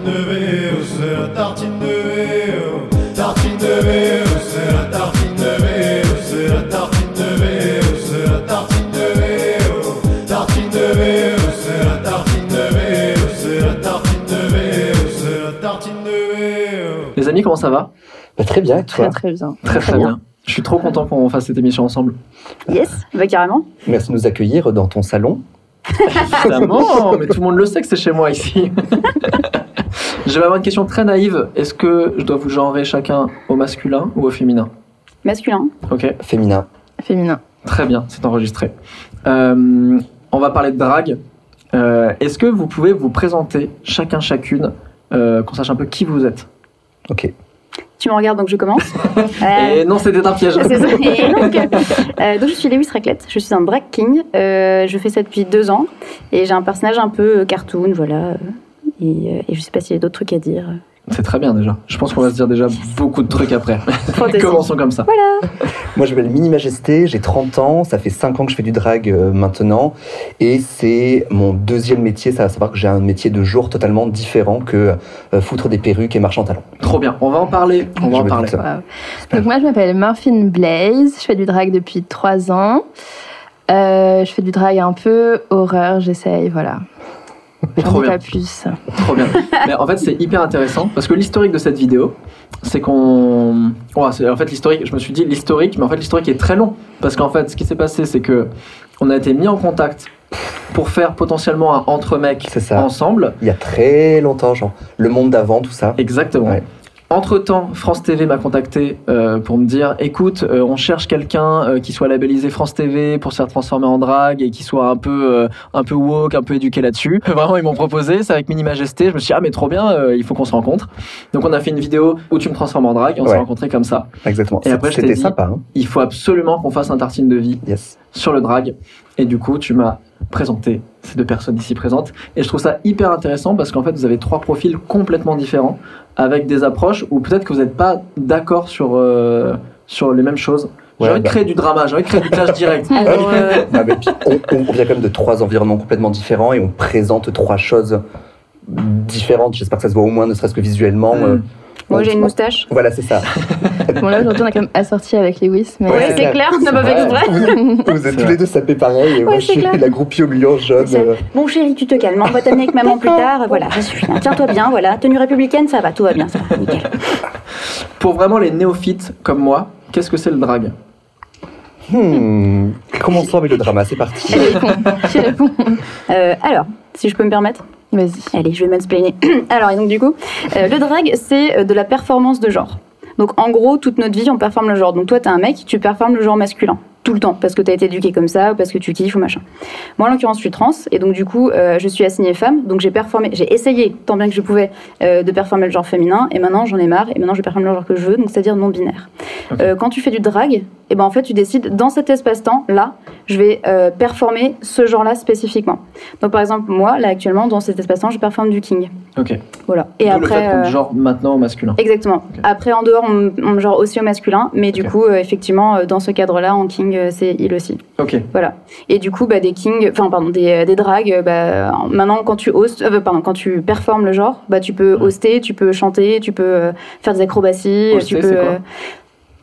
tartine de VO, c'est la tartine de VO. Tartine de VO, c'est la tartine de VO, c'est la tartine de VO, c'est la tartine de VO. Tartine de VO, c'est la tartine de VO, c'est la tartine de VO, c'est la tartine de VO. Les amis, comment ça va? Bah, très bien, toi Très très bien. Très très bien. Je suis trop content qu'on fasse cette émission ensemble. Yes, bah carrément. Merci de nous accueillir dans ton salon. Évidemment, mais tout le monde le sait que c'est chez moi ici. je vais avoir une question très naïve. Est-ce que je dois vous genrer chacun au masculin ou au féminin Masculin. Ok, Féminin. Féminin. très bien, c'est enregistré. Euh, on va parler de drague. Euh, Est-ce que vous pouvez vous présenter chacun chacune, euh, qu'on sache un peu qui vous êtes? Ok. Tu me regardes donc je commence. Et non, c'était un piège. C'est ça. Et donc, euh, donc, je suis Lewis Raclette, je suis un drag king, Euh, je fais ça depuis deux ans et j'ai un personnage un peu cartoon, voilà. Euh, Et, et je sais pas s'il y a d'autres trucs à dire. C'est très bien déjà. Je pense qu'on va se dire déjà beaucoup de trucs après. Commençons comme ça. Moi, je m'appelle Mini Majesté, j'ai 30 ans, ça fait 5 ans que je fais du drag euh, maintenant, et c'est mon deuxième métier, ça va savoir que j'ai un métier de jour totalement différent que euh, foutre des perruques et marcher en talons. Trop bien. On va en parler. On va Je en parler. Wow. Donc moi je m'appelle Murphin Blaze, je fais du drag depuis trois ans. Euh, je fais du drag un peu horreur, j'essaye, voilà. Trop bien. pas plus. Trop bien. Mais en fait, c'est hyper intéressant parce que l'historique de cette vidéo, c'est qu'on. Ouais, c'est- en fait, l'historique, je me suis dit l'historique, mais en fait, l'historique est très long. Parce qu'en fait, ce qui s'est passé, c'est que on a été mis en contact pour faire potentiellement un entre mecs ensemble. Il y a très longtemps, genre, le monde d'avant, tout ça. Exactement. Ouais. Entre-temps, France TV m'a contacté euh, pour me dire écoute, euh, on cherche quelqu'un euh, qui soit labellisé France TV pour se faire transformer en drague et qui soit un peu, euh, un peu woke, un peu éduqué là-dessus. Vraiment, ils m'ont proposé, c'est avec Mini Majesté. Je me suis dit ah, mais trop bien, euh, il faut qu'on se rencontre. Donc, on a fait une vidéo où tu me transformes en drague et on s'est Ouais. rencontrés comme ça. Exactement. Et après, je t'ai C'était dit- sympa, hein. Il faut absolument qu'on fasse un tartine de vie Yes. Sur le drag. Et du coup, tu m'as présenté ces deux personnes ici présentes. Et je trouve ça hyper intéressant parce qu'en fait, vous avez trois profils complètement différents avec des approches où peut-être que vous n'êtes pas d'accord sur, euh, sur les mêmes choses. J'ai Ouais, envie de bah. créer du drama, j'ai envie de créer du clash direct. Alors, euh, Ah, mais puis, on, on vient quand même de trois environnements complètement différents et on présente trois choses différentes. J'espère que ça se voit au moins, ne serait-ce que visuellement. Mm. euh, moi j'ai une moustache. Voilà, c'est ça. Bon là aujourd'hui on a quand même assorti avec Lewis, mais Ouais, euh, c'est clair, on n'a pas fait exprès. Vous êtes tous les deux sapés pareil, et moi je suis clair. la groupie au milieu jaune. Euh, Bon chéri, tu te calmes, on va t'amener avec maman plus tard. Voilà, suffit. hein. Tiens-toi bien, voilà. Tenue républicaine, ça va, tout va bien, ça va, nickel. Pour vraiment les néophytes comme moi, qu'est-ce que c'est le drag? Hmm. Commençons avec le drama, c'est parti. qui répond? Euh, alors, si je peux me permettre. Vas-y. Allez, je vais mansplainer. Alors, et donc du coup, euh, le drag, c'est euh, de la performance de genre. Donc en gros, toute notre vie, on performe le genre. Donc toi, t'es un mec, tu performes le genre masculin. Tout le temps, parce que t'as été éduqué comme ça, ou parce que tu kiffes ou machin. Moi, en l'occurrence, je suis trans, et donc du coup, euh, je suis assignée femme, donc j'ai performé, j'ai essayé, tant bien que je pouvais, euh, de performer le genre féminin, et maintenant j'en ai marre, et maintenant je performe le genre que je veux, donc c'est-à-dire non-binaire. Ok. Euh, quand tu fais du drag, et ben en fait, tu décides, dans cet espace-temps, là, je vais performer ce genre-là spécifiquement. Donc par exemple, moi, là actuellement, dans cet espace-temps, je performe du king. Ok. Voilà. Et D'où le après. fait genre maintenant au masculin. Exactement. Après, en dehors, on, on me genre aussi au masculin, mais du coup, effectivement, dans ce cadre-là, en king, euh, c'est il aussi. Ok. Voilà. Et du coup, bah, des kings, enfin, pardon, des, euh, des drags, bah, en- maintenant, quand tu hostes, euh, pardon, quand tu performes le genre, bah, tu peux hoster, tu peux chanter, tu peux faire des acrobaties, Hoster, tu peux.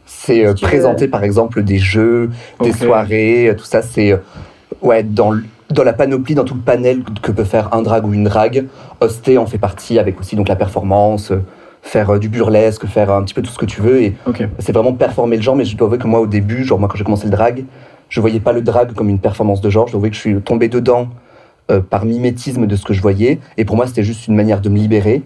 c'est euh, Si veux- présenter par exemple des jeux, des soirées, tout ça, c'est ouais, dans, dans la panoplie, dans tout le panel que peut faire un drag ou une drag. Hoster en fait partie avec aussi donc la performance, euh, faire euh, du burlesque, faire un petit peu tout ce que tu veux. Et c'est vraiment performer le genre, mais je dois avouer que moi au début, genre moi quand j'ai commencé le drag, je voyais pas le drag comme une performance de genre, je dois avouer que je suis tombé dedans euh, par mimétisme de ce que je voyais, et pour moi c'était juste une manière de me libérer.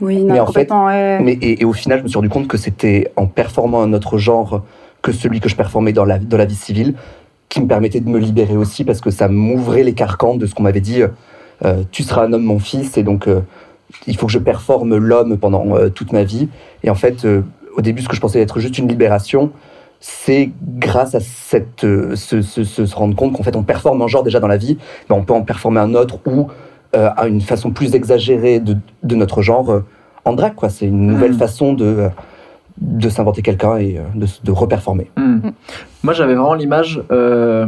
Oui, non, Mais en fait, ouais. Mais, et, et au final, je me suis rendu compte que c'était en performant un autre genre que celui que je performais dans la, dans la vie civile qui me permettait de me libérer aussi parce que ça m'ouvrait les carcans de ce qu'on m'avait dit euh, tu seras un homme, mon fils, et donc euh, il faut que je performe l'homme pendant euh, toute ma vie. Et en fait, euh, au début, ce que je pensais être juste une libération, c'est grâce à cette, euh, ce, ce- ce- se rendre compte qu'en fait, on performe un genre déjà dans la vie, mais on peut en performer un autre ou euh, à une façon plus exagérée de, de notre genre en drague. quoi. C'est une nouvelle Mm. façon de, de s'inventer quelqu'un et de, de reperformer. Hmm. Moi, j'avais vraiment l'image euh,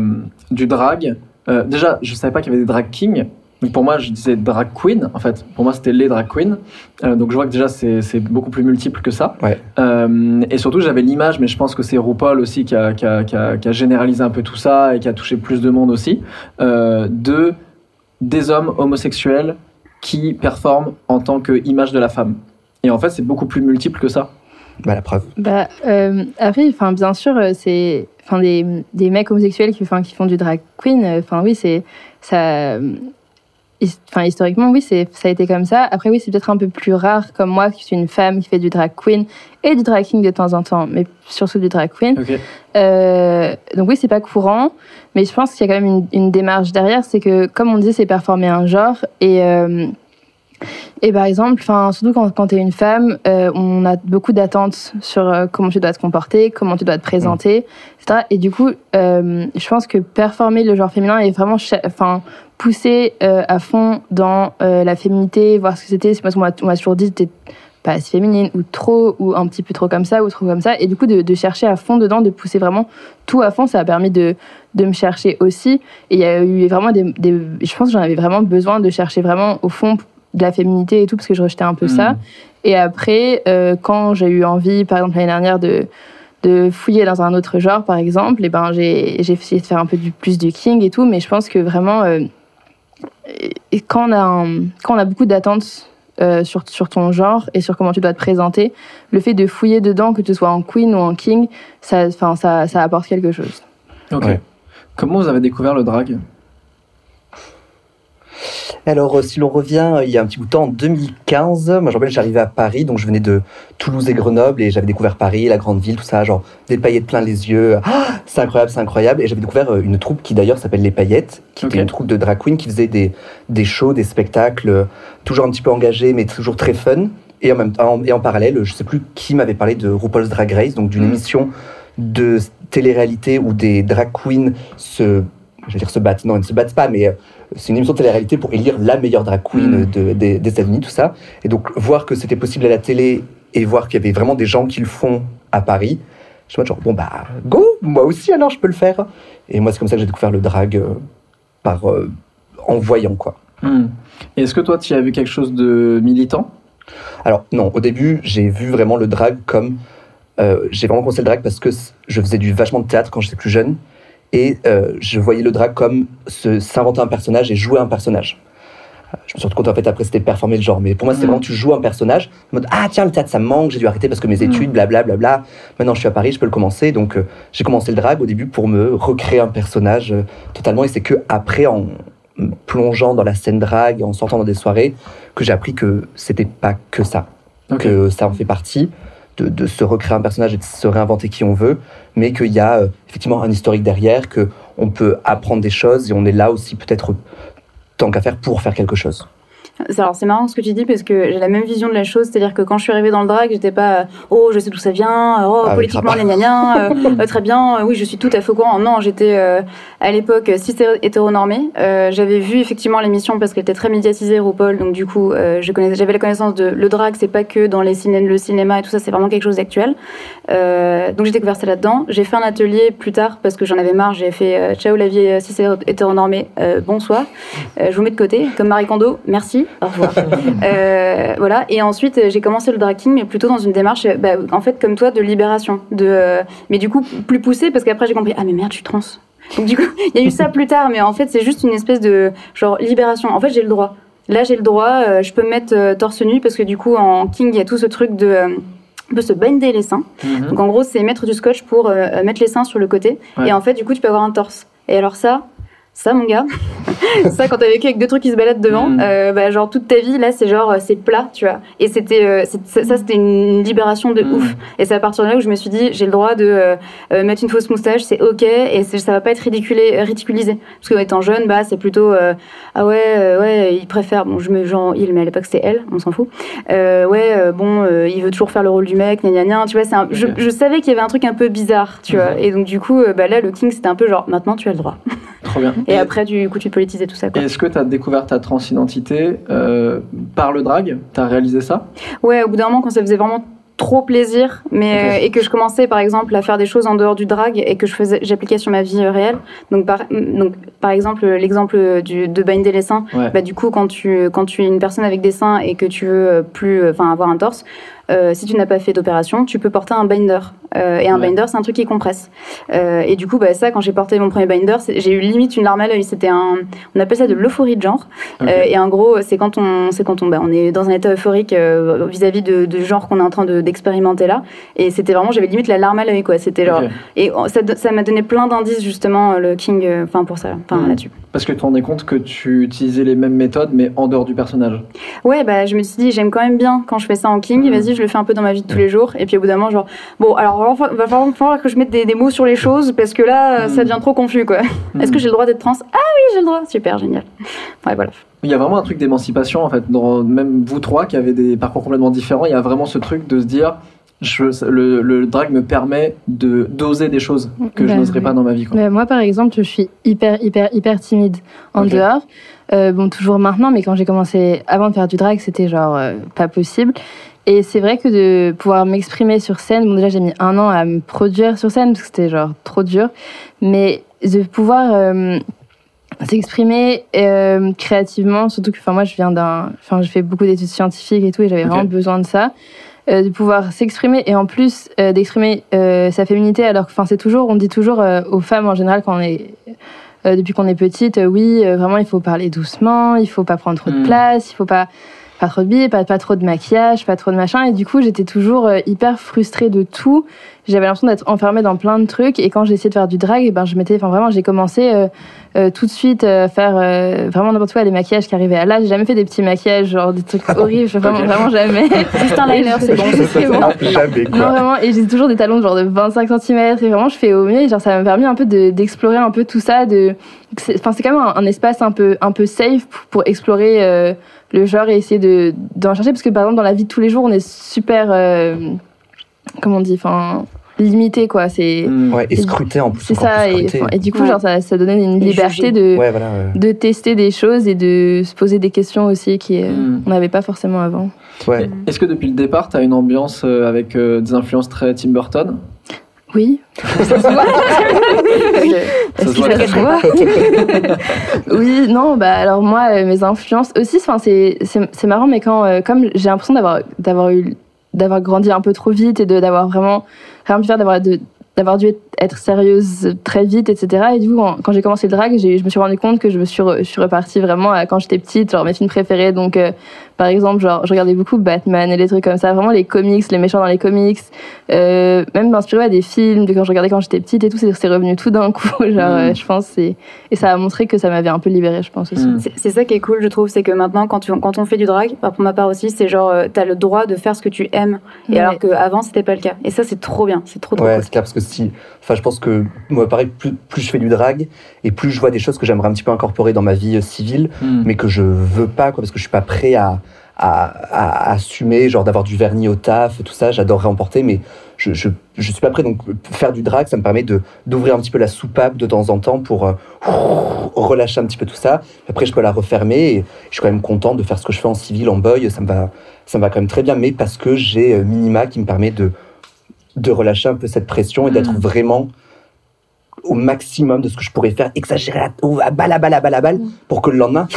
du drag. Euh, déjà, je savais pas qu'il y avait des drag kings. Donc pour moi, je disais drag queen. En fait, pour moi, c'était les drag queens. Euh, donc je vois que déjà, c'est c'est beaucoup plus multiple que ça. Ouais. Euh, et surtout, j'avais l'image, mais je pense que c'est RuPaul aussi qui a, qui, a, qui, a, qui a généralisé un peu tout ça et qui a touché plus de monde aussi, euh, de des hommes homosexuels qui performent en tant qu'image de la femme. Et en fait, c'est beaucoup plus multiple que ça. Bah, la preuve. Bah, euh, après, enfin, bien sûr, c'est, enfin, des, des mecs homosexuels qui, qui font du drag queen. Enfin, oui, c'est ça. Enfin, historiquement, oui, c'est, ça a été comme ça. Après, oui, c'est peut-être un peu plus rare, comme moi, qui suis une femme qui fait du drag queen et du drag king de temps en temps, mais surtout du drag queen. Euh, donc oui, c'est pas courant, mais je pense qu'il y a quand même une, une démarche derrière, c'est que comme on dit, c'est performer un genre et euh, et par exemple, enfin surtout quand, quand tu es une femme, euh, on a beaucoup d'attentes sur euh, comment tu dois te comporter, comment tu dois te présenter, etc. Et du coup, euh, je pense que performer le genre féminin est vraiment, enfin pousser à fond dans la féminité, voir ce que c'était. C'est parce qu'on m'a on m'a toujours dit t'es pas assez féminine ou trop ou un petit peu trop comme ça ou trop comme ça et du coup de, de chercher à fond dedans de pousser vraiment tout à fond ça a permis de, de me chercher aussi et il y a eu vraiment des, des- je pense que j'en avais vraiment besoin de chercher vraiment au fond de la féminité et tout parce que je rejetais un peu ça Mhm. et après euh, quand j'ai eu envie par exemple l'année dernière de de fouiller dans un autre genre par exemple et ben j'ai j'ai essayé de faire un peu du plus du king et tout mais je pense que vraiment euh, et quand on a un- quand on a beaucoup d'attentes euh, sur, sur ton genre et sur comment tu dois te présenter, le fait de fouiller dedans, que tu sois en queen ou en king, ça, enfin, ça, ça apporte quelque chose. Ok. Ouais. Comment vous avez découvert le drag? Alors, euh, si l'on revient euh, il y a un petit bout de temps, en 2015, moi, je rappelle, j'arrivais à Paris, donc je venais de Toulouse et Grenoble, et j'avais découvert Paris, la grande ville, tout ça, genre des paillettes plein les yeux. Ah, c'est incroyable, c'est incroyable. Et j'avais découvert euh, une troupe qui d'ailleurs s'appelle Les Paillettes, qui était une troupe de drag queen qui faisait des, des shows, des spectacles, toujours un petit peu engagés, mais toujours très fun. Et en, même temps, et en parallèle, je sais plus qui m'avait parlé de RuPaul's Drag Race, donc d'une Mm. émission de télé-réalité où des drag queens se, je vais dire se battent, non, elles ne se battent pas, mais euh, c'est une émission de télé-réalité pour élire la meilleure drag queen Mm. de- des, des États-Unis, tout ça. Et donc, voir que c'était possible à la télé et voir qu'il y avait vraiment des gens qui le font à Paris, je me genre, bon, bah, go, moi aussi, alors je peux le faire. Et moi, c'est comme ça que j'ai découvert le drag euh, par, euh, en voyant, quoi. Hmm. Et Est-ce que toi, tu as vu quelque chose de militant? Alors, non, au début, j'ai vu vraiment le drag comme. euh, j'ai vraiment commencé le drag parce que je faisais du vachement de théâtre quand j'étais plus jeune. Et euh, je voyais le drag comme s'inventer un personnage et jouer un personnage. Euh, Je me suis rendu compte en fait après c'était performer le genre. Mais pour moi, c'est Mhm. vraiment tu joues un personnage. En mode ah tiens, le théâtre ça me manque, j'ai dû arrêter parce que mes Mhm. études, blablabla. Bla, bla. Maintenant je suis à Paris, je peux le commencer. Donc euh, j'ai commencé le drag au début pour me recréer un personnage euh, totalement. Et c'est que après en plongeant dans la scène drag, en sortant dans des soirées, que j'ai appris que c'était pas que ça que ça en fait partie, de, de se recréer un personnage et de se réinventer qui on veut, mais qu'il y a euh, effectivement un historique derrière, que on peut apprendre des choses et on est là aussi peut-être tant qu'à faire pour faire quelque chose. C'est- Alors c'est marrant ce que tu dis parce que j'ai la même vision de la chose, c'est-à-dire que quand je suis arrivée dans le drag, j'étais pas euh, oh je sais d'où ça vient, oh Ah politiquement gna euh, euh, très bien, euh, oui je suis tout à fait au courant. Non, j'étais euh, à l'époque cis hétéronormée. Euh, j'avais vu effectivement l'émission parce qu'elle était très médiatisée RuPaul, donc du coup euh, je connaissais, j'avais la connaissance de le drag, c'est pas que dans les ciné, le cinéma et tout ça, c'est vraiment quelque chose d'actuel. Euh, donc j'ai découvert ça là-dedans. J'ai fait un atelier plus tard parce que j'en avais marre. J'ai fait euh, ciao la vie cis hétéronormée, euh, bonsoir. Euh, je vous mets de côté, comme Marie Kondo, merci, au revoir. Euh, voilà. Et ensuite, j'ai commencé le drag king, mais plutôt dans une démarche, euh, bah, en fait, comme toi, de libération. De, euh, mais du coup, plus poussée, parce qu'après, j'ai compris, ah, mais merde, je suis trans. Donc, du coup, il y a eu ça plus tard, mais en fait, c'est juste une espèce de genre libération. En fait, j'ai le droit. Là, j'ai le droit, euh, je peux me mettre euh, torse nu, parce que du coup, en king, il y a tout ce truc de. euh, on peut se binder les seins. Mhm. Donc en gros, c'est mettre du scotch pour mettre les seins sur le côté. Ouais. Et en fait, du coup, tu peux avoir un torse. Et alors ça, ça mon gars, ça quand t'as vécu avec deux trucs qui se baladent devant, Mm. euh, bah, genre toute ta vie là c'est genre euh, c'est plat, tu vois. Et c'était euh, c'est- ça c'était une libération de Mm. ouf. Et c'est à partir de là où je me suis dit j'ai le droit de euh, mettre une fausse moustache, c'est ok et c'est- ça va pas être ridiculé, ridiculisé. Parce que étant jeune bah c'est plutôt ah ouais ouais il préfère bon je me genre il mais à l'époque c'était elle, on s'en fout. Ouais bon il veut toujours faire le rôle du mec, gna gna gna, tu vois c'est je, savais qu'il y avait un truc un peu bizarre, tu vois. Mhm. Et donc du coup bah là le king c'était un peu genre maintenant tu as le droit. Trop bien. Et après, du coup, tu politiser tout ça. Est-ce que tu as découvert ta transidentité euh, par le drag? Tu as réalisé ça? Ouais, au bout d'un moment, quand ça faisait vraiment trop plaisir, mais euh, et que je commençais par exemple à faire des choses en dehors du drag et que je faisais, j'appliquais sur ma vie euh, réelle. Donc par, donc par exemple l'exemple du de binder les seins. Ouais. Bah du coup quand tu quand tu es une personne avec des seins et que tu veux plus, enfin avoir un torse, euh, si tu n'as pas fait d'opération, tu peux porter un binder. Euh, et un Ouais. binder, c'est un truc qui compresse. Euh, et du coup, bah, ça, quand j'ai porté mon premier binder, j'ai eu limite une larme à l'œil. C'était un, on appelle ça de l'euphorie de genre. Et en gros, c'est quand on, c'est quand on, bah, on est dans un état euphorique vis-à-vis de, de genre qu'on est en train de- d'expérimenter là. Et c'était vraiment, j'avais limite la larme à l'œil, quoi. C'était genre, et ça, ça m'a donné plein d'indices justement le King, enfin pour ça, enfin Mm. là-dessus. Parce que tu te rendais compte que tu utilisais les mêmes méthodes, mais en dehors du personnage. Ouais, bah je me suis dit, j'aime quand même bien quand je fais ça en King. Mm. Vas-y, je le fais un peu dans ma vie de tous les jours. Et puis au bout d'un moment, genre, bon, alors va falloir, va falloir- falloir que je mette des, des mots sur les choses parce que là, Mm. ça devient trop confus, quoi. Est-ce que j'ai le droit d'être trans? Ah oui, j'ai le droit. Super, génial. Ouais, voilà. Il y a vraiment un truc d'émancipation, en fait. Dans, même vous trois qui avez des parcours complètement différents, il y a vraiment ce truc de se dire je, le, le drag me permet de d'oser des choses que je Bah, n'oserais oui. pas dans ma vie. Quoi. Bah, moi, par exemple, je suis hyper, hyper, hyper timide en dehors. Euh, bon, toujours maintenant, mais quand j'ai commencé avant de faire du drag, c'était genre euh, pas possible. Et c'est vrai que de pouvoir m'exprimer sur scène, bon, déjà j'ai mis un an à me produire sur scène parce que c'était genre trop dur, mais de pouvoir euh, s'exprimer euh, créativement, surtout que enfin, moi je viens d'un. Enfin, je fais beaucoup d'études scientifiques et tout, et j'avais vraiment besoin de ça. euh, de pouvoir s'exprimer et en plus d'exprimer sa féminité alors que enfin c'est toujours on dit toujours aux femmes en général quand on est depuis qu'on est petite oui vraiment il faut parler doucement il faut pas prendre trop de Mm. place il faut pas pas trop de billets, pas, pas trop de maquillage, pas trop de machin. Et du coup, j'étais toujours euh, hyper frustrée de tout. J'avais l'impression d'être enfermée dans plein de trucs. Et quand j'ai essayé de faire du drag, eh ben, je m'étais, enfin vraiment, j'ai commencé euh, euh, tout de suite à faire euh, vraiment n'importe quoi, les maquillages qui arrivaient à là. J'ai jamais fait des petits maquillages, genre des trucs horribles, vraiment, jamais. Juste un liner, c'est bon. C'est bon. Jamais Non, vraiment, et j'ai toujours des talons de genre de 25 cm, et vraiment, je fais au mieux, genre, ça m'a permis un peu de- d'explorer un peu tout ça, de, c'est- enfin, c'est quand même un, un espace un peu, un peu safe pour, pour explorer euh, le genre et essayer de, d'en chercher, parce que par exemple, dans la vie de tous les jours, on est super, euh, comment on dit, enfin, limité, quoi, c'est, Mm. Ouais, et scruter en plus. c'est ça, plus et, du coup, Ouais. genre, ça, ça donnait une Et liberté de, Ouais, voilà. ouais. de tester des choses et de se poser des questions aussi qui, euh, Mm. on n'avait pas forcément avant. Ouais. Est-ce que depuis le départ, tu as une ambiance euh, avec euh, des influences très Tim Burton? Oui. Ça se Est-ce Oui, non, bah alors moi, mes influences aussi, enfin c'est c'est c'est marrant, mais quand euh, comme j'ai l'impression d'avoir d'avoir eu d'avoir grandi un peu trop vite et d'avoir vraiment rien pu faire, d'avoir dû être, sérieuse très vite, etc. Et du coup, quand, j'ai commencé le drag, je me suis rendu compte que je me suis, repartie vraiment quand j'étais petite, genre mes films préférés. Donc, euh, par exemple, genre, je regardais beaucoup Batman et les trucs comme ça, vraiment les comics, les méchants dans les comics, euh, même m'inspirer à des films de quand je regardais quand j'étais petite et tout, c'est revenu tout d'un coup, genre, Mm. euh, je pense, et, et ça a montré que ça m'avait un peu libérée, je pense aussi. Mm. C'est ça qui est cool, je trouve, c'est que maintenant, quand, tu, quand on fait du drag, pour ma part aussi, c'est genre, euh, t'as le droit de faire ce que tu aimes, et Ouais. alors qu'avant, c'était pas le cas. Et ça, c'est trop bien, c'est trop trop Ouais, cool. c'est clair, parce que si. Enfin, je pense que, moi, pareil, plus, plus je fais du drag, et plus je vois des choses que j'aimerais un petit peu incorporer dans ma vie euh, civile, Mm. mais que je veux pas, quoi, parce que je suis pas prêt à, à, à assumer, genre d'avoir du vernis au taf, tout ça, j'adorerais emporter, mais je, je, je suis pas prêt. Donc, faire du drag, ça me permet de d'ouvrir un petit peu la soupape de temps en temps pour euh, relâcher un petit peu tout ça. Après, je peux la refermer, et je suis quand même content de faire ce que je fais en civil, en boy, ça me va, ça me va quand même très bien, mais parce que j'ai euh, Minima qui me permet de, de relâcher un peu cette pression et d'être Mm. vraiment au maximum de ce que je pourrais faire, exagérer à, à balle, à balle, à balle, à balle, pour que le lendemain,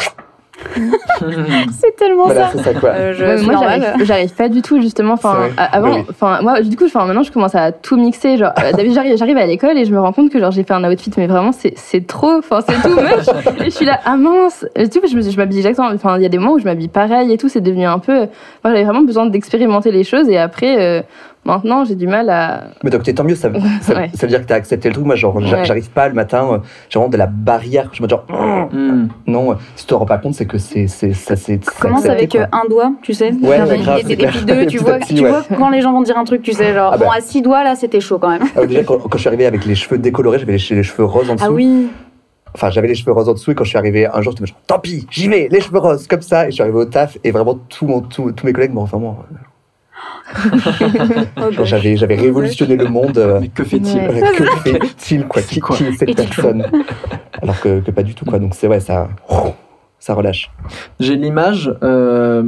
C'est tellement voilà, ça. c'est ça quoi. Euh, je Ouais, suis moi, j'arrive- pas du tout, justement. Enfin, avant, oui. enfin, moi, du coup, enfin, maintenant, je commence à tout mixer. Genre, euh, d'habitude, j'arrive, j'arrive à l'école et je me rends compte que genre j'ai fait un outfit, mais vraiment, c'est, c'est trop. Enfin, c'est tout moche. et je suis là, ah mince. Et tout, je, me, je m'habille exactement. Enfin, il y a des moments où je m'habille pareil et tout. C'est devenu un peu. Enfin, j'avais vraiment besoin d'expérimenter les choses et après. euh, Maintenant, j'ai du mal à. Mais donc, tant mieux, ça, ça, Ouais. ça veut dire que t'as accepté le truc. Moi, genre, Ouais. j'arrive pas le matin, euh, j'ai vraiment de la barrière. Je me dis, genre, Hmm. non, si tu te rends pas compte, c'est que c'est, c'est, ça, c'est. Commence accepté, avec quoi. un doigt, tu sais. Ouais, et- grave, et, c'est et puis deux, tu vois, petit, tu ouais. vois quand les gens vont dire un truc, tu sais, genre, Ah bah. bon, à six doigts, là, c'était chaud quand même. Ah, déjà, quand, quand je suis arrivé avec les cheveux décolorés, j'avais les, les cheveux roses en dessous. Ah oui. Enfin, j'avais les cheveux roses en dessous et quand je suis arrivé un jour, j'étais genre, tant pis, j'y vais, les cheveux roses, comme ça. Et je suis arrivé au taf et vraiment, tout mon, tout- tous mes collègues m'ont enfin, moi. Oh, j'avais, j'avais révolutionné le monde. euh, Mais que fait-il Ouais. que fait-il, quoi? Qui, quoi? qui est cette personne? Alors que, que pas du tout, quoi. Donc, c'est ouais, ça, ça relâche. J'ai l'image, euh,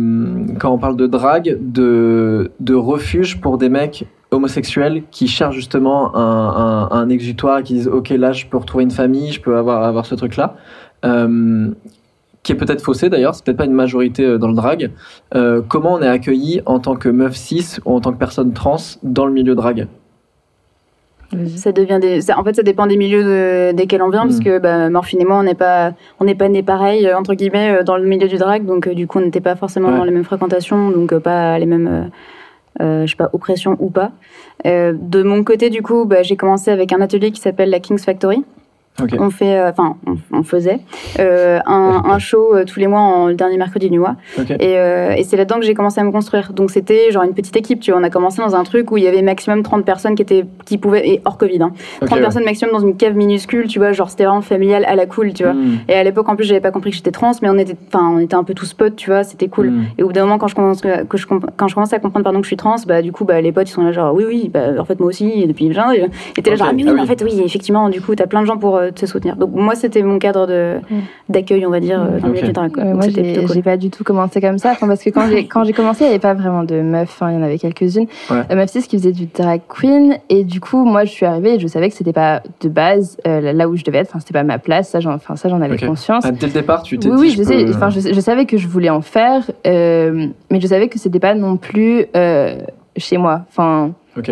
quand on parle de drague, de, de refuge pour des mecs homosexuels qui cherchent justement un, un, un exutoire, qui disent Ok, là, je peux retrouver une famille, je peux avoir, avoir ce truc-là. Euh, qui est peut-être faussé d'ailleurs, c'est peut-être pas une majorité euh, dans le drag. Euh, comment on est accueilli en tant que meuf cis ou en tant que personne trans dans le milieu drag? Ça devient des... ça- en fait, ça dépend des milieux de- desquels on vient, parce Mm. que bah, Morphine et moi, on n'est pas, on n'est pas nés pareil, euh, entre guillemets, dans le milieu du drag, donc euh, du coup, on n'était pas forcément Ouais. dans les mêmes fréquentations, donc euh, pas les mêmes, euh, je sais pas, oppressions ou pas. Euh, de mon côté, du coup, bah, j'ai commencé avec un atelier qui s'appelle la King's Factory. On fait, euh, enfin, on, on faisait euh, un, un show euh, tous les mois, en, le dernier mercredi du mois. Et, et c'est là-dedans que j'ai commencé à me construire. Donc c'était genre une petite équipe, tu vois. On a commencé dans un truc où il y avait maximum 30 personnes qui étaient, qui pouvaient, et hors Covid, hein, 30 Ok, ouais. personnes maximum dans une cave minuscule, tu vois. Genre c'était vraiment familial à la cool, tu vois. Hmm. Et à l'époque, en plus, j'avais pas compris que j'étais trans, mais on était, enfin, on était un peu tous potes, tu vois. C'était cool. Hmm. Et au bout d'un moment, quand je commence, que je, quand je commence à comprendre pardon, que je suis trans, bah, du coup, bah, les potes, ils sont là, genre, oui, oui, bah, en fait, moi aussi, et depuis genre, et t'es là, genre, ah, mais oui, ah mais en oui. fait, oui, effectivement, du coup, t'as plein de gens pour euh, te soutenir. Donc, moi, c'était mon cadre de, d'accueil, on va dire, euh, dans le Ok. milieu du drag, quoi. Ouais, Donc, moi, j'ai cool. pas du tout commencé comme ça. Parce que quand j'ai quand j'ai commencé, il n'y avait pas vraiment de meufs. Enfin, il y en avait quelques-unes. Ouais. Euh, cis qui faisaient du drag queen. Et du coup, moi, je suis arrivée et je savais que c'était pas de base euh, là où je devais être. Enfin, c'était pas ma place. Ça, j'en enfin, ça, j'en avais conscience. Ah, dès le départ, tu t'es Oui, dit, oui, je je, sais. peux- Enfin, je, je savais que je voulais en faire, euh, mais je savais que c'était pas non plus euh, chez moi. Enfin, Ok.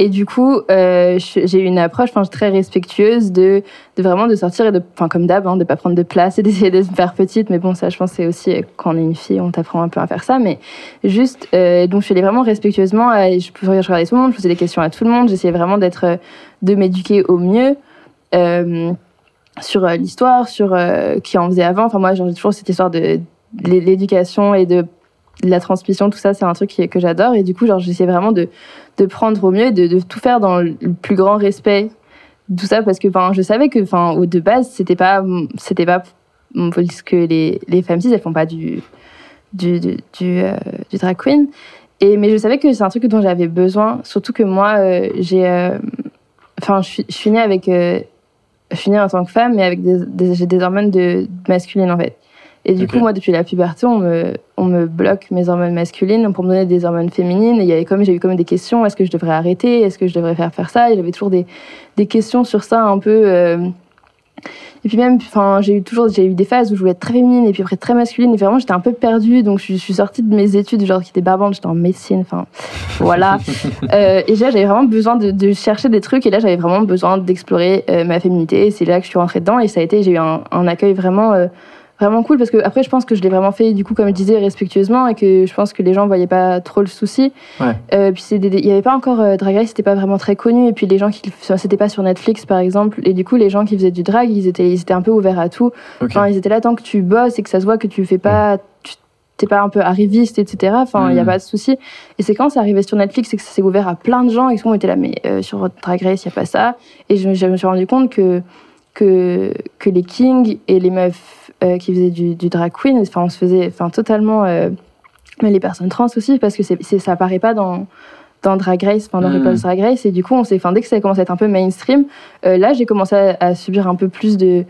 Et du coup, euh, j'ai une approche très respectueuse de, vraiment de sortir et de, enfin, comme d'hab, hein, de pas prendre de place et d'essayer de se faire petite. Mais bon, ça, je pense, c'est aussi euh, quand on est une fille, on t'apprend un peu à faire ça. Mais juste, euh, donc je suis allée vraiment respectueusement. je, je regardais tout le monde, je posais des questions à tout le monde. J'essayais vraiment d'être, euh, de m'éduquer au mieux. sur l'histoire, sur qui en faisait avant. Enfin, moi, j'ai toujours cette histoire de l'éducation et de la transmission, tout ça, c'est un truc que j'adore. Et du coup, genre, j'essaie vraiment de, de prendre au mieux et de, tout faire dans le plus grand respect. Tout ça parce que je savais que de base, c'était pas, c'était pas parce que les, les femmes cis, elles font pas du, du, euh, du drag queen. Et, mais je savais que c'est un truc dont j'avais besoin. Surtout que moi, euh, j'ai. euh, Enfin, je suis, née avec. je suis née en tant que femme, mais avec des, des- j'ai des hormones de, masculines, en fait. Et du coup, moi, depuis la puberté, on me, on me bloque mes hormones masculines pour me donner des hormones féminines. Et il y avait comme, j'ai eu comme des questions est-ce que je devrais arrêter? Est-ce que je devrais faire faire ça? Et j'avais toujours des, des questions sur ça un peu. euh, Et puis même, enfin, j'ai eu toujours, j'ai eu des phases où je voulais être très féminine et puis après très masculine. Et vraiment, j'étais un peu perdue. Donc, je, je suis sortie de mes études, genre qui étaient barbantes. J'étais en médecine. Enfin, voilà. Euh, et là, j'avais vraiment besoin de, de chercher des trucs. Et là, j'avais vraiment besoin d'explorer euh, ma féminité. Et c'est là que je suis rentrée dedans. Et ça a été, j'ai eu un, un accueil vraiment. Vraiment cool parce que après je pense que je l'ai vraiment fait du coup comme je disais respectueusement et que je pense que les gens voyaient pas trop le souci. Ouais. Euh, puis c'est des- il y avait pas encore euh, Drag Race c'était pas vraiment très connu et puis les gens qui c'était pas sur Netflix par exemple. Et du coup les gens qui faisaient du drag ils étaient ils étaient un peu ouverts à tout. Enfin ils étaient là tant que tu bosses et que ça se voit que tu fais pas tu t'es pas un peu arriviste etc enfin il y a Mm. pas de souci. Et c'est quand c'est arrivé sur Netflix et que ça s'est ouvert à plein de gens et qu'on était là mais euh, sur Drag Race il y a pas ça. Et je, je me suis rendu compte que que, que les kings et les meufs qui faisaient du, du drag queen, enfin, on se faisait enfin, totalement. euh, mais les personnes trans aussi, parce que c'est, ça apparaît pas dans, dans Drag Race, enfin, dans Mm. RuPaul's Drag Race. Et du coup, on s'est, enfin, dès que ça a commencé à être un peu mainstream, euh, là, j'ai commencé à, à subir un peu plus de,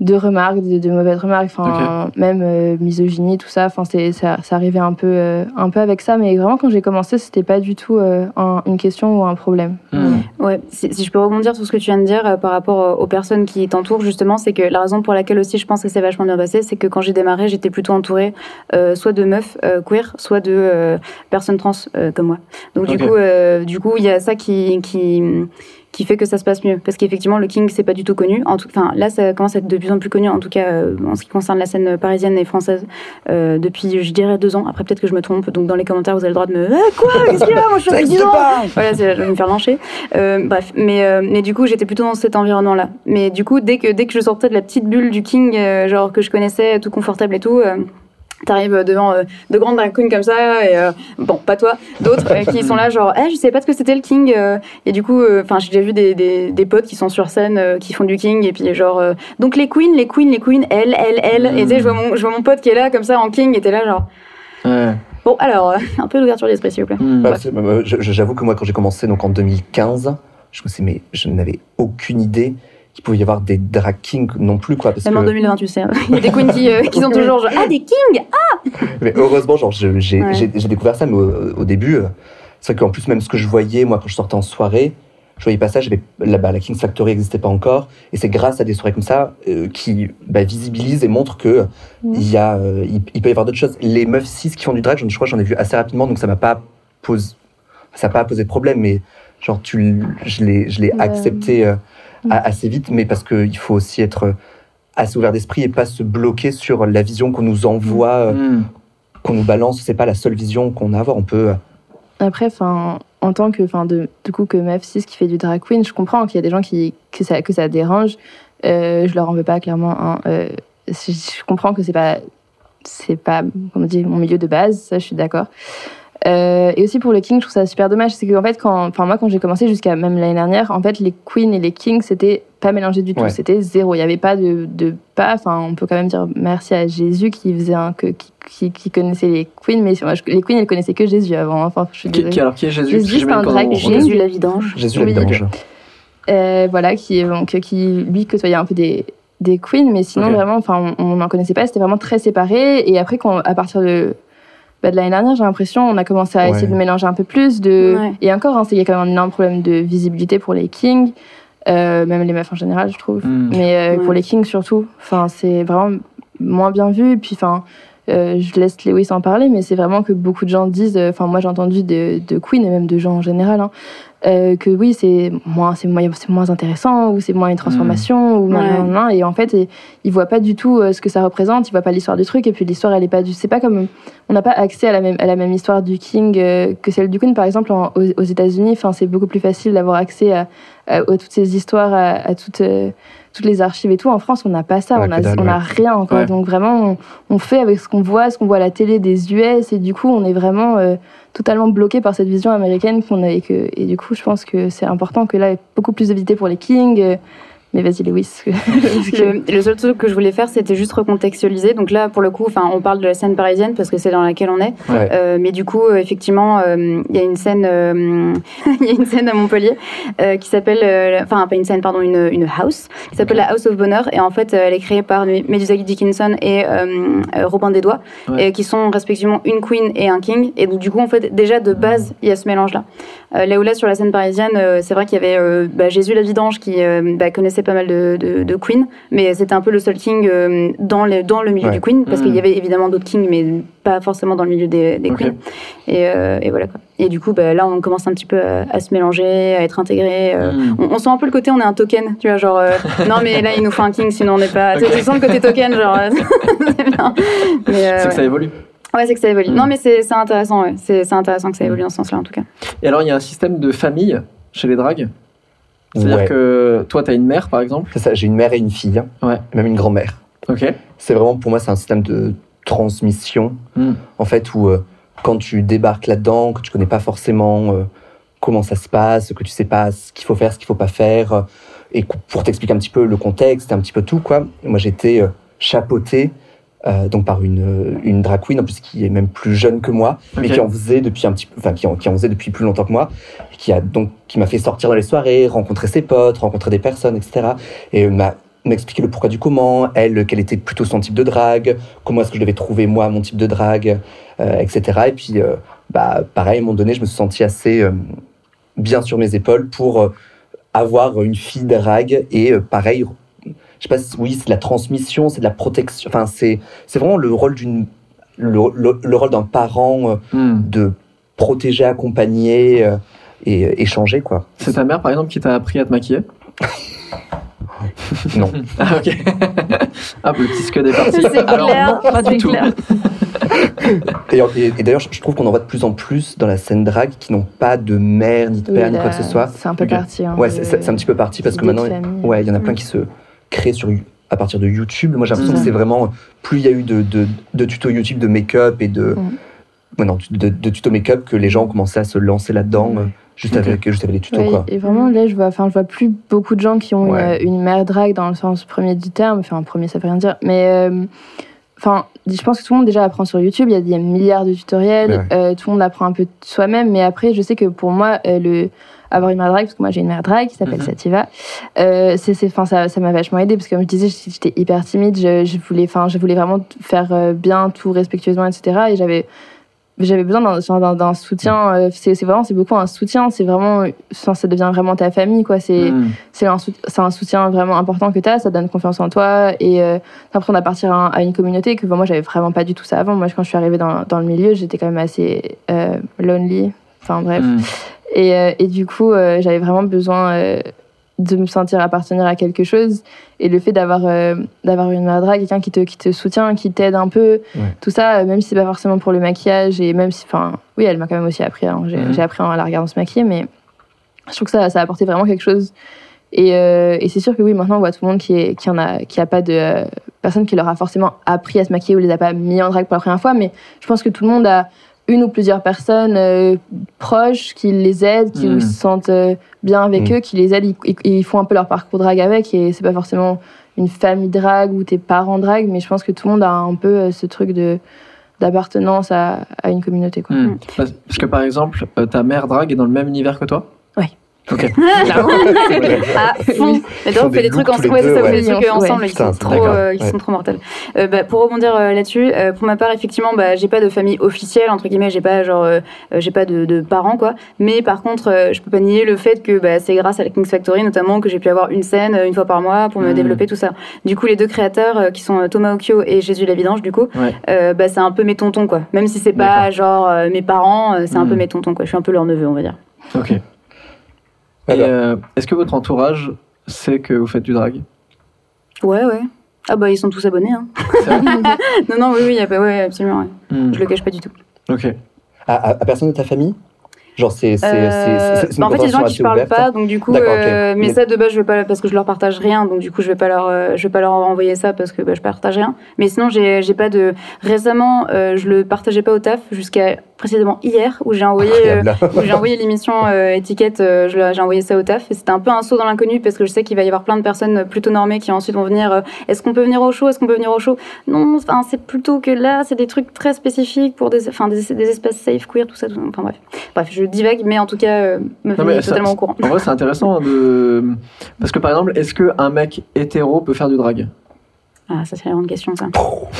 de remarques, de, de mauvaises remarques, enfin, même euh, misogynie, tout ça. Enfin, c'est, ça, ça arrivait un peu, euh, un peu avec ça. Mais vraiment, quand j'ai commencé, c'était pas du tout euh, un- une question ou un problème. Hmm. Ouais, si, si je peux rebondir sur ce que tu viens de dire euh, par rapport aux personnes qui t'entourent, justement, c'est que la raison pour laquelle aussi je pense que c'est vachement bien passé, c'est que quand j'ai démarré, j'étais plutôt entourée euh, soit de meufs euh, queer, soit de euh, personnes trans euh, comme moi. Donc du coup, euh, du coup, il y a ça qui, qui qui fait que ça se passe mieux. Parce qu'effectivement, le King, c'est pas du tout connu. En tout, enfin, là, ça commence à être de plus en plus connu, en tout cas euh, en ce qui concerne la scène parisienne et française, euh, depuis, je dirais, deux ans. Après, peut-être que je me trompe. Donc, dans les commentaires, vous avez le droit de me. Ah, quoi? Qu'est-ce qu'il y a? Moi, je suis pas Voilà, je vais me faire lyncher. Euh, bref, mais, euh, mais du coup, j'étais plutôt dans cet environnement-là. Mais du coup, dès que, dès que je sortais de la petite bulle du King, genre que je connaissais, tout confortable et tout. Euh, T'arrives devant euh, de grandes drag queens comme ça, et euh, bon, pas toi, d'autres euh, qui sont là, genre, eh, je savais pas ce que c'était le King. euh, et du coup, enfin, j'ai déjà vu des, des, des potes qui sont sur scène, euh, qui font du King, et puis genre, euh, donc les queens, les queens, les queens, elles, elles, elles. Et tu sais, je vois, mon, je vois mon pote qui est là, comme ça, en King, et t'es là, genre, Ouais. bon, alors, euh, un peu d'ouverture d'esprit, s'il vous plaît. Bah, euh, je- J'avoue que moi, quand j'ai commencé donc en 2015, je me suis mais je n'avais aucune idée qu'il pouvait y avoir des drag kings non plus quoi. Parce Même en que, 2020, tu sais, il y a des queens qui, euh, qui sont toujours genre, ah, des Kings mais heureusement, genre j'ai Ouais. découvert ça, mais au, au début, euh, c'est vrai qu'en plus même ce que je voyais moi quand je sortais en soirée, je voyais pas ça. Là-bas la Kings Factory n'existait pas encore, et c'est grâce à des soirées comme ça euh, qui bah, visibilisent et montrent que il y a, euh, il, il peut y avoir d'autres choses. Les meufs cis qui font du drag, je crois que j'en ai vu assez rapidement, donc ça m'a pas posé, ça m'a pas posé de problème, mais genre tu, je l'ai, je l'ai accepté a- assez vite, mais parce qu'il faut aussi être assez ouvert d'esprit et pas se bloquer sur la vision qu'on nous envoie, euh, Hmm. qu'on nous balance. C'est pas la seule vision qu'on a à avoir. On peut. euh, Après, enfin, en tant que, enfin, de, du coup, que meuf 6 qui fait du drag queen, je comprends qu'il y a des gens qui, que ça, que ça dérange. Euh, je leur en veux pas, clairement. hein. Euh, je, je comprends que c'est pas, c'est pas, comme on dit, mon milieu de base, ça, je suis d'accord. Euh, et aussi pour le king, je trouve ça super dommage. C'est qu'en fait, quand, enfin, moi, quand j'ai commencé jusqu'à même l'année dernière, en fait, les queens et les kings, c'était pas mélangé du tout. Ouais. C'était zéro. Il y avait pas de, de pas. Enfin, on peut quand même dire merci à Jésus qui faisait un, que, qui, qui, qui connaissait les queens, mais moi, je- les queens, elles connaissaient que Jésus avant. hein. Enfin, je suis Qui, désolée. alors qui est Jésus? Jésus, c'est un drag. Jésus la vidange. Jésus la vidange. Euh, voilà, qui, donc, qui lui côtoyait un peu des, des queens, mais sinon vraiment, enfin, on n'en connaissait pas, c'était vraiment très séparé. Et après, quand, à partir de, bah, de l'année dernière, j'ai l'impression, on a commencé à Ouais. essayer de mélanger un peu plus. De... Ouais. Et encore, hein, c'est- il y a quand même un énorme problème de visibilité pour les kings, euh, même les meufs en général, je trouve. Hmm. Mais euh, Ouais. pour les kings surtout, enfin, c'est vraiment moins bien vu. Et puis, enfin, euh, je laisse Lewis en parler, mais c'est vraiment que beaucoup de gens disent, enfin, moi j'ai entendu de, de Queen et même de gens en général, hein, euh, que oui, c'est moins, c'est moins, c'est moins intéressant ou c'est moins une transformation ou Ouais. nan, nan. et en fait, et, ils voient pas du tout euh, ce que ça représente, ils voient pas l'histoire du truc et puis l'histoire elle est pas du, c'est pas comme on n'a pas accès à la même à la même histoire du King euh, que celle du Queen par exemple en- aux, aux États-Unis. Enfin, c'est beaucoup plus facile d'avoir accès à, à- à toutes ces histoires, à, à toutes euh, toutes les archives et tout. En France, on n'a pas ça, Ouais, on a que dalle, on a rien quoi. Ouais. Donc vraiment, on, on fait avec ce qu'on voit, ce qu'on voit à la télé des US et du coup, on est vraiment euh, totalement bloqué par cette vision américaine qu'on a et du coup, je pense que c'est important que là, il y ait beaucoup plus de visibilité pour les Kings. Mais vas-y, Lewis. Le, le seul truc que je voulais faire, c'était juste recontextualiser. Donc là, pour le coup, enfin, on parle de la scène parisienne parce que c'est dans laquelle on est. Ouais. Euh, mais du coup, euh, effectivement, euh, il y a une scène, euh, il y a une scène à Montpellier euh, qui s'appelle, euh, enfin pas une scène, pardon, une, une house qui s'appelle la House of Bonheur. Et en fait, euh, elle est créée par Medusa Dickinson et Robin des Doigts, Ouais. et qui sont respectivement une queen et un king. Et donc du coup, en fait, déjà de base, il y a ce mélange-là. Euh, là où là, sur la scène parisienne, euh, c'est vrai qu'il y avait euh, bah, Jésus la vidange qui bah, connaissait pas mal de, de, de queens, mais c'était un peu le seul king dans, le, dans le milieu Ouais. du queen, parce Mm. qu'il y avait évidemment d'autres kings, mais pas forcément dans le milieu des, des queens. Et, et voilà quoi. Et du coup, bah, là, on commence un petit peu à, à se mélanger, à être intégré. Hmm. on, on sent un peu le côté, on est un token, tu vois, genre, non, mais là, il nous faut un king, sinon on n'est pas. Tu sens le côté token, genre, c'est bien. Mais, C'est ouais. que ça évolue. Ouais, c'est que ça évolue. Non, mais c'est c'est intéressant, ouais. C'est c'est intéressant que ça évolue en ce sens-là, en tout cas. Et alors, il y a un système de famille chez les dragues? C'est-à-dire Ouais. que toi, tu as une mère, par exemple? C'est ça, j'ai une mère et une fille, Ouais. même une grand-mère. Ok. C'est vraiment, pour moi, c'est un système de transmission, Hmm. en fait, où euh, quand tu débarques là-dedans, que tu connais pas forcément euh, comment ça se passe, que tu sais pas ce qu'il faut faire, ce qu'il faut pas faire, euh, et pour t'expliquer un petit peu le contexte, un petit peu tout, quoi. Moi, j'étais euh, chapeauté euh, donc par une, une drag queen, en plus qui est même plus jeune que moi, mais qui en faisait depuis un petit peu, enfin qui en, qui en faisait depuis plus longtemps que moi, et qui a donc qui m'a fait sortir dans les soirées, rencontrer ses potes, rencontrer des personnes, etc. Et m'a m'expliquer le pourquoi du comment, elle, quel était plutôt son type de drague, comment est-ce que je devais trouver moi mon type de drague, euh, etc. Et puis, euh, bah, pareil, à un moment donné, je me suis senti assez euh, bien sur mes épaules pour avoir une fille drague et pareil, je sais pas, si- oui, c'est de la transmission, c'est de la protection, enfin, c'est c'est vraiment le rôle d'une le, le- le rôle d'un parent euh, Hmm. de protéger, accompagner, euh, et euh, échanger, quoi. C'est ta mère, par exemple, qui t'a appris à te maquiller? Non. Ah, ok. ah, le petit scud est parti. C'est Alors, clair, non, pas c'est du tout. clair. Et, et- et d'ailleurs, je trouve qu'on en voit de plus en plus dans la scène drague qui n'ont pas de mère ni de Oui, père ni quoi que ce soit. C'est un peu parti. hein, Ouais, c'est un petit peu parti parce que maintenant, ouais, il y en a plein Mm. qui se créent sur à partir de YouTube. Moi, j'ai l'impression que c'est vraiment plus il y a eu de, de, de tutos YouTube de make-up et de, ouais, non, de, de tutos make-up que les gens ont commencé à se lancer là-dedans euh, juste Ok. avec juste avec les tutos Ouais, quoi. et vraiment, là, je vois, enfin, je vois plus beaucoup de gens qui ont Ouais. une, une mère drague dans le sens premier du terme. Enfin, premier, ça veut rien dire. Mais, euh, enfin, je pense que tout le monde déjà apprend sur YouTube. Il y a des milliards de tutoriels. Ouais. euh, tout le monde apprend un peu soi-même. Mais après, je sais que pour moi, euh, le avoir une mère drague, parce que moi j'ai une mère drague qui s'appelle Mhm. Sativa, euh, c'est, c'est, enfin, ça, ça m'a vachement aidé parce que comme je disais, j'étais hyper timide, je, je voulais, enfin, je voulais vraiment faire euh, bien tout respectueusement, etc. Et j'avais, j'avais besoin d'un, soutien. euh, c'est, vraiment, c'est beaucoup un soutien. C'est vraiment, ça devient vraiment ta famille, quoi. C'est, Hmm. c'est un, un soutien vraiment important que tu as, ça donne confiance en toi et euh, t'as l'impression d'appartenir à, à une communauté que bah, moi j'avais vraiment pas du tout ça avant. Moi quand je suis arrivée dans, dans le milieu, j'étais quand même assez euh, lonely, enfin bref. Hmm. Et, euh, et du coup, euh, j'avais vraiment besoin euh, de me sentir appartenir à quelque chose. Et le fait d'avoir d'avoir une drague, quelqu'un qui te, qui te soutient, qui t'aide un peu, Ouais. tout ça, même si c'est pas forcément pour le maquillage, et même si, enfin, oui, elle m'a quand même aussi appris. hein. J'ai Mhm. j'ai appris en la regardant se maquiller, mais je trouve que ça, ça a apporté vraiment quelque chose. Et, euh, et c'est sûr que oui, maintenant on voit tout le monde qui, est, qui en a, qui a pas de euh, personne qui leur a forcément appris à se maquiller ou les a pas mis en drague pour la première fois, mais je pense que tout le monde a une ou plusieurs personnes euh, proches qui les aident, qui Mm. se sentent euh, bien avec Mm. eux, qui les aident, ils, font un peu leur parcours drague avec, et c'est pas forcément une famille drague ou tes parents drague, mais je pense que tout le monde a un peu euh, ce truc de d'appartenance à, à une communauté. Quoi. Hmm. Parce que par exemple, ta mère drague est dans le même univers que toi? Ok. à fond. Mais d'ailleurs, font on fait des trucs ensemble. Ouais, ça, on fait des trucs Ouais. ensemble qui Putain, sont trop, euh, qui ouais. sont trop mortels. Euh, bah, pour rebondir euh, là-dessus, euh, pour ma part, effectivement, bah, j'ai pas de famille officielle entre guillemets. J'ai pas genre, j'ai pas de, de parents quoi. Mais par contre, euh, je peux pas nier le fait que bah, c'est grâce à la Kings Factory notamment que j'ai pu avoir une scène une fois par mois pour me Mhm. développer tout ça. Du coup, les deux créateurs euh, qui sont Thomas Occhio et Jésus la Vidange, du coup, Ouais. euh, bah, c'est un peu mes tontons quoi. Même si c'est pas genre euh, mes parents, c'est un peu mes tontons quoi. Je suis un peu leur neveu, on va dire. Ok. Euh, est-ce que votre entourage sait que vous faites du drag? Ouais, ouais. Ah bah ils sont tous abonnés. Hein. C'est vrai? Non, non, oui, oui, y a pas, ouais, absolument. ouais. Hmm. Je le cache pas du tout. Ok. À, à- à personne de ta famille? Genre c'est Euh, bah, en fait, il y a des gens qui assez parlent pas, donc du coup, euh, mais Mais- ça de base, je vais pas parce que je leur partage rien, donc du coup, je vais pas leur, euh, je vais pas leur envoyer ça parce que bah, je partage rien. Mais sinon, j'ai, j'ai pas de. Récemment, euh, je le partageais pas au taf jusqu'à précisément hier où j'ai envoyé, Incroyable. où j'ai envoyé l'émission étiquette, j'ai envoyé ça au taf et c'était un peu un saut dans l'inconnu parce que je sais qu'il va y avoir plein de personnes plutôt normées qui ensuite vont venir. Est-ce qu'on peut venir au show Est-ce qu'on peut venir au show? Non, enfin, c'est plutôt que là, c'est des trucs très spécifiques pour des, enfin, des, des espaces safe, queer, tout ça. tout- Enfin bref, bref, je divague, mais en tout cas, euh, est ça- totalement au courant. En vrai, c'est intéressant de. Parce que par exemple, est-ce qu'un mec hétéro peut faire du drag? Ah, ça c'est la grande question, ça.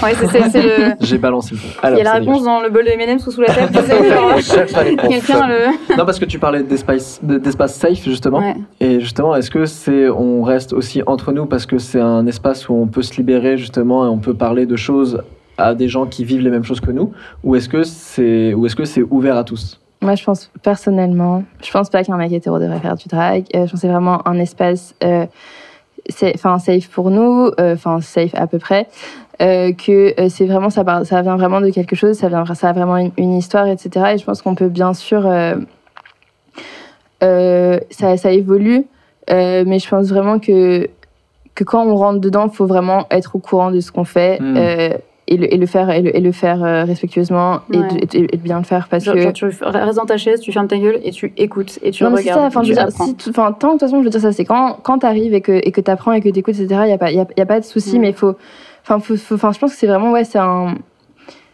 Ouais, c'est, c'est, c'est le. J'ai balancé le truc. Il Alors, y a la réponse dans le bol de M&M's sous, sous la table. Quelqu'un le. Non, parce que tu parlais d'espace, de- d'espace safe, justement. Ouais. Et justement, est-ce que c'est, on reste aussi entre nous parce que c'est un espace où on peut se libérer justement et on peut parler de choses à des gens qui vivent les mêmes choses que nous, ou est-ce que c'est, ou est-ce que c'est ouvert à tous? Moi, je pense personnellement, je pense pas qu'un mec hétéro devrait faire du drag. Euh, je pense que c'est vraiment un espace, euh, enfin safe pour nous, euh, enfin safe à peu près. euh, que c'est vraiment ça, vient vraiment de quelque chose, ça vient, ça a vraiment une, une histoire, etc. Et je pense qu'on peut bien sûr, ça, ça évolue, mais je pense vraiment que que quand on rentre dedans, il faut vraiment être au courant de ce qu'on fait. Mm. Et le, et le faire et le, et le faire euh, respectueusement et, Ouais. de, et de bien le faire parce Genre, que genre, tu restes dans ta chaise, tu fermes ta gueule et tu écoutes et tu non, mais c'est regardes. ça, enfin, et je veux tu dire, apprends. si tu- enfin, tant, de toute façon, je veux dire ça, c'est quand, quand t'arrives et que, et que t'apprends et que t'écoutes, etc., il n'y a, pas- y a, y a pas de souci, Mm. mais il faut, enfin, faut, faut- enfin, je pense que c'est vraiment, ouais, c'est un,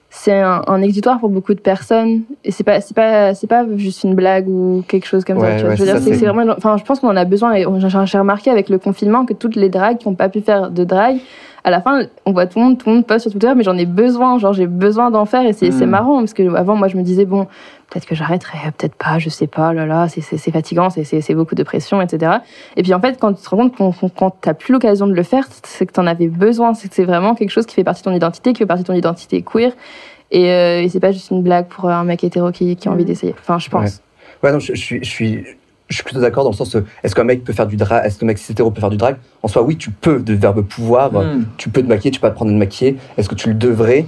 c'est un, un exutoire pour beaucoup de personnes, et c'est pas, c'est pas, c'est pas juste une blague ou quelque chose comme Ouais, ça, tu vois. ouais, je veux dire, c'est, vraiment, enfin, je pense qu'on en a besoin, et on- j'ai j'ai remarqué avec le confinement que toutes les dragues qui n'ont pas pu faire de drague, à la fin, on voit tout le monde, tout le monde poste sur Twitter, mais j'en ai besoin, genre, j'ai besoin d'en faire, et c'est, c'est Mm. marrant, parce que avant, moi, je me disais, bon, peut-être que j'arrêterai, peut-être pas, je sais pas, là là, c'est, fatigant, c'est, beaucoup de pression, etc. Et puis en fait, quand tu te rends compte qu'on, quand t'as plus l'occasion de le faire, c'est que t'en avais besoin, c'est que c'est vraiment quelque chose qui fait partie de ton identité, qui fait partie de ton identité queer. Et, euh, et c'est pas juste une blague pour un mec hétéro qui, qui a envie Mhm. d'essayer. Enfin, je pense. Ouais, non, je, je suis, je suis, je suis plutôt d'accord dans le sens, est-ce qu'un mec peut faire du drag, est-ce qu'un mec hétéro peut faire du drag? En soi, oui, tu peux, de verbe pouvoir, Mm. tu peux te maquiller, tu peux apprendre à te maquiller. Est-ce que tu le devrais?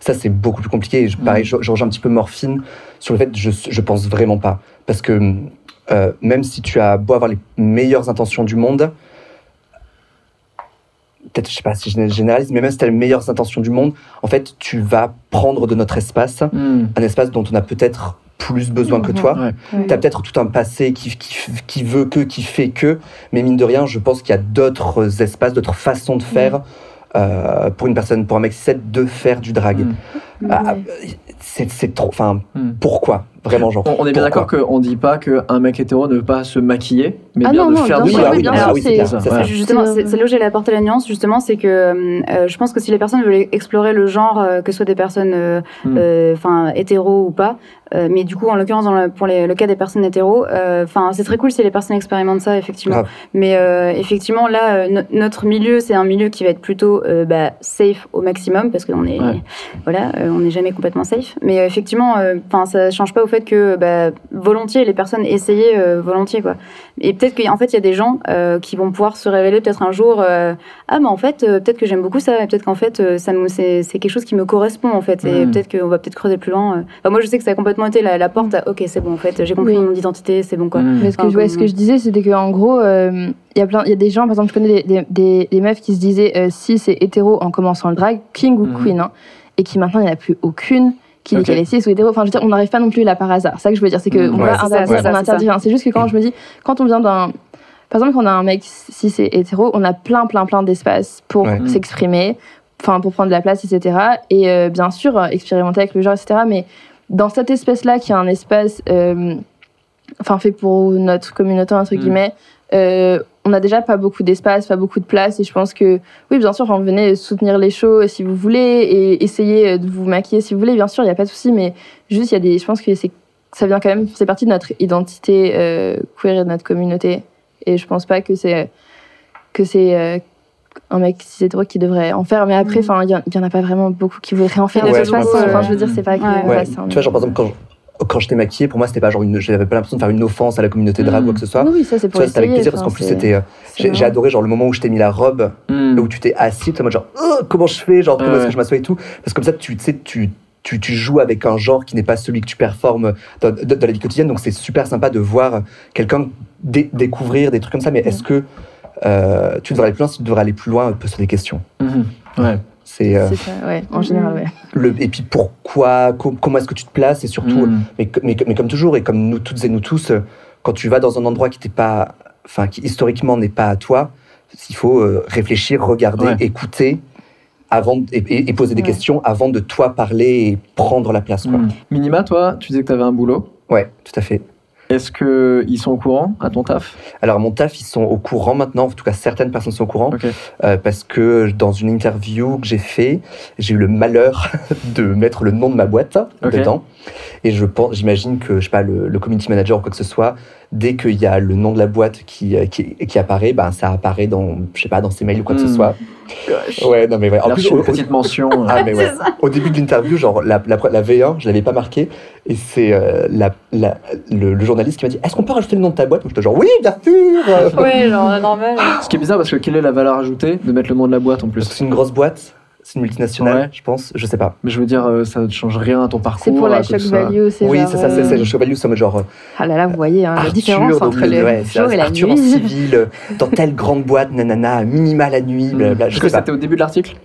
Ça, c'est beaucoup plus compliqué. Je- pareil, je, je rejoins un petit peu Morphine sur le fait, je, je pense vraiment pas. Parce que euh, même si tu as beau avoir les meilleures intentions du monde, peut-être, je sais pas si je généralise, mais même si tu as les meilleures intentions du monde, en fait, tu vas prendre de notre espace Hmm. un espace dont on a peut-être plus besoin que toi. Ouais. Ouais. Tu as peut-être tout un passé qui, qui, qui veut que, qui fait que, mais mine de rien, je pense qu'il y a d'autres espaces, d'autres façons de faire euh, pour une personne, pour un mec cis de faire du drag. Mm. Ah, c'est c'est trop. Enfin, Mm. pourquoi? Vraiment, genre. On, on est bien d'accord qu'on dit pas qu'un mec hétéro ne veut pas se maquiller, mais Ah bien non, de non, faire bien du oui, bien sûr, oui, c'est ça. Justement, C'est- là où j'allais apporter la nuance, justement, c'est que euh, je pense que si les personnes veulent explorer le genre, euh, que ce soit des personnes euh, Mm. euh, enfin hétéros ou pas, euh, mais du coup, en l'occurrence, dans le- pour les- le cas des personnes hétéros, euh, enfin c'est très cool si les personnes expérimentent ça, effectivement. Mais euh, effectivement, là, euh, no- notre milieu, c'est un milieu qui va être plutôt euh, bah, safe au maximum, parce qu'on est, Ouais. voilà, euh, on n'est jamais complètement safe. Mais euh, effectivement, euh, enfin ça change pas au fait que bah, volontiers les personnes essayaient euh, volontiers quoi. Et peut-être qu'en fait, il y a des gens euh, qui vont pouvoir se révéler peut-être un jour euh, Ah, mais en fait, euh, peut-être que j'aime beaucoup ça, et peut-être qu'en fait, euh, ça me- c'est c'est quelque chose qui me correspond, en fait. Et Mm. peut-être qu'on va peut-être creuser plus loin. euh. Enfin, moi, je sais que ça a complètement été la, la porte à Ok, c'est bon, en fait, j'ai compris Oui. mon identité, c'est bon, quoi. Hmm. Mais ce que, Enfin, je, ouais, ce que je disais, c'était qu'en gros, euh, il y a plein, il y a des gens, par exemple, je connais des, des, des- des meufs qui se disaient euh, si c'est hétéro en commençant le drag, king ou Mhm. queen, hein, et qui maintenant il n'y en a plus aucune qui dit Ok. qu'elle est cis ou hétéro. Enfin, je veux dire, on n'arrive pas non plus là par hasard. C'est ça que je veux dire, c'est que Mhm. on Ouais, va c'est ça, interdire, c'est ça, on c'est interdit rien. C'est juste que quand je me dis, quand on vient d'un, par exemple, quand on a un mec si c'est hétéro, on a plein, plein, plein d'espace pour Ouais. S'exprimer, enfin pour prendre de la place, etc. Et euh, bien sûr, euh, expérimenter avec le genre, etc. Mais dans cette espèce-là, qui est un espace, euh, enfin fait pour notre communauté entre Mm. guillemets, euh, on a déjà pas beaucoup d'espace, pas beaucoup de place, et je pense que oui, bien sûr, enfin, venez soutenir les shows si vous voulez et essayer de vous maquiller si vous voulez, bien sûr, il y a pas de souci, mais juste il y a des, je pense que c'est ça vient quand même, c'est partie de notre identité euh, queer et de notre communauté, et je pense pas que c'est que c'est euh, un mec cis hétéro qui devrait en faire, mais après, Mm. enfin, il y, en- il y en a pas vraiment beaucoup qui voudraient en faire de toute façon. Enfin, je veux dire, c'est pas que Ouais. c'est Tu vois, genre, par exemple, quand je, quand je t'ai maquillée, pour moi, c'était pas genre une. J'avais pas l'impression de faire une offense à la communauté drag Mm. ou quoi que ce soit. Oui, ça c'est Tu pour vois, c'était avec plaisir parce qu'en plus, c'était. euh, J'ai adoré genre le moment où je t'ai mis la robe, Hmm. où tu t'es assis, en mode genre Oh, comment je fais, genre comment est-ce que je m'assois et tout. Parce que comme ça, tu sais, tu, tu, tu joues avec un genre qui n'est pas celui que tu performes dans, dans- dans la vie quotidienne. Donc c'est super sympa de voir quelqu'un dé- découvrir des trucs comme ça. Mais est-ce que euh, tu devrais aller plus loin Si tu devrais aller plus loin, pose des questions? Mhm. Ouais. C'est euh, ouais, en général, ouais. le et puis pourquoi, co- comment est-ce que tu te places et surtout, Hmm. mais, co- mais, mais comme toujours et comme nous toutes et nous tous, euh, quand tu vas dans un endroit qui t'est pas, enfin qui historiquement n'est pas à toi, il faut euh, réfléchir, regarder, Ouais. écouter avant de- et, poser des questions avant de toi parler et prendre la place. Quoi. Hmm. Minima, toi, tu disais que tu avais un boulot. Ouais, tout à fait. Est-ce qu'ils sont au courant à ton taf? Alors mon taf, ils sont au courant maintenant. En tout cas, certaines personnes sont au courant euh, parce que dans une interview que j'ai fait, j'ai eu le malheur de mettre le nom de ma boîte dedans. Et je pense, j'imagine que je sais pas le, le community manager ou quoi que ce soit, dès qu'il y a le nom de la boîte qui, euh, qui, qui apparaît, ben ça apparaît dans je sais pas dans ses mails ou quoi que ce Hmm. soit. Ouais, non mais ouais. En Alors, plus, une au, petite mention. euh, ah, mais ouais. au début de l'interview, genre la, la, la V1, je l'avais pas marqué, et c'est euh, la, la- le, le journaliste qui m'a dit Est-ce qu'on peut rajouter le nom de ta boîte? Moi, j'étais genre Oui, bien sûr Ouais, genre, normal. Ce qui est bizarre parce que quelle est la valeur ajoutée de mettre le nom de la boîte en Parce plus? Que c'est une grosse boîte, c'est une multinationale, Ouais. je pense, je sais pas. Mais je veux dire, euh, ça ne change rien à ton parcours. C'est pour la que shock soit. value, c'est Oui, c'est ça, c'est euh, ça. Le show value, mode genre. euh, Ah là là, vous voyez, hein, la Arthur, différence donc, entre le- le ouais, jour et la Arthur en civil, euh, dans telle grande boîte, nanana, à minima la nuit, blablabla. Je Est-ce que sais pas. c'était au début de l'article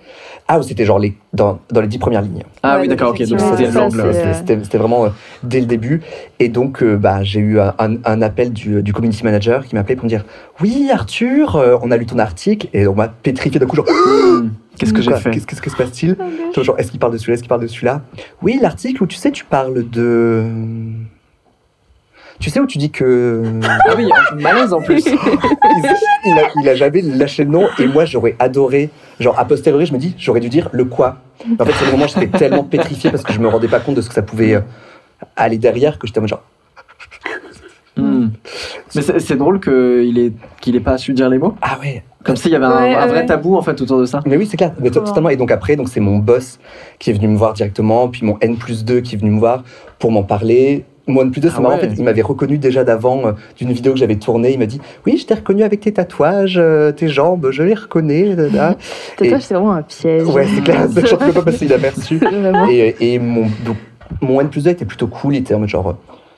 Ah, ou c'était genre les, dans, dans les dix premières lignes. Ah Ouais, oui, d'accord, ok. Donc c'était ça, euh, vraiment euh, dès le début. Et donc, euh, bah, j'ai eu un, appel du, du community manager qui m'appelait pour me dire Oui, Arthur, euh, on a lu ton article. Et on m'a pétrifié d'un coup, genre Hmm. Qu'est-ce que j'ai fait Qu'est-ce que se passe-t-il Genre, est-ce qu'il parle de celui-là Est-ce qu'il parle de celui-là Oui, l'article où tu sais, tu parles de. Tu sais où tu dis que. Ah oui, malaise en plus. il, il a, il a jamais lâché le nom et moi j'aurais adoré, genre a posteriori je me dis j'aurais dû dire le quoi. Mais en fait c'est le moment où j'étais tellement pétrifié parce que je me rendais pas compte de ce que ça pouvait euh, aller derrière que j'étais en mode genre. Mais c'est drôle qu'il ait, qu'il ait pas su dire les mots. ah ouais. Comme s'il y avait un, Ouais, un vrai ouais. tabou en fait autour de ça. Mais oui c'est clair, mais to- totalement. Et donc après donc c'est mon boss qui est venu me voir directement, puis mon N plus 2 qui est venu me voir pour m'en parler. Mon N plus 2, c'est Ah marrant, en fait, il m'avait reconnu déjà d'avant euh, d'une vidéo que j'avais tournée. Il m'a dit Oui, je t'ai reconnu avec tes tatouages, euh, tes jambes, je les reconnais. Tatouage, c'est vraiment un piège. Ouais, c'est clair, je ne peux pas passer inaperçu. Et, et mon, donc, mon N plus 2 était plutôt cool. Il était en mode genre, euh,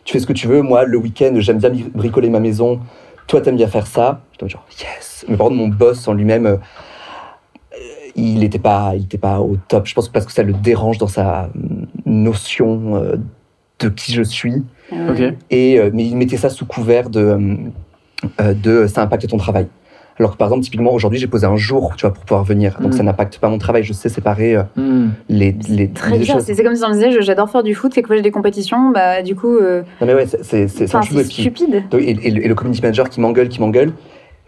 tu fais ce que tu veux. Moi, le week-end, j'aime bien bri- bricoler ma maison. Toi, t'aimes bien faire ça. J'étais genre, yes. Mais par contre, mon boss en lui-même, euh, euh, il n'était pas, il était pas au top. Je pense que parce que ça le dérange dans sa hum, notion euh, de qui je suis. Et, euh, mais il mettait ça sous couvert de, de ça impacte ton travail. Alors que par exemple, typiquement, aujourd'hui, j'ai posé un jour tu vois, pour pouvoir venir. Donc Mm. ça n'impacte pas mon travail. Je sais séparer euh, Hmm. les, les, Très les bizarre. choses. C'est comme si on disait j'adore faire du foot, fait que j'ai des compétitions, bah du coup, euh, Non, mais ouais, c'est Et stupide. Donc, Et, et le- et le community manager qui m'engueule, qui m'engueule,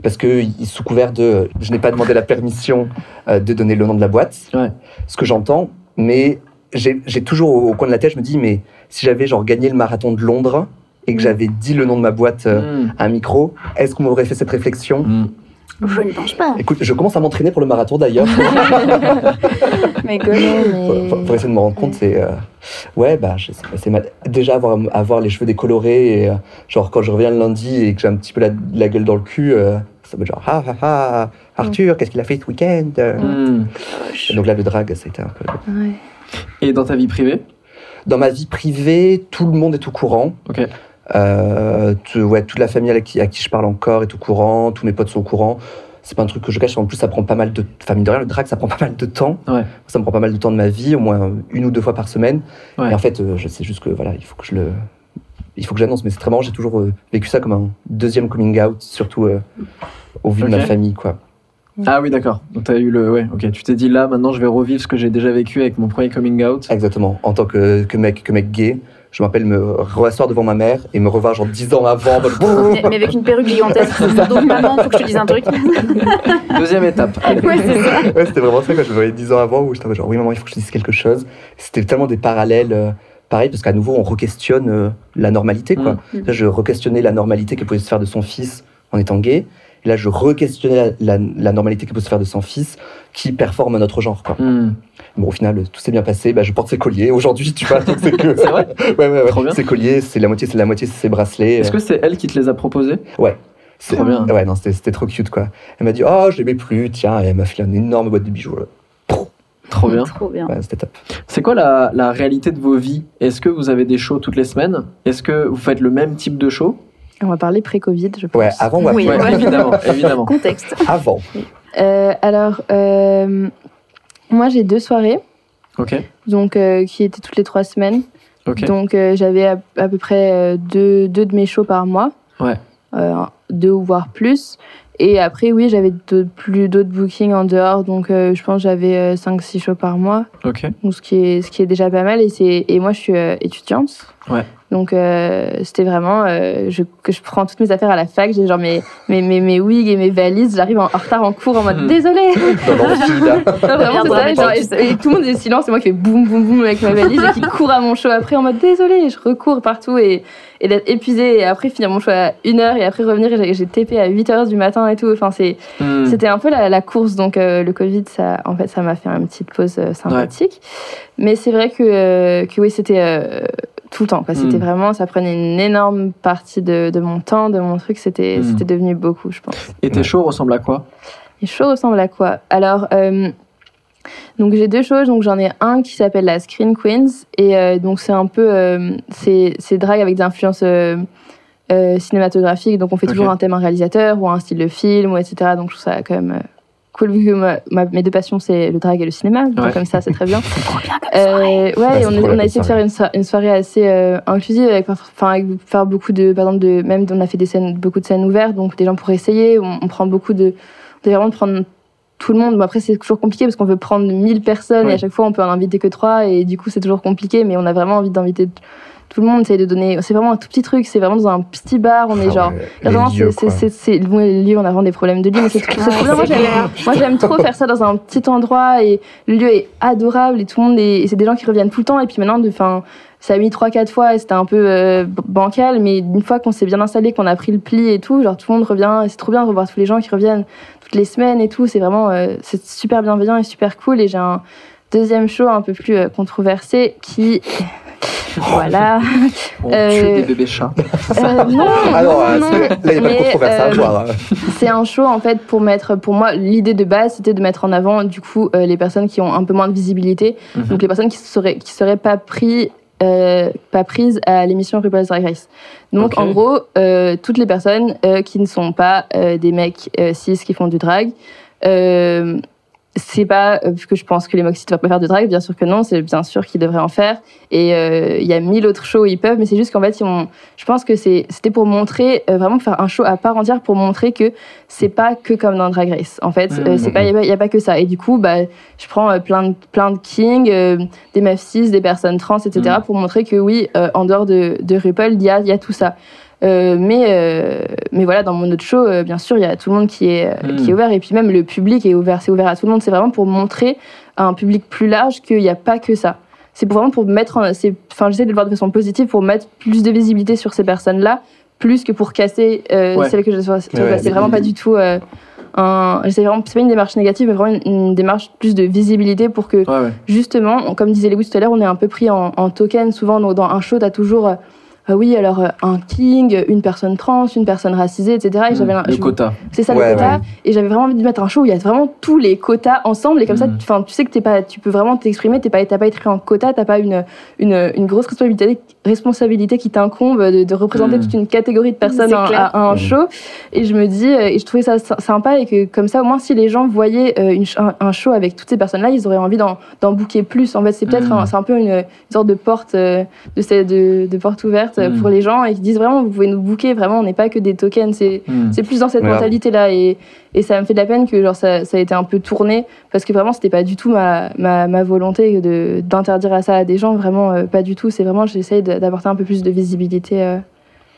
parce que sous couvert de je n'ai pas demandé la permission euh, de donner le nom de la boîte, Ouais. ce que j'entends, mais j'ai j'ai toujours au, au coin de la tête, je me dis, mais si j'avais genre gagné le marathon de Londres et que Mm. j'avais dit le nom de ma boîte euh, à un micro, est-ce qu'on m'aurait fait cette réflexion? Je ne pense pas. Écoute, je commence à m'entraîner pour le marathon d'ailleurs. Mais que- mais- pour essayer de me rendre compte, c'est. euh, ouais, bah, je sais pas, c'est mal. Déjà, avoir, avoir les cheveux décolorés, et, euh, genre quand je reviens le lundi et que j'ai un petit peu la, la gueule dans le cul, euh, ça me dit genre, ah ah ah, Arthur, qu'est-ce qu'il a fait ce week-end? Hmm. Et Donc là, le drag, ça a été un peu. Ouais. Et dans ta vie privée? Dans ma vie privée, tout le monde est au courant. Ok. Euh, tout- ouais, toute la famille à qui, à qui je parle encore est au courant, tous mes potes sont au courant. C'est pas un truc que je cache, en plus ça prend pas mal de... Enfin, mine de rien, le drag, ça prend pas mal de temps. Ouais. Ça me prend pas mal de temps de ma vie, au moins une ou deux fois par semaine. Ouais. Et en fait, euh, je sais juste que voilà, il faut que je le... Il faut que j'annonce, mais c'est très marrant, j'ai toujours euh, vécu ça comme un deuxième coming out, surtout euh, au vu de ma famille, quoi. Ah oui, d'accord. Donc t'as eu le. Ouais, ok. Tu t'es dit là, maintenant je vais revivre ce que j'ai déjà vécu avec mon premier coming out. Exactement. En tant que, que mec, que mec gay, je m'appelle me rasseoir devant ma mère et me revoir genre 10 ans avant. mais, mais avec une perruque gigantesque. Donc maman, faut que je te dise un truc. Deuxième étape. Ouais, c'est ça. Ouais, c'était vraiment ça quand je me voyais 10 ans avant où j'étais genre oui maman il faut que je te dise quelque chose. C'était tellement des parallèles euh, pareil parce qu'à nouveau on re-questionne euh, la normalité quoi. Mm. Là je re-questionnais la normalité qu'elle pouvait se faire de son fils en étant gay. Et là je re-questionnais la, la- la normalité qu'elle peut se faire de son fils qui performe à notre genre quoi. Hmm. Bon au final tout s'est bien passé. Bah, je porte ses colliers aujourd'hui tu vois donc c'est que C'est vrai ouais ouais Trop bien. ouais. Ses colliers c'est la moitié c'est la moitié c'est ses bracelets. Est-ce euh, que c'est elle qui te les a proposés? Ouais. C'est- Trop bien. Ouais, non, c'était c'était trop cute, quoi. Elle m'a dit, oh, je l'aimais plus, tiens, et elle m'a filé une énorme boîte de bijoux. là. Trop bien. Trop bien. Ouais, c'était top. C'est quoi la, la réalité de vos vies? Est-ce que vous avez des shows toutes les semaines? Est-ce que vous faites le même type de show? On va parler pré-Covid, je pense. Ouais, avant, ouais. Oui. Ouais, évidemment, évidemment. Contexte. Avant. Euh, alors, euh, moi j'ai deux soirées, Ok, donc euh, qui étaient toutes les trois semaines. ok. Donc euh, j'avais à, à peu près deux, deux de mes shows par mois. Ouais. Euh, deux ou voire plus. Et après, oui, j'avais plus d'autres bookings en dehors. Donc euh, je pense que j'avais 5-6 shows par mois. Ok. Donc, ce, qui est, ce qui est déjà pas mal. Et, c'est- et moi, je suis euh, étudiante. Ouais. Donc euh, c'était vraiment euh, je, que je prends toutes mes affaires à la fac. J'ai genre mes, mes, mes, mes wigs et mes valises. J'arrive en, en retard en cours en mode Genre, tu et, et tout le monde est silence, c'est moi qui fais boum boum boum avec ma valise et qui court à mon show après en mode désolé. Et je recours partout et, et d'être épuisée et après finir mon show à 1h et après revenir et j'ai- TP à 8h du matin et tout. Enfin, c'est, Hmm. c'était un peu la, la course. Donc euh, le Covid, ça, en fait, ça m'a fait une petite pause euh, sympathique. Mais c'est vrai que, euh, que oui, c'était euh, tout le temps. quoi. C'était Mm. vraiment, ça prenait une énorme partie de, de mon temps, de mon truc. C'était, Mm. c'était devenu beaucoup, je pense. Et tes shows ressemblent à quoi? Les shows ressemblent à quoi? Alors, euh, donc j'ai deux shows. Donc j'en ai un qui s'appelle la Screen Queens et euh, donc c'est un peu euh, c'est c'est drag avec des influences euh, euh, cinématographiques. Donc on fait toujours un thème, un réalisateur ou un style de film ou etc. Donc je trouve ça quand même euh, cool vu que ma- ma- mes deux passions c'est le drag et le cinéma. Donc Ouais. comme ça c'est très bien. Euh, ouais, c'est on, a- on a essayé de faire une, so- une soirée assez euh, inclusive, avec, enfin, faire beaucoup de, par exemple, de, même on a fait des scènes, beaucoup de scènes ouvertes, donc des gens pour essayer. On, on prend beaucoup de, on vraiment de prendre tout le monde. Bon, après, c'est toujours compliqué parce qu'on veut prendre 1000 personnes Ouais. et à chaque fois on peut en inviter que 3 et du coup c'est toujours compliqué, mais on a vraiment envie d'inviter tout le monde. On essaye de donner, c'est vraiment un tout petit truc, c'est vraiment dans un petit bar, on est Ah genre. ouais, c'est, bon, les lieux, on a vraiment des problèmes de lieux, mais c'est, trop bien. Moi, j'aime, trop faire ça dans un petit endroit et le lieu est adorable et tout le monde est, et c'est des gens qui reviennent tout le temps. Et puis maintenant, de, fin, ça a mis 3-4 fois et c'était un peu euh, bancal, mais une fois qu'on s'est bien installé, qu'on a pris le pli et tout, genre tout le monde revient et c'est trop bien de revoir tous les gens qui reviennent toutes les semaines et tout. C'est vraiment, euh, c'est super bienveillant et super cool. Et j'ai un deuxième show un peu plus euh, controversé qui, voilà. On Euh, tue des bébés chats. Euh, non, Alors, non, non. c'est- là, il n'y a pas de controverse à euh, avoir. hein. C'est un show en fait pour mettre, pour moi, l'idée de base, c'était de mettre en avant du coup euh, les personnes qui ont un peu moins de visibilité, Mhm. donc les personnes qui seraient qui seraient pas pris, euh, pas prises à l'émission RuPaul's Drag Race. Donc en gros, euh, toutes les personnes euh, qui ne sont pas des mecs cis qui font du drag. C'est pas euh, parce que je pense que les moxites ne doivent pas faire de drag, bien sûr que non, c'est bien sûr qu'ils devraient en faire. Et euh, il y a mille autres shows où ils peuvent, mais c'est juste qu'en fait, je pense que c'était pour montrer, euh, vraiment faire un show à part entière pour montrer que c'est pas que comme dans Drag Race. En fait, il n'y a, pas que ça. Et du coup, bah, je prends plein, de, plein de kings, euh, des meufs cis, des personnes trans, etc., pour montrer que oui, en dehors de, de RuPaul, il y a, il y a tout ça. Euh, mais, euh, mais voilà, dans mon autre show, euh, bien sûr, il y a tout le monde qui est, euh, Mm. qui est ouvert. Et puis même le public est ouvert, c'est ouvert à tout le monde. C'est vraiment pour montrer à un public plus large qu'il n'y a pas que ça. C'est pour vraiment pour mettre, enfin, j'essaie de le voir de façon positive pour mettre plus de visibilité sur ces personnes-là, plus que pour casser Ouais. celles que je sois. Ouais, c'est vraiment pas du tout un. C'est vraiment, c'est pas une démarche négative, mais vraiment une, une démarche plus de visibilité pour que Ouais, ouais. justement, on- comme disait Lewis tout à l'heure, on est un peu pris en, en token. Souvent, dans, dans un show, tu as toujours, euh, ah oui, alors euh, un king, une personne trans, une personne racisée, etc. Et j'avais l'im- Le je- quota. C'est ça Ouais, le quota. ouais. Et j'avais vraiment envie de mettre un show où il y a vraiment tous les quotas ensemble. Et comme ça, enfin, tu sais que t'es pas, tu peux vraiment t'exprimer. T'es pas, t'as pas été pris en quota. T'as pas une, une, une grosse responsabilité, responsabilité qui t'incombe de, de représenter Mhm. toute une catégorie de personnes à, un show. Et je me dis, euh, et je trouvais ça sy- sympa et que comme ça, au moins, si les gens voyaient euh, une un, un show avec toutes ces personnes-là, ils auraient envie d'en, d'en booker plus. En fait, c'est peut-être un, c'est un peu une, une sorte de porte, euh, de, ces- de, de porte ouverte Mhm. pour les gens et qui disent vraiment, vous pouvez nous booker. Vraiment, on n'est pas que des tokens. C'est, c'est plus dans cette Ouais. mentalité-là. Et, et ça me fait de la peine que genre, ça, ça a été un peu tourné, parce que vraiment, c'était pas du tout ma, ma, ma volonté de, d'interdire à ça à des gens. Vraiment, euh, pas du tout. C'est vraiment, j'essaye d'apporter un peu plus de visibilité. euh.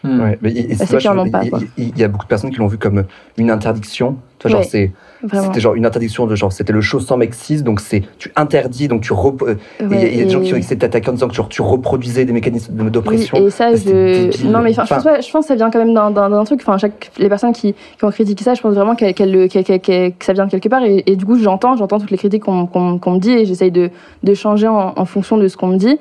Hmm. Ouais, mais et- ont pas, il- y a beaucoup de personnes qui l'ont vu comme une interdiction. Tu vois, genre, c'est, c'était genre une interdiction de genre, c'était le show sans cis, donc c'est, tu interdis, donc tu rep- euh, et il y a- des gens qui, qui s'étaient attaqués en disant que genre, tu reproduisais des mécanismes Oui, d'oppression. et ça, je. Non, mais enfin, je, pense je pense que ça vient quand même d'un, d'un- d'un truc. Enfin, chaque, les personnes qui, qui ont critiqué ça, je pense vraiment qu'elles- que ça vient de quelque part. Et, et du coup, j'entends, j'entends toutes les critiques qu'on, qu'on- qu'on me dit et j'essaye de, de changer en, en fonction de ce qu'on me dit.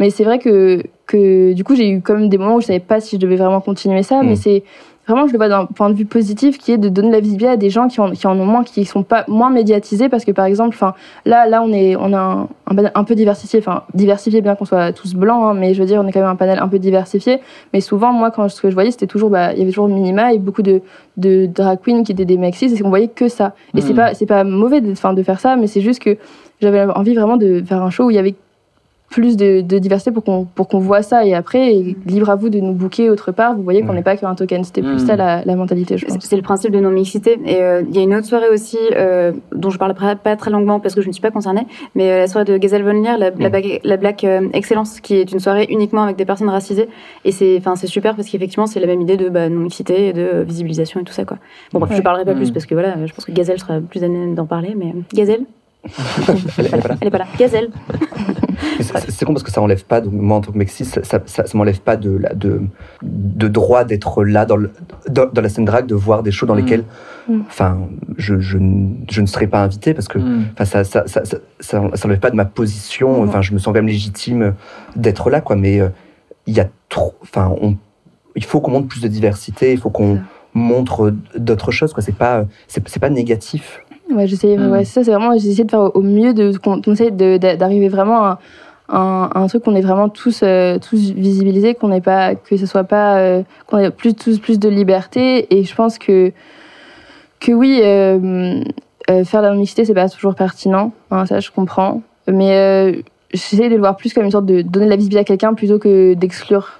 Mais c'est vrai que, que du coup, j'ai eu quand même des moments où je savais pas si je devais vraiment continuer ça. Mm. Mais c'est vraiment, je le vois d'un point de vue positif, qui est de donner la visibilité à des gens qui en, qui en ont moins, qui sont pas moins médiatisés. Parce que par exemple, enfin, là, là, on est, on a un, un panel un peu diversifié. Enfin, diversifié bien qu'on soit tous blancs, hein, mais je veux dire, on est quand même un panel un peu diversifié. Mais souvent, moi, quand ce que je voyais, c'était toujours, bah, il y avait toujours Minima et beaucoup de, de drag queens qui étaient des mecs cis, et qu'on voyait que ça. Et c'est Mm. pas, c'est pas mauvais de, de faire ça, mais c'est juste que j'avais envie vraiment de faire un show où il y avait plus de, de diversité pour qu'on pour qu'on voit ça et après et libre à vous de nous booker autre part vous voyez qu'on Mm. n'est pas qu'un token c'était plus Mm. ça la, la mentalité je C'est pense c'est le principe de non-mixité. Et euh, il y a une autre soirée aussi, euh, dont je parle pas, pas très longuement parce que je ne suis pas concernée, mais euh, la soirée de Gazelle Von Leer, la, la, Mm. Black- la Black euh, Excellence, qui est une soirée uniquement avec des personnes racisées. Et c'est enfin, c'est super parce qu'effectivement, c'est la même idée de bah, non-mixité et de visibilisation et tout ça. Quoi. Bon, bref, je Ouais. parlerai pas Mm. plus parce que voilà, je pense que Gazelle sera plus amenée d'en parler, mais Gazelle elle- elle est pas là. Elle est pas là. Gazelle c'est- con parce que ça enlève pas, donc moi en tant que cis, ça, ça, ça- ça m'enlève pas de, la- de, de droit d'être là dans, le, dans, dans la scène drag, de voir des shows dans Mm. lesquels Mm. enfin, je, je, ne- je ne serais pas invité parce que. Enfin, ça, ça, ça, enlève pas de ma position. Mhm. Enfin, je me sens quand même légitime d'être là, quoi. Mais euh, il y a trop. Enfin, on, il faut qu'on montre plus de diversité. Il faut qu'on montre d'autres choses, quoi. C'est pas, c'est, pas négatif. Ouais, j'essayais, Mm. ouais, ça, c'est vraiment, essayé de faire au mieux, de, qu'on essaye d'arriver vraiment à un, un truc qu'on est vraiment tous, euh, tous visibilisés, qu'on n'est pas, que ce soit pas, euh, qu'on ait plus, tous plus de liberté. Et je pense que, que oui, euh, faire la non-mixité, c'est pas toujours pertinent. hein, ça, je comprends. Mais j'essaie de le voir plus comme une sorte de donner de la visibilité à quelqu'un plutôt que d'exclure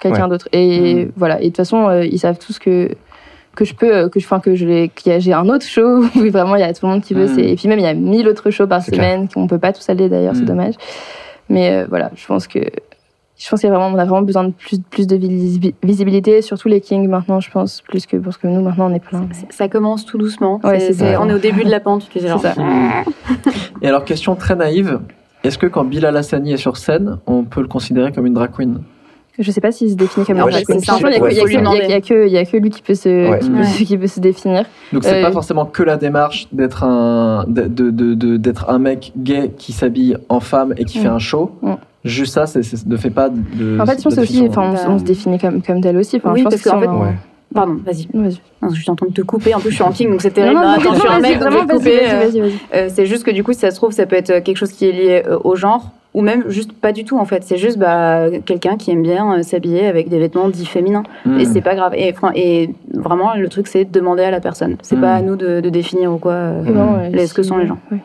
quelqu'un Ouais. d'autre. Et Mm. voilà. Et de toute façon, ils savent tous que que je peux, que je, enfin, que je j'ai un autre show où vraiment il y a tout le monde qui veut. Mm. Et puis même il y a mille autres shows par semaine qu'on peut pas tous aller d'ailleurs, c'est Mm. dommage. Mais euh, voilà, je pense que je pense qu'il y a vraiment, on a vraiment besoin de plus, plus de visi- visibilité, surtout les kings maintenant, je pense, plus que parce que nous maintenant on est plein. Ça commence tout doucement. Ouais, on est au début de la pente. genre, ça. Et alors, question très naïve. Est-ce que quand Bilal Hassani est sur scène, on peut le considérer comme une drag queen? Je sais pas s'il se définit comme Ouais, il y a a a- a que- lui qui peut se, Ouais. qui peut, Ouais. qui peut se définir. Donc c'est Euh, pas forcément que la démarche d'être un de- de- de- de- d'être un mec gay qui s'habille en femme et qui fait un show. Juste ça, c'est, c'est- ne fait pas de. En fait, aussi, enfin, on, on se définit comme, comme tel aussi. Enfin, Oui, je pense parce que qu'en si fait- on- Ouais. Pardon, vas-y. Non, Je suis en train de te couper. En plus, je suis en ping, donc c'est terrible. Non, non, Attends, non, je suis un vas-y, mec, donc je couper. Euh, c'est juste que du coup, si ça se trouve, ça peut être quelque chose qui est lié euh, au genre, ou même juste pas du tout en fait. C'est juste bah, quelqu'un qui aime bien euh, s'habiller avec des vêtements dits féminins. Hmm. Et c'est pas grave. Et, vraiment, le truc, c'est de demander à la personne. C'est pas à nous de, de définir ou quoi. euh, Vraiment, ouais, les- ce que sont les gens. ouais.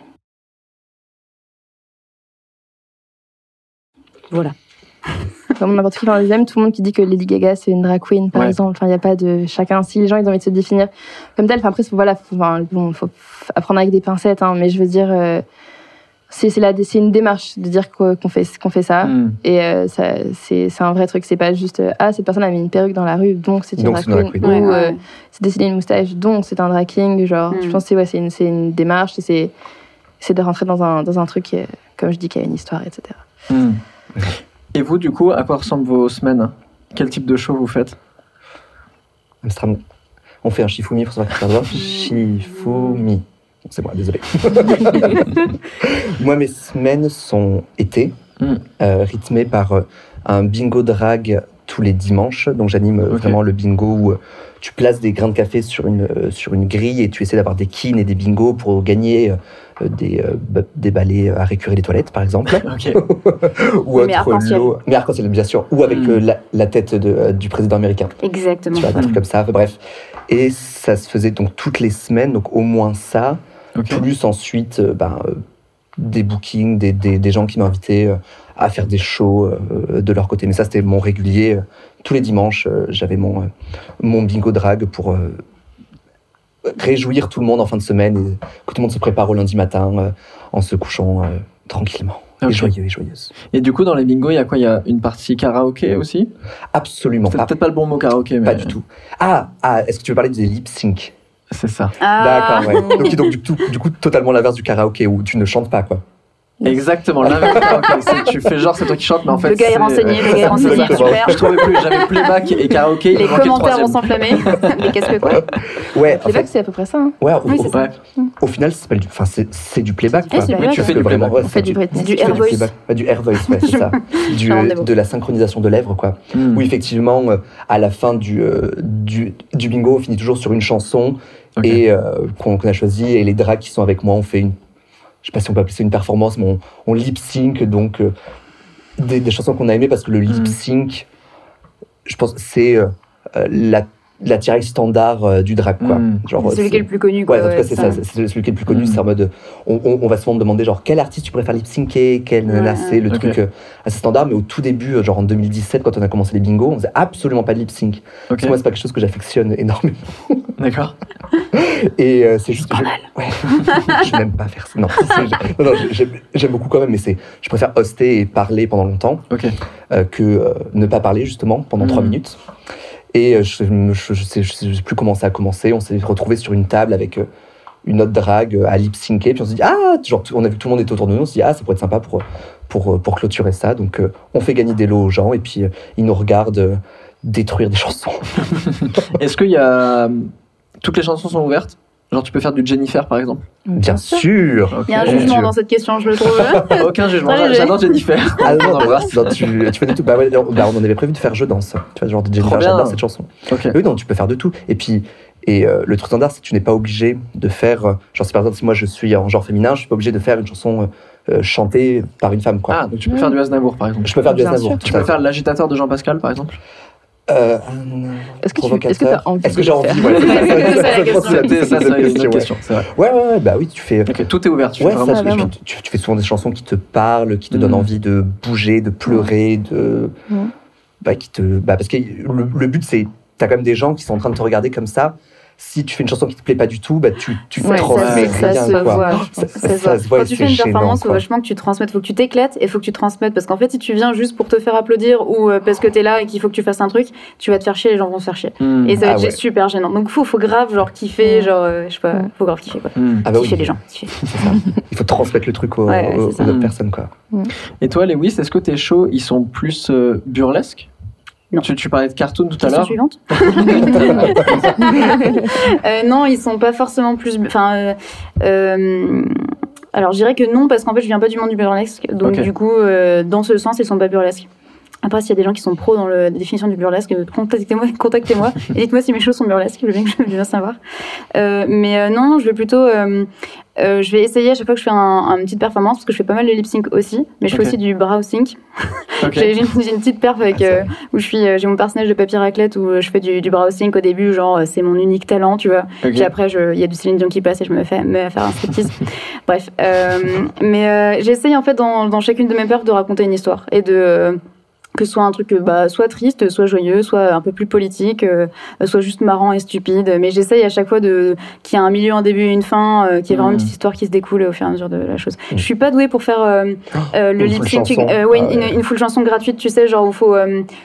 Voilà. Comme n'importe qui dans les aime, tout le monde qui dit que Lady Gaga c'est une drag queen par Ouais. exemple. Enfin, il n'y a pas de chacun. Si les gens ils ont envie de se définir comme tel, enfin après voilà, faut, enfin, bon, faut apprendre avec des pincettes, hein, mais je veux dire, euh, c'est c'est une démarche de dire qu'on fait qu'on fait ça. Hmm. Et euh, ça, c'est un vrai truc. C'est pas juste euh, ah cette personne a mis une perruque dans la rue donc c'est une Donc drag c'est une drag queen. Ou Ouais, euh, c'est dessiner une moustache donc c'est un drag king. Genre, Mm. je pense que c'est ouais, c'est une, c'est une démarche c'est c'est de rentrer dans un dans un truc qui est, comme je dis qui a une histoire etc. Hmm. Et vous, du coup, à quoi ressemblent vos semaines? Quel type de show vous faites? Amsterdam. On fait un shifumi le doigt. Shifumi. C'est moi, désolé. moi, mes semaines sont été, Mm. euh, rythmées par euh, un bingo drag tous les dimanches. Donc, j'anime euh, vraiment le bingo où euh, tu places des grains de café sur une, sur une grille et tu essaies d'avoir des kines et des bingos pour gagner des, euh, ba- des balais à récurer les toilettes, par exemple. Ou Mais arc-en-ciel. lot. Mais arc-en-ciel, bien sûr. Ou avec Mm. euh, la, la tête de, euh, du président américain Exactement. tu vois, des trucs comme ça, bref. Et ça se faisait donc toutes les semaines, donc au moins ça, plus ensuite euh, ben, euh, des bookings, des, des, des gens qui m'invitaient euh, à faire des shows euh, de leur côté. Mais ça, c'était mon régulier. euh, Tous les dimanches, euh, j'avais mon, euh, mon bingo drag pour euh, réjouir tout le monde en fin de semaine et que tout le monde se prépare au lundi matin euh, en se couchant euh, tranquillement. Et joyeux et joyeuse. Et du coup, dans les bingos, il y a quoi? Il y a une partie karaoké aussi? Absolument C'est pas. peut-être pas le bon mot karaoké, mais. Pas du tout. Ah, ah est-ce que tu veux parler des lip sync? C'est ça. Ah. D'accord, ouais. Donc, donc, du, coup, du coup, totalement l'inverse du karaoké où tu ne chantes pas, quoi. Exactement, l'inverse Tu fais genre, c'est toi qui chantes, mais en fait. Le gars est renseigné, le gars est renseigné, super. Je trouvais plus, j'avais playback et karaoké. Les commentaires vont s'enflammer. Mais qu'est-ce que quoi Ouais, bacs c'est à peu près ça. hein. ouais, au, Oui, au- c'est ça. Ouais. au final, c'est du, enfin, c'est, c'est du playback, playback. tu fais du playback. ouais, On fait c'est du air voice. playback. Ouais, du air voice, ouais, c'est ça. De la synchronisation de lèvres, quoi. Hmm. Où effectivement, euh, à la fin du, euh, du, bingo, on finit toujours sur une chanson et euh, qu'on, qu'on a choisie. Et les drags qui sont avec moi, on fait une, je sais pas si on peut appeler ça une performance, mais on, on lip sync donc euh, des, des chansons qu'on a aimées parce que le lip Mhm. sync, je pense, c'est euh, euh, la, la tirage standard euh, du drag, quoi. Mhm. Genre, C'est celui qui est le plus connu. Ouais, Quoi, en tout ouais, cas, c'est ça, c'est c'est celui qui est le plus connu. C'est en mode, on, on- on va souvent me demander, genre, quel artiste tu préfères lip syncer, quel Ouais, là, c'est le truc euh, assez standard. Mais au tout début, euh, genre en 2017, quand on a commencé les bingos, on faisait absolument pas de lip sync. Ok. Parce que moi, c'est pas quelque chose que j'affectionne énormément. D'accord. Et euh, c'est juste que je, ouais, je n'aime pas faire ça. Non, non, non, j'aime beaucoup quand même, mais c'est, je préfère hoster et parler pendant longtemps Ok. euh, que euh, ne pas parler justement pendant Mhm. trois minutes. Euh, je ne sais, plus comment ça a commencé. On s'est retrouvé sur une table avec euh, une autre drague euh, à lip syncer. Puis on s'est dit, ah, genre, on a vu tout le monde était autour de nous. On s'est dit, ah, ça pourrait être sympa pour, pour, pour clôturer ça. Donc on fait gagner des lots aux gens et puis ils nous regardent détruire des chansons. Est-ce qu'il y a. Toutes les chansons sont ouvertes? Genre, tu peux faire du Jennifer par exemple Bien sûr Ok. Il y a un jugement Dieu. dans cette question, je le trouve. Aucun jugement. J'adore Jennifer. Ah non, On non, tu, tu fais de tout. Bah ouais, on, bah, on en avait prévu de faire Je danse. Tu vois, genre de Jennifer, j'adore cette chanson. Ok. Oui, non, tu peux faire de tout. Et puis, et euh, le truc standard, c'est que tu n'es pas obligé de faire. euh, Genre, si par exemple, si moi je suis en genre féminin, je suis pas obligé de faire une chanson euh, euh, chantée par une femme, quoi. Ah, donc tu peux faire du Aznavour par exemple. je peux faire du Aznavour. Tu peux faire l'agitateur de Jean-Pascal par exemple Euh, Est-ce que tu est-ce que envie Est-ce que de j'ai envie faire voilà, C'est ça, c'est une question. c'est vrai. Ouais, ouais, ouais, bah oui, tu fais. Tout est ouvert. Tu Ouais, fais ça, vraiment tu, ce que tu vraiment. veux. tu- tu fais souvent des chansons qui te parlent, qui te Mhm. donnent envie de bouger, de pleurer, de. Mhm. Bah, qui te... bah, parce que le, le but, c'est. T'as quand même des gens qui sont en train de te regarder comme ça. Si tu fais une chanson qui te plaît pas du tout, bah, tu, tu Ouais, transmets ça, rien, se quoi. voit. Ça, Ça se ça voit. se voit, Quand tu fais une gênant, performance, faut quoi. vachement que tu transmettes. Faut que tu t'éclates et faut que tu transmettes. Parce qu'en fait, si tu viens juste pour te faire applaudir ou euh, parce que t'es là et qu'il faut que tu fasses un truc, tu vas te faire chier, les gens vont se faire chier. Hmm. Et ça va Ah être ouais. super gênant. Donc, faut, faut grave, genre, kiffer, Mm. genre, euh, je sais pas, Mm. faut grave kiffer, quoi. Hmm. Ah bah kiffer oui, les gens. kiffer. ça. Il faut transmettre le truc aux, Ouais, ouais, aux- c'est ça. aux autres personnes, quoi. Et toi, Lewis, est-ce que tes shows, ils sont plus euh, burlesques? Non. Tu, tu parlais de cartoon tout à l'heure. suivante. Euh, non, ils sont pas forcément plus. Enfin, euh, euh, Alors je dirais que non parce qu'en fait je viens pas du monde du burlesque, donc du coup euh, dans ce sens ils sont pas burlesques. Après s'il y a des gens qui sont pros dans la définition du burlesque, euh, contactez-moi, contactez-moi et dites-moi si mes choses sont burlesques, je veux bien, je veux bien savoir. Euh, mais euh, non, je vais plutôt, euh, je vais essayer à chaque fois que je fais un, une petite performance parce que je fais pas mal de lip sync aussi, mais je fais aussi du brow sync. J'ai une, petite perf avec Ah, où je suis, j'ai mon personnage de papier raclette où je fais du, du brow sync au début, genre c'est mon unique talent, tu vois. Ok. Puis après, il y a du Céline Dion qui passe et je me fais, me faire un striptease. Bref. mais j'essaye en fait dans, dans chacune de mes perfs de raconter une histoire et de. Que ce soit un truc bah, soit triste, soit joyeux, soit un peu plus politique, euh, soit juste marrant et stupide. Mais j'essaye à chaque fois de qu'il y ait un milieu, un début et une fin, euh, qu'il y ait vraiment une Mhm. petite histoire qui se découle au fur et à mesure de la chose. Je suis pas douée pour faire euh, euh, le lip sync, ouais, Ah une, une full chanson gratuite, tu sais, genre où il faut,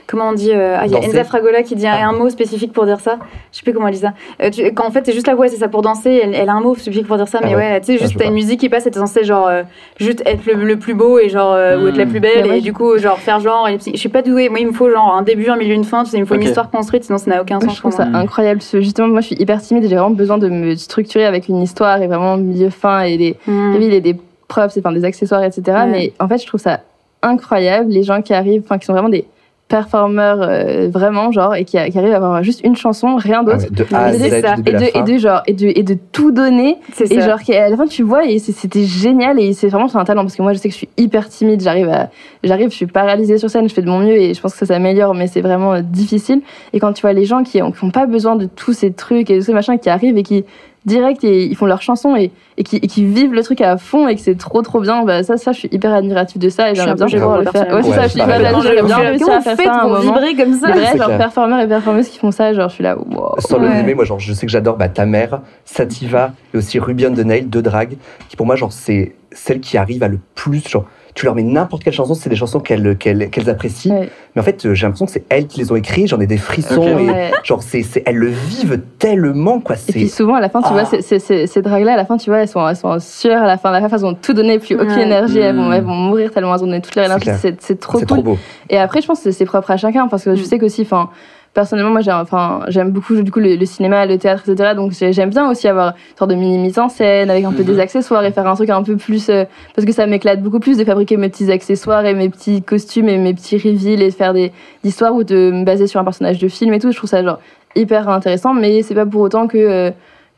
comment on dit, ah, il y a. Enza Fragola qui dit un, Ah. un mot spécifique pour dire ça. Je sais plus comment elle dit ça. Tu- quand en fait c'est juste la voix, c'est ça pour danser. Elle, elle a un mot spécifique pour dire ça, mais ouais. ouais, tu sais, juste t'as une musique qui passe et t'es censé genre juste être le, le plus beau et genre ou être la Hmm. plus belle et du coup genre faire genre. et suis pas douée. Moi il me faut genre un début, un milieu, une fin. Tu sais, il me faut une histoire construite, sinon ça n'a aucun sens je trouve ça moi. incroyable. parce que Justement, moi, je suis hyper timide et j'ai vraiment besoin de me structurer avec une histoire et vraiment milieu fin et des reveals et des props, enfin des accessoires, etc. Ouais. Mais en fait, je trouve ça incroyable les gens qui arrivent, enfin qui sont vraiment des performeurs euh, vraiment genre et qui, qui arrivent à avoir juste une chanson, rien Ah d'autre. ouais, de A à ça. Et à de, et de genre et de, et de tout donner C'est et ça. genre qu'à la fin tu vois et c'était génial et c'est vraiment c'est un talent parce que moi je sais que je suis hyper timide j'arrive à j'arrive je suis paralysée sur scène je fais de mon mieux et je pense que ça s'améliore mais c'est vraiment euh, difficile et quand tu vois les gens qui ont, qui ont pas besoin de tous ces trucs et de ces machins qui arrivent et qui direct et ils font leur chanson et, et, qui, et qui vivent le truc à fond et que c'est trop trop bien bah ça ça je suis hyper admiratif de ça et j'aimerais bien pouvoir le faire ouais c'est ça je suis Ouais, hyper j'aimerais bien réussir à faire ça pour moment vibrer comme ça les vrais genre performeurs et performeuses qui font ça genre je suis là wow. Sans le Ouais. nommer, moi, genre, je sais que j'adore bah, ta mère, Sativa, et aussi Ruby on the Nail, deux dragues, qui pour moi, genre, c'est celles qui arrivent à le plus, genre, tu leur mets n'importe quelle chanson, c'est des chansons qu'elles qu'elles qu'elles apprécient. Ouais. Mais en fait, euh, j'ai l'impression que c'est elles qui les ont écrites, j'en ai des frissons, et Ouais. genre, c'est, c'est, elles le vivent tellement, quoi. Et puis C'est, souvent, à la fin, tu Ah. vois, ces, ces, ces, ces dragues-là, à la fin, tu vois, elles sont, elles sont en sueur à la fin. À la fin, elles ont tout donné, plus aucune énergie. Elles, vont, Mm. elles vont mourir tellement elles ont donné toute leur C'est énergie. C'est c'est trop cool. trop beau. Et après, je pense que c'est propre à chacun parce que je Mm. sais qu'aussi, enfin, personnellement, moi, j'ai, enfin, j'aime beaucoup du coup le, le cinéma, le théâtre, etc. Donc j'ai- j'aime bien aussi avoir une sorte de mini mise en scène avec un peu Mhm. des accessoires et faire un truc un peu plus euh, parce que ça m'éclate beaucoup plus de fabriquer mes petits accessoires et mes petits costumes et mes petits reveals et de faire des histoires ou de me baser sur un personnage de film et tout. Je trouve ça genre hyper intéressant, mais c'est pas pour autant que euh,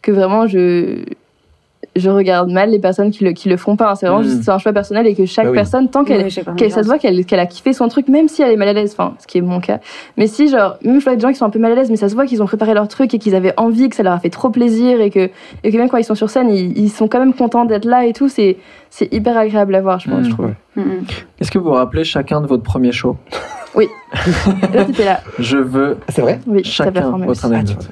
que vraiment je je regarde mal les personnes qui le qui le font pas. hein. C'est vraiment Mhm. juste un choix personnel et que chaque Bah oui. personne tant qu'elle pas, qu'elle ça se voit qu'elle qu'elle a kiffé son truc même si elle est mal à l'aise enfin ce qui est mon cas mais si genre même je vois des gens qui sont un peu mal à l'aise mais ça se voit qu'ils ont préparé leur truc et qu'ils avaient envie que ça leur a fait trop plaisir et que et que même quand ils sont sur scène ils, ils sont quand même contents d'être là et tout c'est c'est hyper agréable à voir je pense Mm. je trouve Ouais. Mm, mm. Est-ce que vous vous rappelez chacun de votre premier show? Là t'étais là Je veux Ah, c'est vrai? Oui chacun votre aussi. anecdote.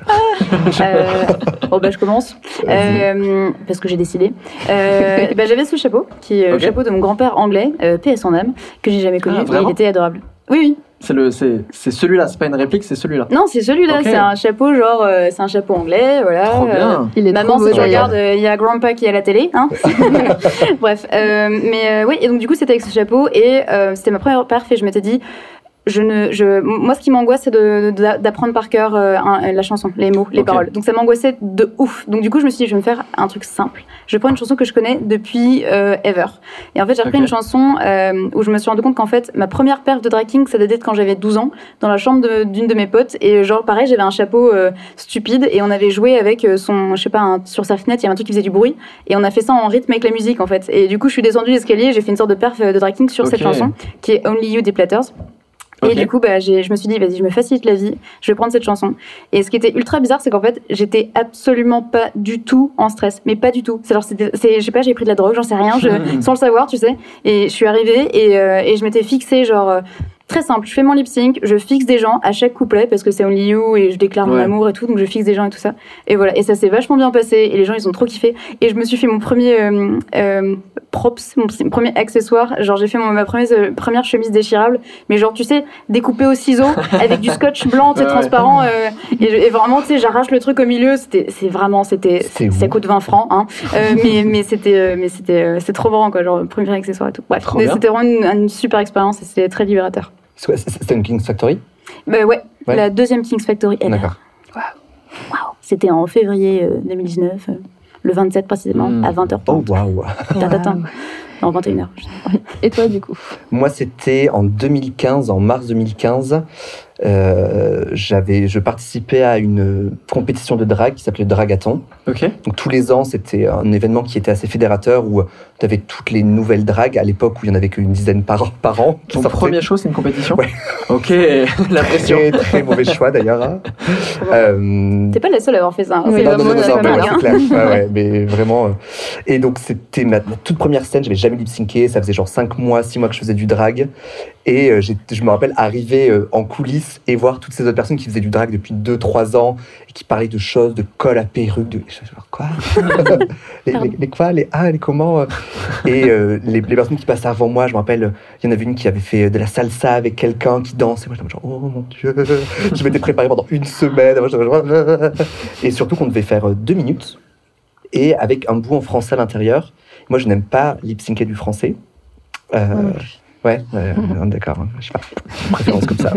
Euh, bon bah je commence Euh, parce que j'ai décidé. Euh, bah, j'avais ce chapeau qui est le chapeau de mon grand-père anglais, euh, PS en âme, que j'ai jamais connu. Ah, il était adorable. Oui oui. C'est le, c'est, c'est celui-là. C'est pas une réplique, c'est celui-là. Non c'est celui-là. Ok. C'est un chapeau genre euh, c'est un chapeau anglais voilà. Trop euh, bien. il est Maman, trop si beau tu d'ailleurs. regardes, euh, il y a Grandpa qui est à la télé. Hein Bref, euh, mais euh, oui, et donc du coup, c'était avec ce chapeau et euh, c'était ma première perf et je m'étais dit, je ne, je, moi, ce qui m'angoisse, c'est d'apprendre par cœur euh, un- la chanson, les mots, les paroles. Donc ça m'angoissait de ouf. Donc du coup, je me suis dit, je vais me faire un truc simple. Je prends une chanson que je connais depuis euh, ever. Et en fait, j'ai repris une chanson euh, où je me suis rendu compte qu'en fait, ma première perf de drag king, ça datait de quand j'avais 12 ans, dans la chambre d'une de, mes potes. Et genre, pareil, j'avais un chapeau stupide et on avait joué avec son, je sais pas, un- sur sa fenêtre, il y avait un truc qui faisait du bruit. Et on a fait ça en rythme avec la musique, en fait. Et du coup, je suis descendue l'escalier, j'ai fait une sorte de perf de drag king sur cette chanson, qui est Only You des Platters. Et du coup, bah, j'ai- je me suis dit, vas-y, je me facilite la vie, je vais prendre cette chanson. Et ce qui était ultra bizarre, c'est qu'en fait, j'étais absolument pas du tout en stress, mais pas du tout. C'est c'est, je sais pas, j'ai pris de la drogue, j'en sais rien, je, sans le savoir, tu sais. Et je suis arrivée et, euh, et je m'étais fixée, genre, euh, très simple, je fais mon lip sync, je fixe des gens à chaque couplet parce que c'est Only You et je déclare mon amour et tout, donc je fixe des gens et tout ça. Et voilà, et ça s'est vachement bien passé et les gens ils ont trop kiffé. Et je me suis fait mon premier euh, euh, props, mon premier accessoire. Genre j'ai fait mon- ma première, euh, première chemise déchirable, mais genre tu sais, découpée au ciseau avec du scotch blanc, sais, Ouais, transparent. et, je- et vraiment, tu sais, j'arrache le truc au milieu. C'était, c'est vraiment, c'était, C'est ça coûte 20 francs, hein. Mais mais c'était, mais c'était, c'est trop marrant quoi, genre premier accessoire et tout. Bref, c'était vraiment une, une super expérience et c'était très libérateur. C'est quoi, c'est- C'était une King's Factory Bah ouais, Ouais. la deuxième King's Factory. D'accord. Waouh. C'était en février euh, 2019. euh, le 27 précisément, Mm. à 20h30. Oh waouh Tatatin. Non, 21h. Et toi, du coup? Moi, c'était en 2015, en mars 2015. Euh, j'avais, je participais à une compétition de drague qui s'appelait Dragathon. Ok. Donc tous les ans, c'était un événement qui était assez fédérateur où tu avais toutes les nouvelles dragues à l'époque où il y en avait qu'une dizaine par, par an. Ton première chose, c'est une compétition Ouais. Ok, la pression. Très, très mauvais choix d'ailleurs. hein. Euh, T'es pas la seule à avoir fait ça. hein. Oui, C'est non, non, vraiment non, hein. c'est clair. Ouais, ouais, mais vraiment. euh, Et donc, c'était ma, ma toute première scène. J'avais jamais lip syncé. Ça faisait genre 5 mois, 6 mois que je faisais du drag. Et euh, je me rappelle arriver euh, en coulisses et voir toutes ces autres personnes qui faisaient du drag depuis 2-3 ans qui parlaient de choses, de colle à perruque, de. quoi les, les, les quoi Les ah, les comment euh Et euh, les, les personnes qui passaient avant moi, je me rappelle, euh, il y en avait une qui avait fait de la salsa avec quelqu'un qui dansait. Moi, j'étais genre, oh mon dieu Je m'étais préparé pendant une semaine. Et surtout qu'on devait faire deux minutes et avec un bout en français à l'intérieur. Moi, je n'aime pas lip syncer du français. Euh, ouais, ouais, ouais, d'accord. hein, Je sais pas, préférence comme ça.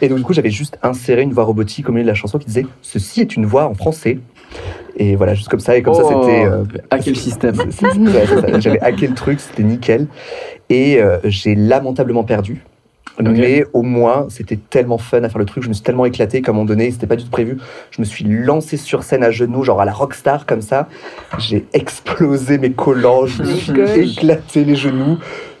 Et donc, du coup, j'avais juste inséré une voix robotique au milieu de la chanson qui disait Ceci est une voix en français. Et voilà, juste comme ça. Et comme ça, Oh, c'était. euh, à quel système ouais. J'avais hacké le truc, c'était nickel. Et euh, j'ai lamentablement perdu. Mais au moins, c'était tellement fun à faire le truc. Je me suis tellement éclaté qu'à un moment donné, c'était pas du tout prévu. Je me suis lancé sur scène à genoux, genre à la rockstar comme ça. J'ai explosé mes collants, je me suis éclaté les genoux.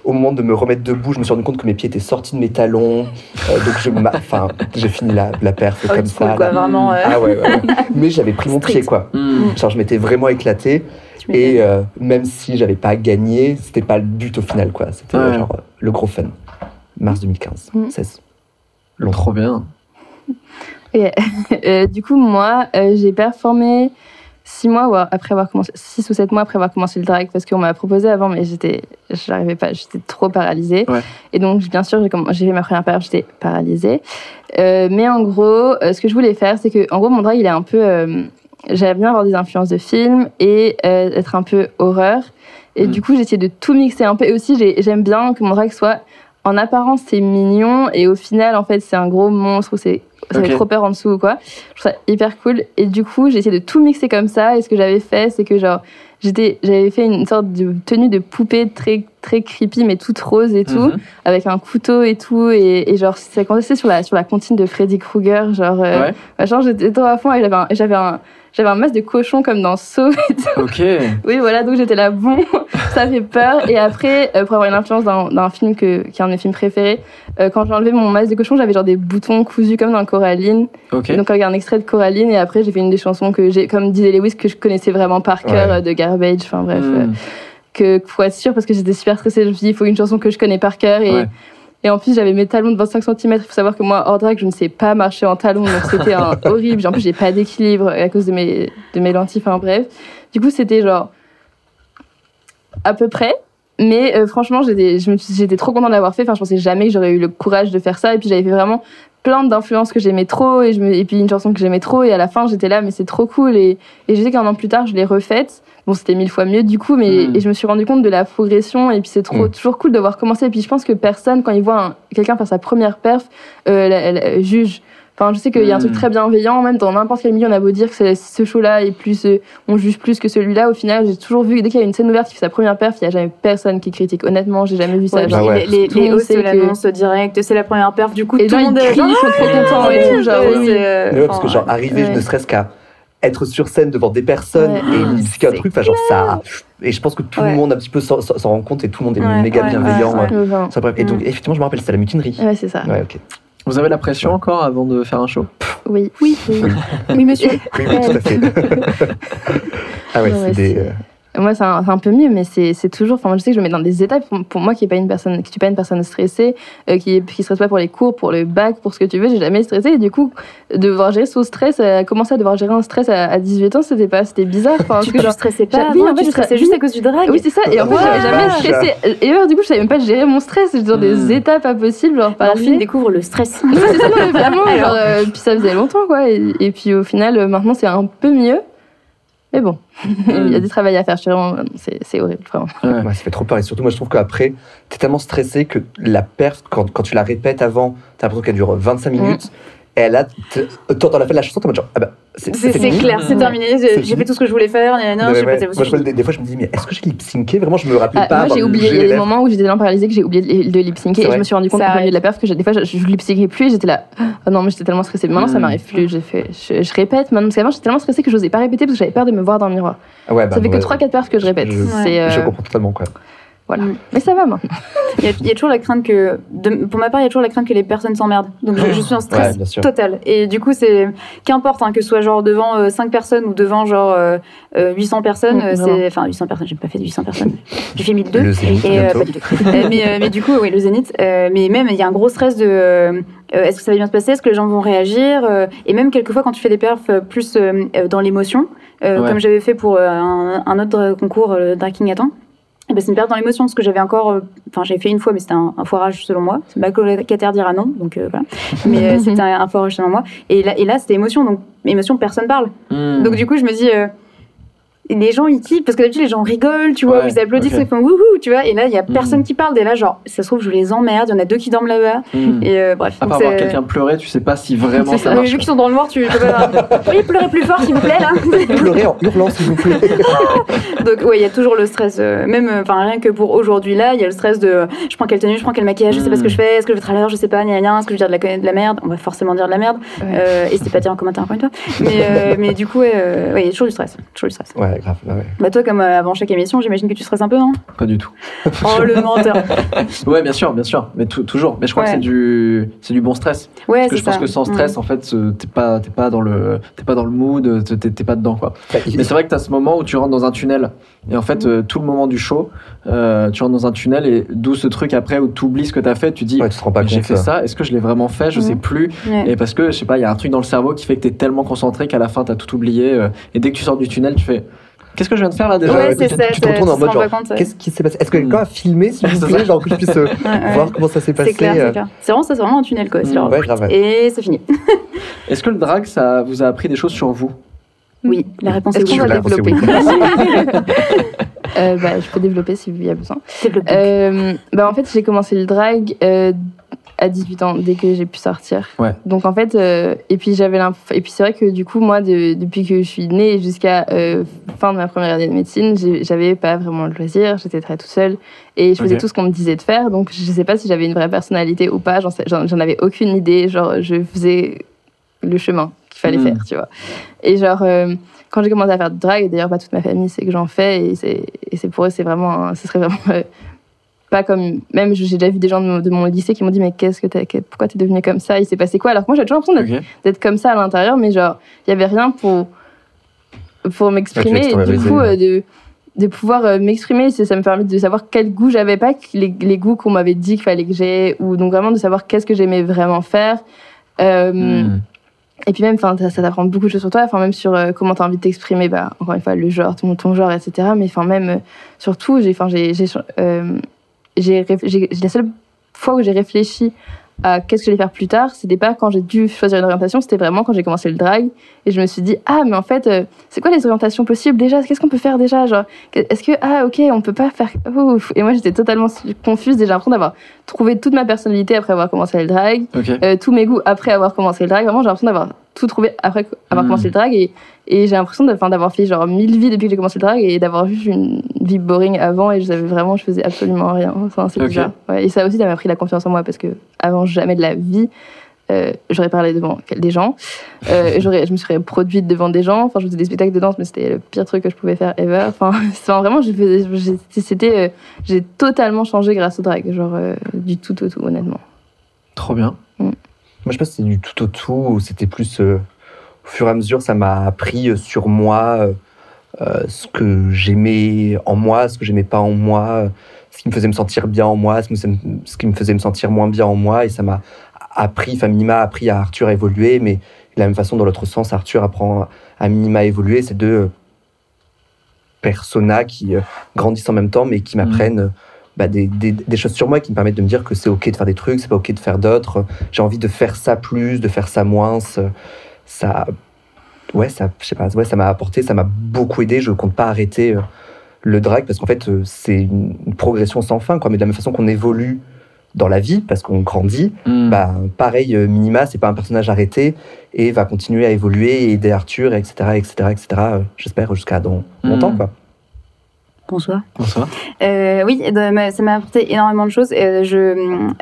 Au moment de me remettre debout, je me suis rendu compte que mes pieds étaient sortis de mes talons. Euh, donc, je enfin, j'ai fini la, la perf Old comme ça. quoi, là. vraiment. euh, Ah ouais, ouais, ouais. Mais j'avais pris mon pied, quoi. Genre, je m'étais vraiment éclaté. Et euh, même si j'avais pas gagné, c'était pas le but au final, quoi. C'était Ouais. genre euh, le gros fun. Mars 2015, Mm. 16. Trop bien. Euh, du coup, moi, euh, j'ai performé six mois ou après avoir commencé, six ou sept mois après avoir commencé le drag parce qu'on m'a proposé avant, mais j'étais, j'arrivais pas, j'étais trop paralysée. Ouais. Et donc, bien sûr, j'ai, fait ma première perf, j'étais paralysée. Euh, mais en gros, euh, ce que je voulais faire, c'est que, en gros, mon drag, il est un peu, euh, j'aime bien avoir des influences de films et euh, être un peu horreur. Et Mm. du coup, j'ai essayé de tout mixer un peu. Et aussi, j'ai- j'aime bien que mon drag soit en apparence, c'est mignon et au final, en fait, c'est un gros monstre ou c'est ça fait trop peur en dessous ou quoi. Je trouve ça hyper cool. Et du coup, j'ai essayé de tout mixer comme ça. Et ce que j'avais fait, c'est que genre, j'étais, j'avais fait une sorte de tenue de poupée très, très creepy, mais toute rose et tout, Mhm. avec un couteau et tout. Et, et genre, ça commençait sur la, sur la comptine de Freddy Krueger. Genre, euh, Ouais. machin, j'étais trop à fond et j'avais un, j'avais un, masque de cochon comme dans Saw et tout. Ok. Oui, voilà, donc j'étais là, bon, ça fait peur. Et après, euh, pour avoir une influence d'un film que, qui est un de mes films préférés, euh, quand j'ai enlevé mon masque de cochon, j'avais genre des boutons cousus comme dans Coraline. Ok. Et donc avec un extrait de Coraline, et après j'ai fait une des chansons que j'ai, comme disait Lewis, que je connaissais vraiment par cœur, Ouais. euh, de Garbage, enfin bref, Hmm. que pour être sûre, parce que j'étais super stressée, je me suis dit, il faut une chanson que je connais par cœur. Et, Ouais. Et en plus, j'avais mes talons de 25 cm. Il faut savoir que moi, hors drag, je ne sais pas marcher en talons, donc c'était horrible. En plus, j'ai pas d'équilibre à cause de mes, de mes lentilles, enfin bref. Du coup, c'était genre à peu près. Mais euh, franchement, j'étais trop contente d'avoir fait. Enfin, je pensais jamais que j'aurais eu le courage de faire ça. Et puis, j'avais fait vraiment plein d'influences que j'aimais trop. Et, je me, et puis, une chanson que j'aimais trop. Et à la fin, j'étais là, mais c'est trop cool. Et, et je sais qu'un an plus tard, je l'ai refaite. Bon, c'était mille fois mieux du coup, mais Mm. et je me suis rendu compte de la progression. Et puis, c'est trop, Mm. toujours cool d'avoir commencé. Et puis, je pense que personne, quand il voit un- quelqu'un faire sa première perf, euh, la- la- juge. Enfin, je sais qu'il y a un truc Mm. très bienveillant, même dans n'importe quel milieu, on a beau dire que ce show-là est plus, euh, on juge plus que celui-là. Au final, j'ai toujours vu que dès qu'il y a une scène ouverte qui fait sa première perf, il n'y a jamais personne qui critique. Honnêtement, j'ai jamais vu ça. Ouais, Bah ouais. les, les, Tout le les monde hosts sait que- l'annoncent direct, c'est la première perf, du coup Et tout le monde crient, ils sont trop contents et tout, genre, oui. c'est, euh, Mais ouais, parce que genre arriver, ouais. ne serait-ce qu'à être sur scène devant des personnes Ouais. et expliquer un C'est truc, enfin genre ça. Et je pense que tout Ouais. le monde un petit peu s'en rend compte et tout le monde est Ouais, méga ouais, bienveillant. ouais, euh, vraiment. ça, bref. Et donc Mm. effectivement, je me rappelle, c'était la mutinerie. Ouais, c'est ça. Ouais, ok. Vous avez la pression encore avant de faire un show? Oui. Oui, oui, monsieur. Oui, oui, tout à fait. ah ouais, Ouais, c'est des. Moi, c'est un, peu mieux, mais c'est c'est toujours. Enfin, je sais que je me mets dans des étapes. Pour, pour moi, qui est pas une personne, qui suis pas une personne stressée, euh, qui qui stresse pas pour les cours, pour le bac, pour ce que tu veux, j'ai jamais stressé. Et du coup, devoir gérer ce stress, euh, commencer à devoir gérer un stress à, à 18 ans, c'était pas, c'était bizarre. Enfin, parce Tu que genre, stressais pas oui, en fait, tu je stressais juste à cause du drag. oui, c'est ça. Et en fait, Ouais. j'avais jamais stressé. Et alors, du coup, je savais même pas gérer mon stress. J'étais dans Hmm. des étapes pas possibles, genre Alors, parler. découvre le stress. C'est ça, non, vraiment. Alors. genre, euh, puis ça faisait longtemps, quoi. Et, et puis au final, euh, maintenant, c'est un peu mieux. Mais bon, il y a du travail à faire. C'est horrible, vraiment. Ouais. Ouais, ça fait trop peur. Et surtout, moi, je trouve qu'après, t'es tellement stressé que la perf, quand, quand tu la répètes avant, t'as l'impression qu'elle dure 25 minutes. Et elle a, t'entends la fin de la chanson, t'es en mode genre, ah bah, c'est clair, c'est terminé. J'ai fait tout ce que je voulais faire. Non, j'ai pas Moi, des, fois, je me dis, mais est-ce que j'ai lip synqué Vraiment, je me rappelais Ah, pas. moi, j'ai oublié. Il y a des moments où j'étais tellement paralysée que j'ai oublié de, de lip syncer C'est et je me suis rendu compte au milieu de la perf que des fois je, je lip syncais plus et j'étais là. Oh non, mais j'étais tellement stressée. Maintenant, ça Mm. m'arrive plus. J'ai fait, je, répète maintenant. Parce qu'avant, j'étais tellement stressée que je n'osais pas répéter parce que j'avais peur de me voir dans le miroir. Ah Ouais, bah, ça fait que ouais. 3-4 perfs que je répète. Je- euh, Je comprends totalement, quoi. Voilà. Mm. Mais ça va, moi. Il y, a, il y a toujours la crainte que, de- pour ma part, il y a toujours la crainte que les personnes s'emmerdent. Donc je, je suis en stress Ouais, total. Et du coup, c'est qu'importe hein, que ce soit genre devant 5 personnes ou devant genre euh, euh, 800 personnes. Mm, euh, c'est enfin 800 personnes. J'ai pas fait de 800 personnes. J'ai fait 1002. Le Zénith, Et, euh, pas du tout. Euh, mais, euh, mais du coup, oui, le zénith. Euh, mais même, il y a un gros stress de euh, euh, est-ce que ça va bien se passer? Est-ce que les gens vont réagir? Euh, Et même, quelquefois, quand tu fais des perfs euh, plus euh, euh, dans l'émotion, euh, Ouais. comme j'avais fait pour euh, un, un autre euh, concours, euh, le temps, eh ben, c'est une perte dans l'émotion, parce que j'avais encore. euh, Enfin, j'avais fait une fois, mais c'était un, un foirage selon moi. C'est ma colocataire dira non, donc euh, voilà. Mais euh, c'était un, un foirage selon moi. Et là, et là c'était émotion, donc émotion, personne parle. Hmm. Donc du coup, je me dis, euh, les gens ils kiffent parce que d'habitude les gens rigolent, tu vois, Ouais, ils applaudissent, ok. ils font wouhou, tu vois. Et là, il y a personne Mhm. qui parle. Et là, genre, ça se trouve, je les emmerde. Il y en a deux qui dorment là-bas. Hmm. Et euh, bref. À part voir quelqu'un pleurer, tu sais pas si vraiment c'est ça ça. marche. Vu qu'ils sont dans le noir, tu peux pas. Oui, pleurez plus fort, s'il vous plaît, là. Pleurez en hurlant, s'il vous plaît. Donc ouais, il y a toujours le stress. euh, même, euh, enfin rien que pour aujourd'hui là, il y a le stress de euh, je prends quelle tenue, je prends quel maquillage, je sais pas ce que je fais, est-ce que je vais être à l'heure, je sais pas, gna, gna, est-ce que je vais dire de la, de la merde On va forcément dire de la merde. Ouais. Euh, et c'est pas dire en commentaire encore une fois. Mais, euh, mais du coup, ouais, euh, ouais, il y a toujours du stress. Toujours du stress. Ouais, grave. ouais, ouais. Bah toi, comme euh, avant chaque émission, j'imagine que tu stresses un peu, non Pas du tout. Oh le menteur. Ouais, bien sûr, bien sûr, mais tou- toujours. Mais je crois Ouais. que c'est du, c'est du bon stress. Ouais, Parce que je pense que sans Mm. stress, en fait, t'es pas, t'es pas dans le, t'es pas dans le mood, t'es t'es pas dedans, quoi. Mais c'est vrai que tu as ce moment où tu rentres dans un tunnel. Et en fait, euh, tout le moment du show, euh, tu rentres dans un tunnel et d'où ce truc après où tu oublies ce que tu as fait, tu dis Ouais, tu te rends pas Mais j'ai fait ça, est-ce que je l'ai vraiment fait? Je Mhm. sais plus. Ouais. Et parce que, je sais pas, il y a un truc dans le cerveau qui fait que tu es tellement concentré qu'à la fin, tu as tout oublié. euh, et dès que tu sors du tunnel, tu fais Qu'est-ce que je viens de faire là déjà Ouais, tu- ça. tu te retournes en mode genre, pas compte, ouais. Qu'est-ce qui s'est passé? Est-ce que quelqu'un a filmé, s'il vous C'est plaît, genre que je puisse euh, Ouais, voir comment ça s'est passé C'est clair, euh, c'est clair. C'est vraiment vraiment un tunnel quoi. Mm. genre, grave. Et c'est fini. Est-ce que le drag, ça vous a appris des choses sur vous? Oui, la réponse est, Est-ce oui. qu'on va la réponse est développer Euh, bah, Je peux développer s'il y a besoin. Euh, bah, en fait, j'ai commencé le drag euh, à 18 ans, dès que j'ai pu sortir. Ouais. Donc, en fait, euh, et puis j'avais Et puis, c'est vrai que du coup, moi, de- depuis que je suis née jusqu'à euh, fin de ma première année de médecine, j'avais pas vraiment le loisir, j'étais très toute seule et je faisais tout ce qu'on me disait de faire. Donc, je sais pas si j'avais une vraie personnalité ou pas, j'en avais aucune idée. Genre, je faisais le chemin qu'il fallait Mm. faire, tu vois. Et genre, euh, quand j'ai commencé à faire du drag, et d'ailleurs pas toute ma famille sait que j'en fais, et c'est, pour eux, c'est vraiment, ce serait vraiment euh, pas comme, même j'ai déjà vu des gens de mon, de mon lycée qui m'ont dit mais qu'est-ce que t'as, pourquoi t'es devenue comme ça, il s'est passé quoi? Alors que moi j'ai toujours l'impression d'être, comme ça à l'intérieur, mais genre il y avait rien pour pour m'exprimer, et du coup euh, de de pouvoir m'exprimer, ça me permet de savoir quel goût j'avais pas, les, les goûts qu'on m'avait dit qu'il fallait que j'ai, ou donc vraiment de savoir qu'est-ce que j'aimais vraiment faire. Euh, Hmm. Et puis même, ça, ça t'apprend beaucoup de choses sur toi, enfin même sur euh, comment t'as envie de t'exprimer, bah, encore une fois, le genre, ton, ton genre, etc. Mais enfin même, euh, surtout, j'ai, euh, j'ai, j'ai- la seule fois où j'ai réfléchi à qu'est-ce que j'allais faire plus tard, c'était pas quand j'ai dû choisir une orientation, c'était vraiment quand j'ai commencé le drag. Et je me suis dit, ah, mais en fait, euh, c'est quoi les orientations possibles déjà? Qu'est-ce qu'on peut faire déjà? Genre, est-ce que, ah, ok, on peut pas faire. Ouf. Et moi, j'étais totalement confuse, déjà l'impression d'avoir trouvé toute ma personnalité après avoir commencé le drag Ok. euh, tous mes goûts après avoir commencé le drag. Vraiment, j'ai l'impression d'avoir tout trouvé après avoir Mm. commencé le drag. Et, et j'ai l'impression d'avoir fait genre mille vies depuis que j'ai commencé le drag et d'avoir juste une vie boring avant. Et je savais vraiment, je faisais absolument rien. Enfin, c'est Ok. bizarre. Ouais, et ça aussi, ça m'a pris la confiance en moi parce que avant jamais de la vie. euh, j'aurais parlé devant des gens, euh, j'aurais, je me serais produite devant des gens. Enfin, je faisais des spectacles de danse, mais c'était le pire truc que je pouvais faire ever. Enfin, enfin, vraiment, c'était, euh, j'ai totalement changé grâce au drag, genre euh, du tout au tout, honnêtement. Trop bien. Moi, je sais pas si c'est du tout au tout ou c'était plus euh, au fur et à mesure, ça m'a appris euh, sur moi euh, ce que j'aimais en moi, ce que j'aimais pas en moi, ce qui me faisait me sentir bien en moi, ce, qui me faisait me sentir moins bien en moi. Et ça m'a appris, enfin, minima a appris à Arthur à évoluer, mais de la même façon, dans l'autre sens, Arthur apprend à minima à évoluer. C'est deux personas qui grandissent en même temps, mais qui m'apprennent. euh, bah, des, des- des choses sur moi qui me permettent de me dire que c'est ok de faire des trucs, c'est pas ok de faire d'autres. J'ai envie de faire ça plus, de faire ça moins. Ça, ouais, ça, je sais pas, ouais, ça m'a apporté, ça m'a beaucoup aidé. Je compte pas arrêter euh, le drag parce qu'en fait, euh, c'est une, progression sans fin, quoi. Mais de la même façon qu'on évolue dans la vie, parce qu'on grandit, Hmm. bah, pareil, euh, Minima, c'est pas un personnage arrêté et va continuer à évoluer et aider Arthur, etc., etc., etc., j'espère jusqu'à dans longtemps, Hmm. quoi. Bonsoir. Bonsoir. Euh, oui, de- ça m'a apporté énormément de choses. Euh, je,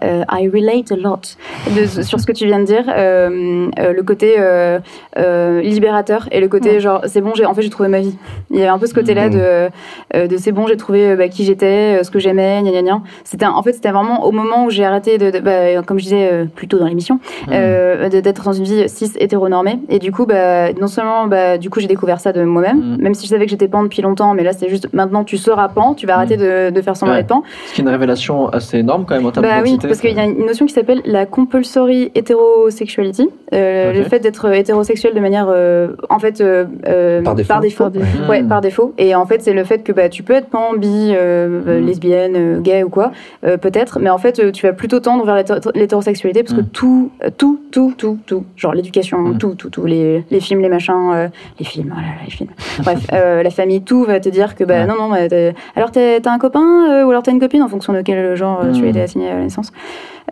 euh, I relate a lot de, sur ce que tu viens de dire. Euh, euh, le côté euh, euh, libérateur et le côté genre c'est bon, j'ai en fait j'ai trouvé ma vie. Il y avait un peu ce côté-là Mhm. de, euh, de c'est bon, j'ai trouvé bah, qui j'étais, ce que j'aimais, gna gna gna. C'était un- en fait c'était vraiment au moment où j'ai arrêté de, de- bah, comme je disais euh, plus tôt dans l'émission, euh, de- d'être dans une vie cis hétéronormée. Et du coup, bah, non seulement bah, du coup j'ai découvert ça de moi-même, Mhm. même si je savais que j'étais pan depuis longtemps, mais là c'est juste maintenant tu seras pan, tu vas arrêter de, de faire semblant Ouais. d'être pan. Ce qui est une révélation assez énorme quand même en termes Bah oui, parce qu'il y a une notion qui s'appelle la compulsory heterosexuality, euh, le fait d'être hétérosexuel de manière, euh, en fait, euh, euh, Par défaut. Par défaut. Par défaut. Ouais, par défaut. Et en fait, c'est le fait que bah, tu peux être pan, bi, euh, euh, Mm. lesbienne, euh, gay ou quoi, euh, peut-être, mais en fait, euh, tu vas plutôt tendre vers l'hétéro- l'hétérosexualité parce que Mm. tout, euh, tout, tout, tout, tout, genre l'éducation, Mm. tout, tout, tout, les, les films, les machins, euh, les films, oh là là, les films. Bref, euh, la famille, tout va te dire que bah Ouais. non, non, bah, alors t'as un copain euh, ou alors t'as une copine en fonction de quel genre euh, tu Mm. as été assigné à la naissance.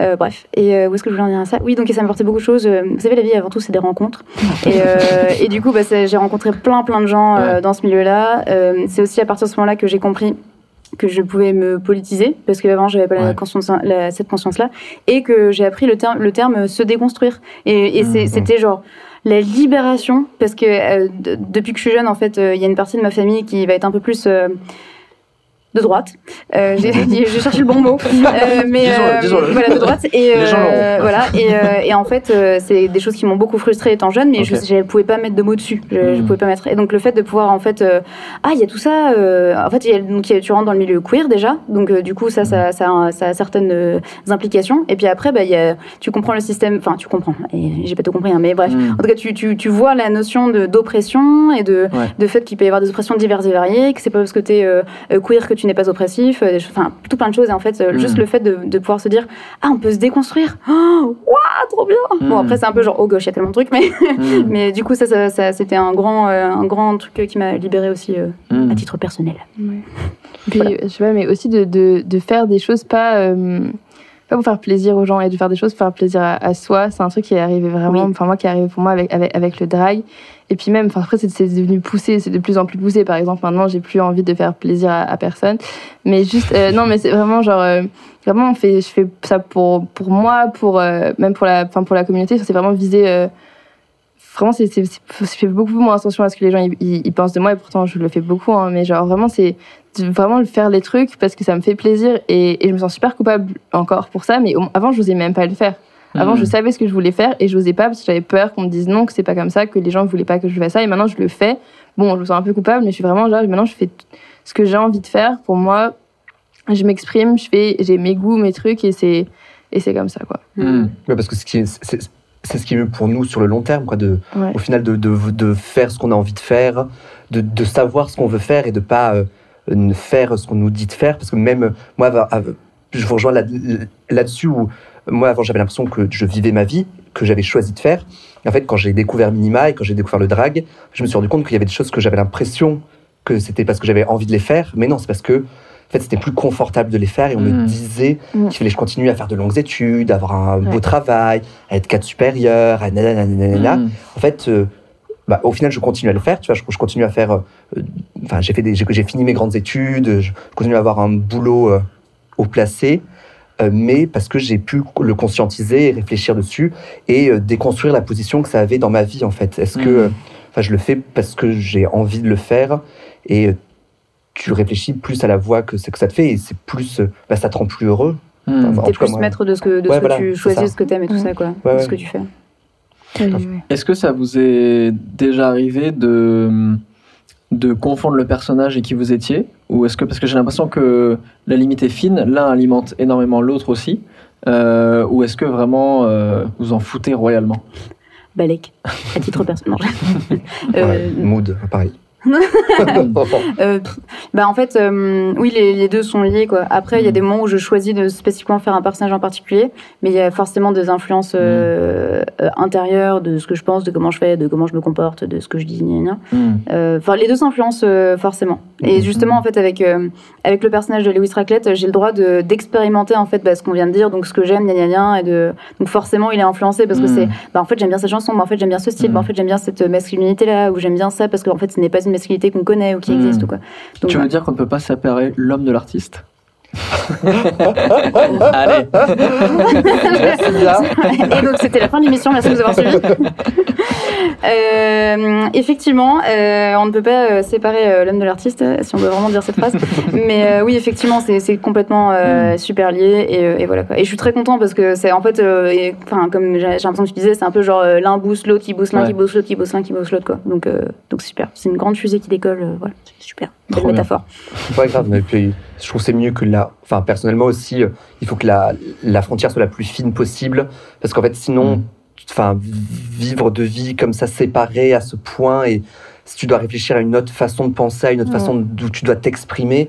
Euh, bref, et euh, où est-ce que je voulais en dire à ça? Oui, donc ça m'a apporté beaucoup de choses. Vous savez, la vie avant tout, c'est des rencontres. Et, euh, et du coup, bah, j'ai rencontré plein, plein de gens Ouais. dans ce milieu-là. C'est aussi à partir de ce moment-là que j'ai compris que je pouvais me politiser parce que avant j'avais pas la Ouais. conscience, la- cette conscience-là et que j'ai appris le terme, le terme se déconstruire. Et, Mhm. c'était genre la libération parce que euh, de- depuis que je suis jeune, en fait, euh, il y a une partie de ma famille qui va être un peu plus euh, de droite. Euh, j'ai cherché le bon mot, Euh, mais euh, voilà de droite et voilà et, et en fait c'est des choses qui m'ont beaucoup frustrée étant jeune, mais je ne pouvais pas mettre de mots dessus. Je, Mhm. pouvais pas mettre. Et donc le fait de pouvoir en fait ah il y a tout ça. en fait y a- donc il y a- tu rentres dans le milieu queer déjà, donc du coup ça ça, ça, a, ça a certaines implications. Et puis après bah y a, tu comprends le système, enfin tu comprends. Et j'ai pas tout compris, hein, mais bref. Mm. En tout cas, tu, tu, tu vois la notion de d'oppression et de, Ouais. de fait qu'il peut y avoir des oppressions diverses et variées, que c'est pas parce que tu es queer que tu n'es pas oppressif, euh, enfin, tout plein de choses. Et en fait, euh, Mm. juste le fait de, de pouvoir se dire Ah, on peut se déconstruire Oh, Waouh, trop bien Bon, Mm. après, c'est un peu genre Oh gauche, il y a tellement de trucs, mais, Mm. mais du coup, ça, ça, ça- c'était un grand, euh, un grand truc qui m'a libéré aussi euh, Mm. à titre personnel. Puis, je sais pas, mais aussi de, de, de faire des choses pas, euh, pas pour faire plaisir aux gens et de faire des choses pour faire plaisir à, à soi. C'est un truc qui est arrivé vraiment, Oui. enfin moi qui est arrivé pour moi avec, avec, avec le drag. Et puis même, enfin après c'est devenu poussé, c'est de plus en plus poussé. Par exemple, maintenant j'ai plus envie de faire plaisir à, à personne. Mais juste, euh, non, mais c'est vraiment genre, euh, vraiment on fait, je fais ça pour, pour moi, pour, euh, même pour la, enfin, pour la communauté. C'est vraiment visé. Vraiment, c'est, c'est, c'est- je fais beaucoup moins attention à ce que les gens ils, pensent de moi et pourtant je le fais beaucoup. hein, mais genre vraiment, c'est, vraiment le faire les trucs parce que ça me fait plaisir et, et je me sens super coupable encore pour ça mais avant je n'osais même pas le faire. Avant je savais ce que je voulais faire et je n'osais pas parce que j'avais peur qu'on me dise non que c'est pas comme ça que les gens voulaient pas que je fasse ça et maintenant je le fais. Bon je me sens un peu coupable mais je suis vraiment genre maintenant je fais t- ce que j'ai envie de faire. Pour moi je m'exprime je fais j'ai mes goûts mes trucs et c'est et c'est comme ça quoi. Mm. Ouais, parce que ce qui est- c'est c'est ce qui est mieux pour nous sur le long terme, quoi, de, Ouais. au final de, de, de faire ce qu'on a envie de faire, de, de savoir ce qu'on veut faire et de pas euh, ne faire ce qu'on nous dit de faire. Parce que même euh, moi, je vous rejoins là- là-dessus où moi avant j'avais l'impression que je vivais ma vie, que j'avais choisi de faire. Et en fait, quand j'ai découvert Minima et quand j'ai découvert le drag, je me suis rendu compte qu'il y avait des choses que j'avais l'impression que c'était parce que j'avais envie de les faire, mais non, c'est parce que en fait, c'était plus confortable de les faire et on me Mm. disait Mm. qu'il fallait que je continue à faire de longues études, à avoir un beau travail, à être cadre supérieur, à nanana, nanana. Mm. En fait, euh, bah, au final, je continue à le faire. Tu vois, je, je continue à faire. euh, euh, Enfin, j'ai fait des, j'ai, fini mes grandes études. Je continue à avoir un boulot euh, haut placé, mais parce que j'ai pu le conscientiser, et réfléchir dessus et déconstruire la position que ça avait dans ma vie. En fait, est-ce que, enfin, je le fais parce que j'ai envie de le faire et tu réfléchis plus à la voix que, que ça te fait et c'est plus, euh, bah, ça te rend plus heureux. Mm. Enfin, en T'es cas, plus moi- maître de ce que, de Ouais, ce que voilà, tu choisis, ça. ce que t'aimes et tout ça, quoi, Ouais, de ce que tu fais. Est-ce que ça vous est déjà arrivé de, de confondre le personnage et qui vous étiez? Ou est-ce que, parce que j'ai l'impression que la limite est fine, l'un alimente énormément l'autre aussi, euh, ou est-ce que vraiment euh, vous en foutez royalement? Balek, à titre personnel. Ouais, mood, pareil. Euh, bah en fait, euh, oui, les, les deux sont liés quoi. Après, il y a des moments où je choisis de spécifiquement faire un personnage en particulier, mais il y a forcément des influences euh, euh, intérieures de ce que je pense, de comment je fais, de comment je me comporte, de ce que je dis. Euh, Enfin, les deux s'influencent forcément. Et justement, en fait, avec avec, le personnage de Lewis Raclette, j'ai le droit de- d'expérimenter en fait bah, ce qu'on vient de dire, donc ce que j'aime, et de donc forcément il est influencé parce que Mm. c'est bah en fait j'aime bien cette chanson, bah en fait j'aime bien ce style, Mm. bah en fait j'aime bien cette masculinité là, ou j'aime bien ça parce qu'en fait ce n'est pas une masculinité qu'on connaît ou qui existe ou quoi. Donc, Tu veux dire qu'on ne peut pas séparer l'homme de l'artiste? Allez Et donc c'était la fin de l'émission, merci de nous avoir suivis. Euh, effectivement, euh, on ne peut pas euh, séparer euh, l'homme de l'artiste, si on doit vraiment dire cette phrase. Mais euh, oui, effectivement, c'est complètement euh, super lié. Et, et voilà quoi. Et je suis très content parce que c'est en fait, euh, et, enfin comme j'ai l'impression que tu disais, c'est un peu genre euh, l'un booste l'autre, qui booste l'un, Ouais. qui booste l'autre, qui booste l'un, qui booste l'autre quoi. Donc euh, donc c'est super. C'est une grande fusée qui décolle. euh, voilà, c'est super. Belle Trop bien. métaphore. Ouais, grave. mais puis, je trouve c'est mieux que la. Enfin, personnellement aussi, euh, il faut que la, la frontière soit la plus fine possible. Parce qu'en fait, sinon, Mm. enfin, vivre de vie comme ça, séparée à ce point, et si tu dois réfléchir à une autre façon de penser, à une autre Ouais. façon d'où tu dois t'exprimer.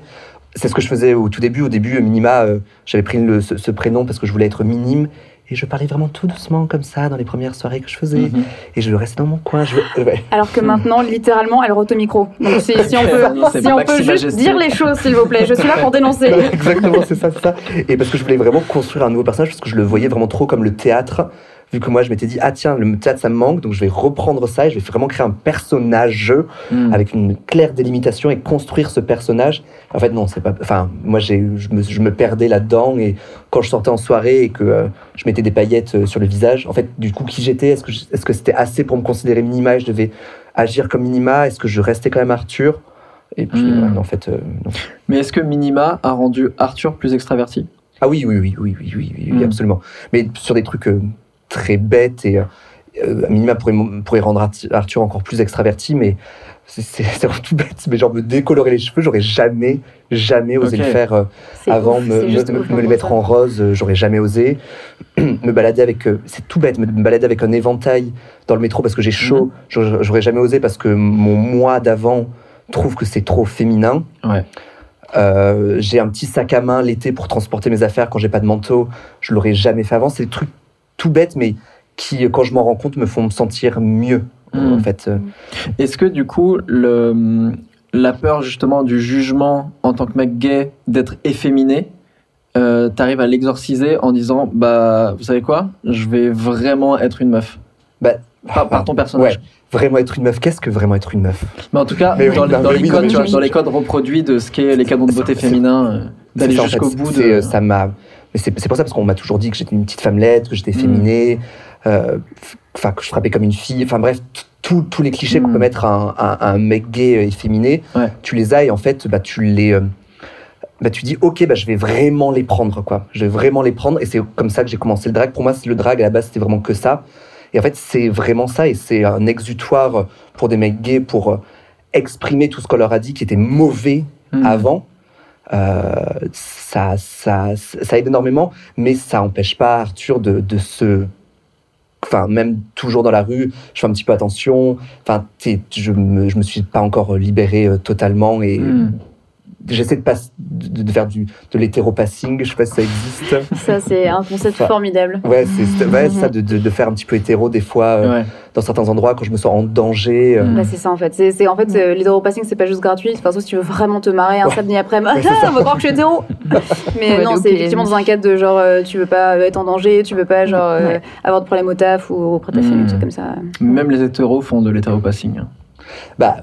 C'est ce que je faisais au tout début. Au début, Minima, euh, j'avais pris le- ce, ce prénom parce que je voulais être minime. Et je parlais vraiment tout doucement comme ça dans les premières soirées que je faisais. Mhm. Et je restais dans mon coin. Je... euh, ouais. Alors que maintenant, littéralement, elle rote au micro. Donc si, si on peut, non, si on peut juste dire les choses, s'il vous plaît. Je suis là pour dénoncer. Exactement, c'est ça, c'est ça. Et parce que je voulais vraiment construire un nouveau personnage, parce que je le voyais vraiment trop comme le théâtre vu que moi je m'étais dit ah tiens le théâtre ça me manque donc je vais reprendre ça et je vais vraiment créer un personnage jeu avec une claire délimitation et construire ce personnage. En fait non c'est pas enfin moi j'ai je me, je me, perdais là dedans et quand je sortais en soirée et que euh, je mettais des paillettes euh, sur le visage en fait du coup qui j'étais? Est-ce que est-ce que c'était assez pour me considérer Minima et je devais agir comme Minima est-ce que je restais quand même Arthur? Et puis hmm. en fait euh, non. mais est-ce que Minima a rendu Arthur plus extraverti? Ah oui, oui, oui, oui, oui, oui, oui, hmm. absolument. Mais sur des trucs très bêtes et euh, à minima pourrait, pourrait rendre Arthur encore plus extraverti, mais c'est- c'est c'est vraiment tout bête. Mais genre me décolorer les cheveux, j'aurais jamais, jamais osé le faire euh, avant. ouf, me, me- me les mettre ça. en rose, euh, j'aurais jamais osé. me balader avec, euh, c'est tout bête, me, me balader avec un éventail dans le métro parce que j'ai chaud, j'aurais j'aurais jamais osé parce que mon moi d'avant trouve que c'est trop féminin. Ouais. Euh, j'ai un petit sac à main l'été pour transporter mes affaires quand j'ai pas de manteau. Je l'aurais jamais fait avant. C'est des trucs tout bêtes, mais qui, quand je m'en rends compte, me font me sentir mieux. Mm. En fait, Euh, Est-ce que du coup, le, la peur justement du jugement en tant que mec gay d'être efféminé, euh, t'arrives à l'exorciser en disant bah vous savez quoi, je vais vraiment être une meuf bah, par, par ton personnage. Ouais. Vraiment être une meuf. Qu'est-ce que vraiment être une meuf? Mais en tout cas, Mais oui, dans, les- dans oui, codes, mais tu vois, je- dans les codes reproduits de ce qu'est les canons de beauté féminin, euh, d'aller jusqu'au bout de. Ça m'a. Mais c'est pour ça parce qu'on m'a toujours dit que j'étais une petite femmelette, que j'étais Mm. féminée, euh, enfin que je frappais comme une fille. Enfin bref, tous les clichés qu'on Mm. peut mettre à un, mec gay et féminé, Ouais. tu les as et en fait, bah, tu les. euh, bah, tu dis, ok, bah, je vais vraiment les prendre, quoi. Je vais vraiment les prendre. Et c'est comme ça que j'ai commencé le drag. Pour moi, le drag, à la base, c'était vraiment que ça. Et en fait, c'est vraiment ça. Et c'est un exutoire pour des mecs gays pour euh, exprimer tout ce qu'on leur a dit qui était mauvais Hmm. avant. Euh, ça, ça, ça aide énormément, mais ça n'empêche pas Arthur de, de se. Enfin, même toujours dans la rue, je fais un petit peu attention. Enfin, je me, je me suis pas encore libéré euh, totalement et Hmm. J'essaie de, pas, de, de faire du, de l'hétéropassing. Je sais pas si ça existe. Ça, c'est un concept Enfin, formidable. Ouais, c'est ouais, ça, de, de, de faire un petit peu hétéro des fois euh, Ouais. dans certains endroits quand je me sens en danger. euh. Bah, c'est ça en fait. C'est en fait euh, l'hétéropassing c'est pas juste gratuit. Enfin, sauf si tu veux vraiment te marrer un Ouais. samedi après, ça. on va croire que je suis hétéro. Mais non, c'est effectivement dans un cadre de genre euh, tu veux pas être en danger, tu veux pas genre euh, Ouais. avoir de problèmes au taf ou auprès de ta famille, Mm. un truc comme ça. Même les hétéros font de l'hétéropassing. hein. bah,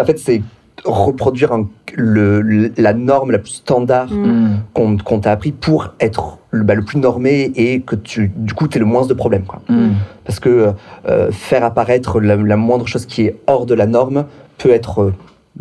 en fait, c'est reproduire un- le, la norme la plus standard Mm. Hmm. qu'on t'a appris pour être le, bah, le plus normé et que tu, du coup, tu le moins de problèmes. Quoi. Hmm. Parce que euh, faire apparaître la, la moindre chose qui est hors de la norme peut être, euh,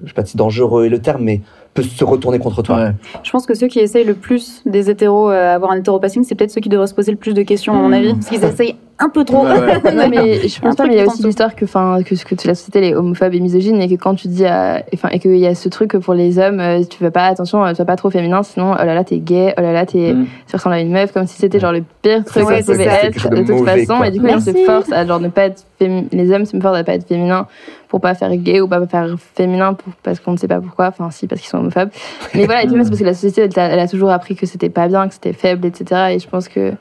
je sais pas si dangereux est le terme, mais peut se retourner contre toi. Ouais. Je pense que ceux qui essayent le plus des hétéros euh, à avoir un hétéropassing, c'est peut-être ceux qui devraient se poser le plus de questions, à mon avis. Parce qu'ils essayent un peu trop. Ouais, ouais. Non, mais je pense pas, mais il y a aussi l'histoire que, enfin, que, que la société elle est homophobe et misogyne et que quand tu dis, enfin, et qu'il y a ce truc que pour les hommes, euh, tu vas pas, attention, euh, tu vas pas trop féminin, sinon, oh là là, t'es gay, oh là là, t'es, Mm. tu ressembles à une meuf, comme si c'était genre le pire truc c'est pouvait être de de toute mauvais, façon. quoi. Et du coup, ils se Merci. forcent à genre ne pas être fémi- les hommes se forcent à pas être féminins pour pas faire gay ou pas faire féminin parce qu'on ne sait pas pourquoi, enfin, si, parce qu'ils sont homophobes. Mais voilà, et puis c'est parce que la société, elle, elle a toujours appris que c'était pas bien, que c'était faible, etc. Et je pense que,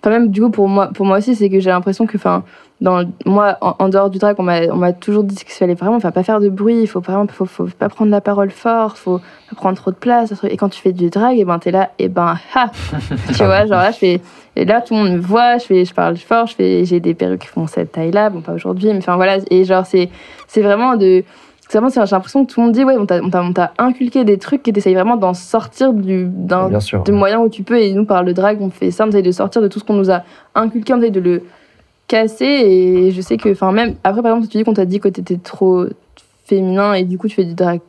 enfin, même du coup, pour moi, pour moi aussi, c'est que j'ai l'impression que, enfin, dans moi, en, en dehors du drag, on m'a toujours dit qu'il fallait vraiment pas faire de bruit, il faut vraiment faut, faut pas prendre la parole fort, faut pas prendre trop de place. Et quand tu fais du drag, et ben t'es là, et ben ha Tu vois, genre là, je fais. Et là, tout le monde me voit, je, fais, je parle fort, j'ai des perruques qui font cette taille-là, bon, pas aujourd'hui, mais enfin voilà. Et genre, c'est vraiment de. j'ai l'impression que tout le monde dit, ouais, on t'a inculqué des trucs et t'essayes vraiment d'en sortir du, d'un, de moyens où tu peux. Et nous, par le drag, on fait ça, on essaye de sortir de tout ce qu'on nous a inculqué, on essaye de le casser. Et je sais que, enfin, même après, par exemple, si tu dis qu'on t'a dit que t'étais trop féminin et du coup, tu fais du drag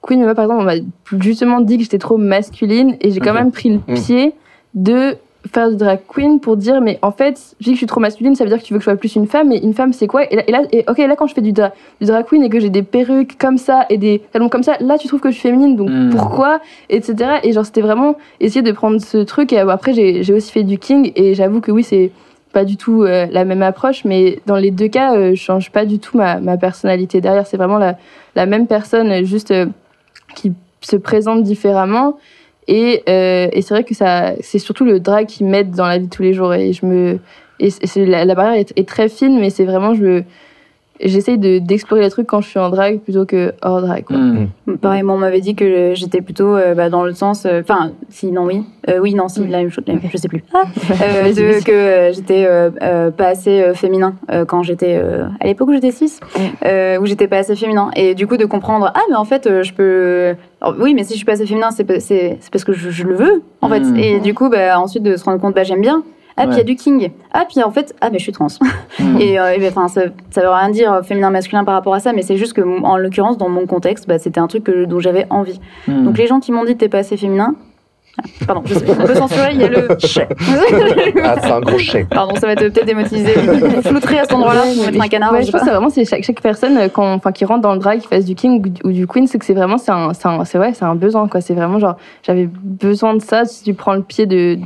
queen, mais moi, par exemple, on m'a justement dit que j'étais trop masculine et j'ai quand même pris le Mhm. pied de faire du drag queen pour dire mais en fait je dis que je suis trop masculine ça veut dire que tu veux que je sois plus une femme mais une femme c'est quoi? Et là, et là- et ok là quand je fais du, dra- du drag queen et que j'ai des perruques comme ça et des talons comme ça là tu trouves que je suis féminine donc Mhm. pourquoi? Etc et genre c'était vraiment essayer de prendre ce truc et après j'ai aussi fait du king et j'avoue que oui c'est pas du tout euh, la même approche mais dans les deux cas euh, je change pas du tout ma, ma personnalité derrière. C'est vraiment la, la même personne euh, juste qui se présente différemment. Et, et c'est vrai que ça c'est surtout le drag qui m'aide dans la vie de tous les jours. Et je me et la, la barrière est, très fine mais c'est vraiment je j'essaye de d'explorer les trucs quand je suis en drag plutôt que hors drag quoi. Mm. Pareil, moi, on m'avait dit que j'étais plutôt euh, bah, dans le sens. euh, Enfin, si, non, oui. Euh, oui, non, si, Oui. la même chose, la même- je sais plus. Euh, Vas-y, de- que euh, j'étais euh, euh, pas assez euh, féminin euh, quand j'étais. euh, à l'époque où j'étais 6, où j'étais pas assez féminin. Et du coup, de comprendre, ah, mais en fait, euh, je peux. Alors, oui, mais si je suis pas assez féminin, c'est pa- c'est c'est parce que je, je le veux, en fait. Et du coup, bah, ensuite, de se rendre compte, bah, j'aime bien. Ah, puis il y a du king. Ah, puis en fait, ah, mais je suis trans. Mm. Et euh, et enfin, ça, ça veut rien dire euh, féminin masculin par rapport à ça, mais c'est juste que en l'occurrence dans mon contexte, bah, c'était un truc que, dont j'avais envie. Mm. Donc les gens qui m'ont dit t'es pas assez féminin, ah, pardon, je sais, on peut censurer, il y a le chais. Ah, c'est un gros chèque. pardon, ça va te peut-être démotiser. Vous flouterez à cet endroit-là, Ouais, mettre un je- canard. ouais, je pense que pas. c'est vraiment c'est chaque, chaque personne euh, quand, enfin, qui rentre dans le drag, qui fasse du king ou, ou du queen, c'est que c'est vraiment c'est un, c'est un- c'est ouais, c'est un besoin quoi. C'est vraiment genre j'avais besoin de ça. Si tu prends le pied de,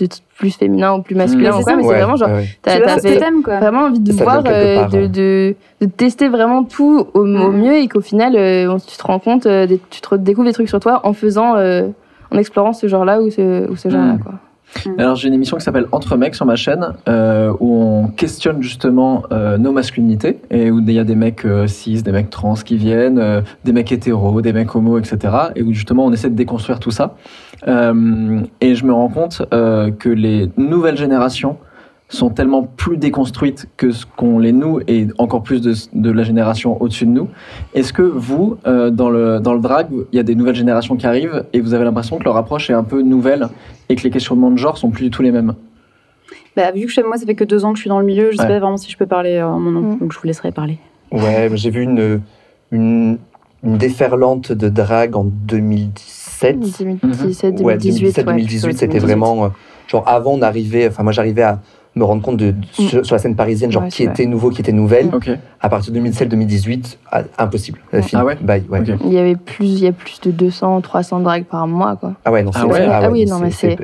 de plus féminin ou plus masculin Mais ou c'est quoi, ça. mais c'est vraiment genre ouais, ouais. t'as- vraiment envie de Ça voir, euh, part, de, ouais. de, de tester vraiment tout au, au Mm. mieux et qu'au final, euh, on- tu te rends compte, euh, des- tu te découvres des trucs sur toi en faisant, euh, en explorant ce genre-là ou ce, ou ce genre-là. Mm. Quoi. Alors j'ai une émission qui s'appelle Entre mecs sur ma chaîne euh, où on questionne justement euh, nos masculinités et où il y a des mecs euh, cis, des mecs trans qui viennent, euh, des mecs hétéros, des mecs homos, etc. Et où justement on essaie de déconstruire tout ça. Euh, et je me rends compte que les nouvelles générations sont tellement plus déconstruites que ce qu'on les nous et encore plus de, de la génération au-dessus de nous. Est-ce que vous, euh, dans, le, dans le drag, il y a des nouvelles générations qui arrivent et vous avez l'impression que leur approche est un peu nouvelle et que les questionnements de genre sont plus du tout les mêmes? Bah, vu que je- moi, ça fait que deux ans que je suis dans le milieu, je sais Ouais. pas vraiment si je peux parler euh, en mon nom, Mm. donc je vous laisserai parler. Ouais, j'ai vu une, une, une déferlante de drague en 2017. 2017, Ouais, 2018, 2017, 2018, c'était vraiment. euh, genre, avant, on arrivait. Enfin, moi, j'arrivais à me rendre compte de, de- sur, sur la scène parisienne, genre, Ouais, qui était nouveau, qui était nouvelle. Ok. À partir de 2017-2018, ah, impossible. Euh, Ouais. Ah ouais Bye, ouais. Ok. Il y avait plus, il y a plus de 200, 300 drags par mois, quoi. Ah ouais, non, Ah c'est ouais. Ah oui, non, mais c'est-.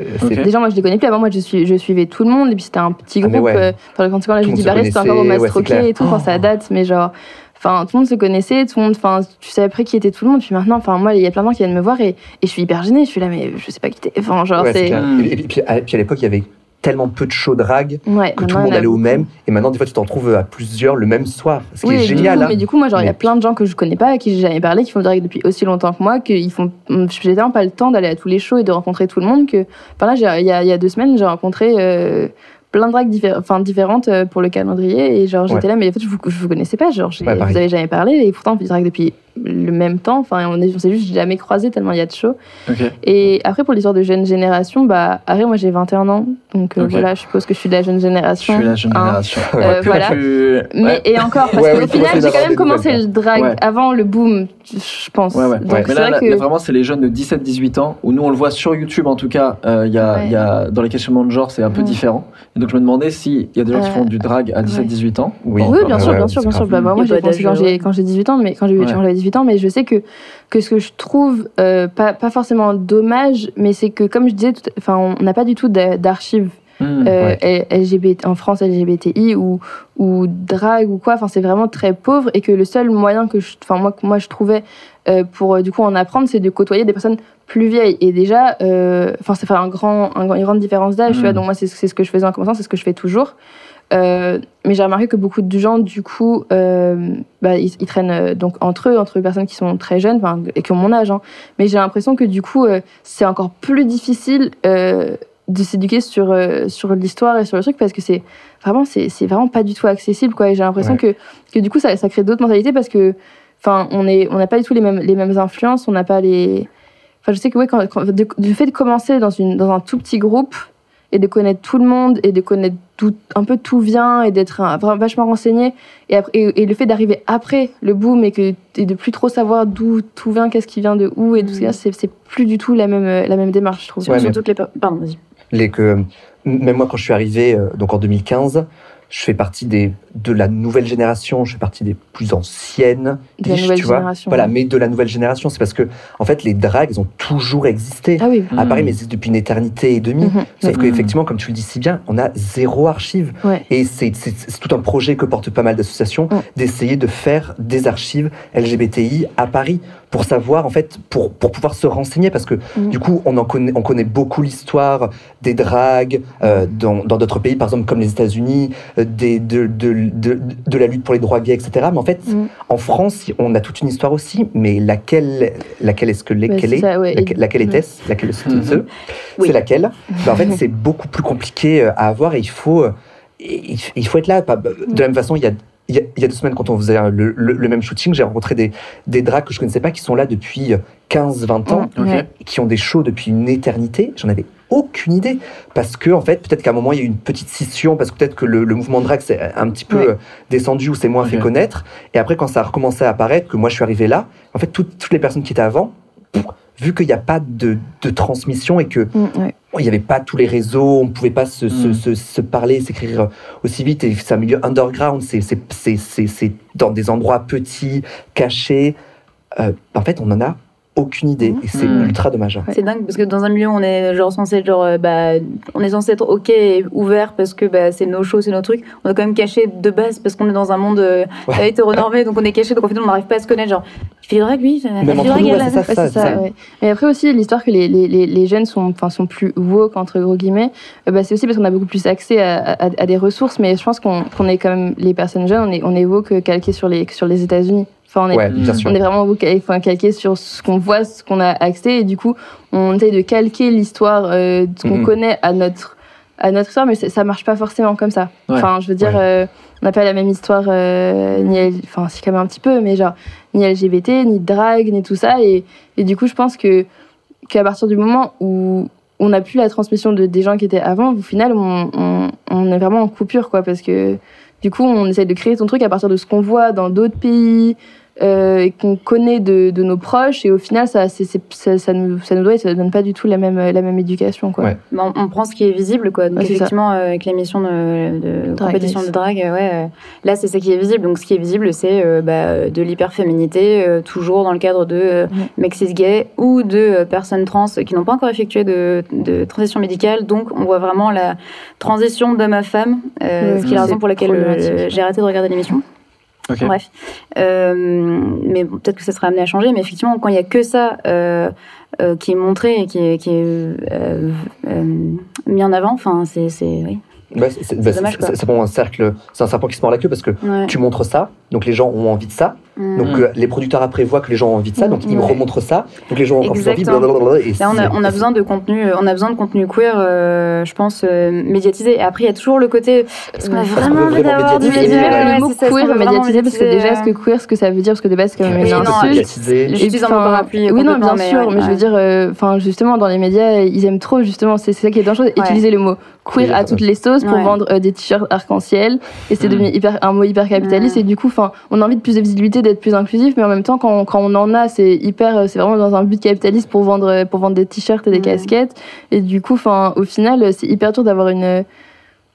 Déjà, moi, je les connais plus. Avant, moi, je, suis, je suivais tout le monde. Et puis, c'était un petit Ah, groupe. euh, Enfin, quand, quand Judy monde se Barré, c'était encore au Mastroquet et tout. Enfin, ça date, mais genre. Enfin, tout le monde se connaissait, tout le monde. Enfin, tu savais après qui était tout le monde. Puis maintenant, enfin, moi, il y a plein de gens qui viennent me voir et, et je suis hyper gênée. Je suis là, mais je sais pas qui t'es. Enfin, genre, Ouais, c'est. Mm. Et, et puis, à, puis à l'époque, il y avait tellement peu de shows Ouais, que tout le monde allait au même. Et maintenant, des fois, tu t'en trouves à plusieurs le même soir. Ce qui Oui, est et du génial. coup- hein. mais du coup, moi, genre, il y a Mais- plein de gens que je connais pas, à qui j'ai jamais parlé, qui font du drag depuis aussi longtemps que moi, que ils font. J'ai tellement pas le temps d'aller à tous les shows et de rencontrer tout le monde que. Enfin, là, il y y a deux semaines, j'ai rencontré euh, plein de drags diffé- différentes euh, pour le calendrier et genre, j'étais Ouais. là, mais en fait, je vous, je vous connaissais pas, genre, Ouais, vous avez jamais parlé et pourtant, on fait du drag depuis le même temps. Enfin, on est- on s'est juste jamais croisés tellement il y a de show. Ok. Et après, pour l'histoire de jeune génération, bah, Arrête, moi j'ai 21 ans. Donc euh, voilà, je suppose que je suis de la jeune Je génération. suis la jeune hein. génération. Euh, voilà. tu- Mais, Ouais. et encore, parce Ouais, qu'au oui, final, j'ai quand même commencé le drag Ouais. avant le boom, je pense. Ouais, ouais. Donc Mais là, vrai là, que. là, vraiment, c'est les jeunes de 17-18 ans, où nous, on le voit sur YouTube, en tout cas, euh, il y a, y a, dans les questionnements de genre, c'est un peu Ouais. différent. Et donc, je me demandais s'il y a des gens qui Euh, font du drag à 17-18 ans. ou Oui. bien sûr, bien sûr, bien sûr. grave. Bah, bah, moi, j'ai commencé quand j'ai ouais. quand j'ai 18 ans, mais quand j'avais 18 ans, mais je sais que que ce que je trouve euh, pas pas forcément dommage, mais c'est que comme je disais, tout- enfin, on n'a pas du tout d'a- d'archives Hmm, euh, ouais. LGBT en France LGBTI ou ou drag ou quoi. Enfin, c'est vraiment très pauvre et que le seul moyen que je, enfin moi moi je trouvais euh, pour euh, du coup en apprendre, c'est de côtoyer des personnes plus vieilles. Et déjà, euh, enfin, ça fait un grand, un grand- une grande différence d'âge. Mm. vois. Donc moi, c'est c'est ce que je faisais en commençant, c'est ce que je fais toujours. Euh, mais j'ai remarqué que beaucoup de gens, du coup, euh, bah, ils, ils traînent euh, donc entre eux, entre personnes qui sont très jeunes et qui ont mon âge. hein. Mais j'ai l'impression que du coup, c'est encore plus difficile de s'éduquer sur, sur l'histoire et sur le truc parce que c'est vraiment, c'est vraiment pas du tout accessible. Quoi. Et j'ai l'impression que, que du coup, ça, ça crée d'autres mentalités parce que enfin, on est- on n'a pas du tout les mêmes, les mêmes influences, on n'a pas les. Enfin, je sais que ouais, quand, du fait de commencer dans, une, dans un tout petit groupe et de connaître tout le monde et de connaître tout, un peu d'où vient et d'être vachement renseigné et, après, et, et le fait d'arriver après le boom et, que, et de plus trop savoir d'où tout vient, qu'est-ce qui vient de où et tout ça, c'est c'est plus du tout la même, la même démarche, je trouve. Ouais, mais- Surtout que les... Pardon, vas-y. les que même moi quand je suis arrivé euh, donc en 2015 je fais partie des de la nouvelle génération je fais partie des plus anciennes De la nouvelle tu vois. génération, voilà mais de la nouvelle génération c'est parce que en fait les drags ils ont toujours existé Ah oui. à Paris Mm. mais existent depuis une éternité et demie Mhm. sauf Ouais. qu'effectivement comme tu le dis si bien on a zéro archive Ouais. et c'est c'est- c'est tout un projet que portent pas mal d'associations Mm. d'essayer de faire des archives LGBTI à Paris pour savoir en fait pour, pour pouvoir se renseigner parce que Mm. du coup on en connaît on connaît beaucoup l'histoire des dragues euh, dans dans d'autres pays par exemple comme les États-Unis euh, des de, de, de, de la lutte pour les droits gays etc mais en fait Mm. en France on a toute une histoire aussi mais laquelle laquelle est-ce que c'est est ça, ouais. laquelle, ouais. était-ce? Laquelle est-ce Mhm. c'est? Oui. laquelle? Ben, en fait c'est beaucoup plus compliqué euh, à avoir et il faut euh, il il faut être là pas- de la même façon il y a il y, a, deux semaines, quand on faisait euh, le, le- le même shooting, j'ai rencontré des, des drags que je connaissais pas, qui sont là depuis 15-20 ans, Mm. Qui ont des shows depuis une éternité. J'en avais aucune idée. Parce que, en fait, peut-être qu'à un moment, il y a eu une petite scission, parce que peut-être que le, le mouvement drag s'est un petit peu euh, descendu ou s'est moins fait connaître. Et après, quand ça a recommencé à apparaître, que moi je suis arrivé là, en fait, toutes, toutes les personnes qui étaient avant, pff, vu qu'il n'y a pas de, de transmission et que Mm, ouais. il n'y avait pas tous les réseaux, on ne pouvait pas se, se, Mm. se, se parler, s'écrire aussi vite. Et c'est un milieu underground, c'est, c'est, c'est, c'est, c'est dans des endroits petits, cachés. Euh, en fait, on n'en a aucune idée. Et c'est Mm. ultra dommage. C'est dingue parce que dans un milieu on est genre censé être genre euh, bah on est censé être ok et ouvert parce que bah c'est nos shows c'est nos trucs on est quand même caché de base parce qu'on est dans un monde euh, Ouais. hétéronormé donc on est caché donc en fait on n'arrive pas à se connaître genre drag lui ouais. Mais après aussi, l'histoire que les, les, les, les jeunes sont, enfin, sont plus woke, entre gros guillemets, euh, bah, c'est aussi parce qu'on a beaucoup plus accès à, à, à des ressources. Mais je pense qu'on qu'on est quand même, les personnes jeunes, on est, on est woke calqué sur les, sur les États-Unis. Enfin, on est, Ouais, on est vraiment enfin, calqué sur ce qu'on voit, ce qu'on a accès. Et du coup, on essaye de calquer l'histoire, euh, qu'on Mhm. connaît à notre, à notre histoire, mais c'est- ça marche pas forcément comme ça. Ouais. Enfin, je veux dire, Ouais. euh, on n'a pas la même histoire, euh, ni enfin, si quand même un petit peu, mais genre, ni LGBT, ni drague, ni tout ça. Et, et du coup, je pense que qu'à partir du moment où on n'a plus la transmission de, des gens qui étaient avant, au final, on, on, on est vraiment en coupure, quoi, parce que du coup, on essaye de créer son truc à partir de ce qu'on voit dans d'autres pays. Euh, et qu'on connaît de, de nos proches et au final ça, c'est- c'est- ça, ça nous, ça nous doit et ça ne donne pas du tout la même, la même éducation quoi. Ouais. Mais on, on prend ce qui est visible quoi. Donc Ouais, effectivement euh, avec l'émission de, de compétition de drague euh, ouais euh, là c'est ça qui est visible. Donc ce qui est visible c'est euh, bah, de l'hyperféminité euh, toujours dans le cadre de euh, cis gays ou de euh, personnes trans qui n'ont pas encore effectué de, de transition médicale. Donc on voit vraiment la transition d'homme à femme euh, Ouais, ce qui est la raison pour laquelle euh, j'ai arrêté de regarder l'émission Bref. Euh, mais bon, peut-être que ça sera amené à changer. Mais effectivement, quand il n'y a que ça euh, euh, qui est montré et qui est, qui est mis en avant, enfin, c'est. c'est- Oui. C'est, bah, c'est- bon, un cercle, c'est un serpent qui se mord la queue parce que Ouais. tu montres ça, donc les gens ont envie de ça, Donc Mm. euh, les producteurs après voient que les gens ont envie de ça, donc ils me Ouais. remontrent ça, donc les gens ont encore plus envie. Exactement. blablabla, et Là, on a, c'est- on a besoin de contenu, euh, on a besoin de contenu queer, euh, je pense, euh, médiatisé. Et après, il y a toujours le côté, est-ce qu'on a vraiment envie d'avoir du médiatiser, Mais média ouais, même Ouais, le mot queer médiatisé, parce que déjà, ce que queer, ce que ça veut dire, parce que de base, c'est quand même une insulte. médiatiser. J'utilise un parapluie. Oui, non, bien sûr, mais je veux dire, enfin, justement, dans les médias, ils aiment trop, justement, c'est ça qui est dangereux, utiliser le mot queer à toutes les sauces pour vendre des t-shirts arc-en-ciel, et c'est Mm. devenu hyper, un mot hyper capitaliste, et du coup, enfin, on a envie de plus de visibilité, d'être plus inclusif, mais en même temps, quand, quand on en a, c'est hyper, euh, c'est vraiment dans un but capitaliste pour vendre, euh, pour vendre des t-shirts et des Mm. casquettes, et du coup, enfin, au final, c'est hyper dur d'avoir une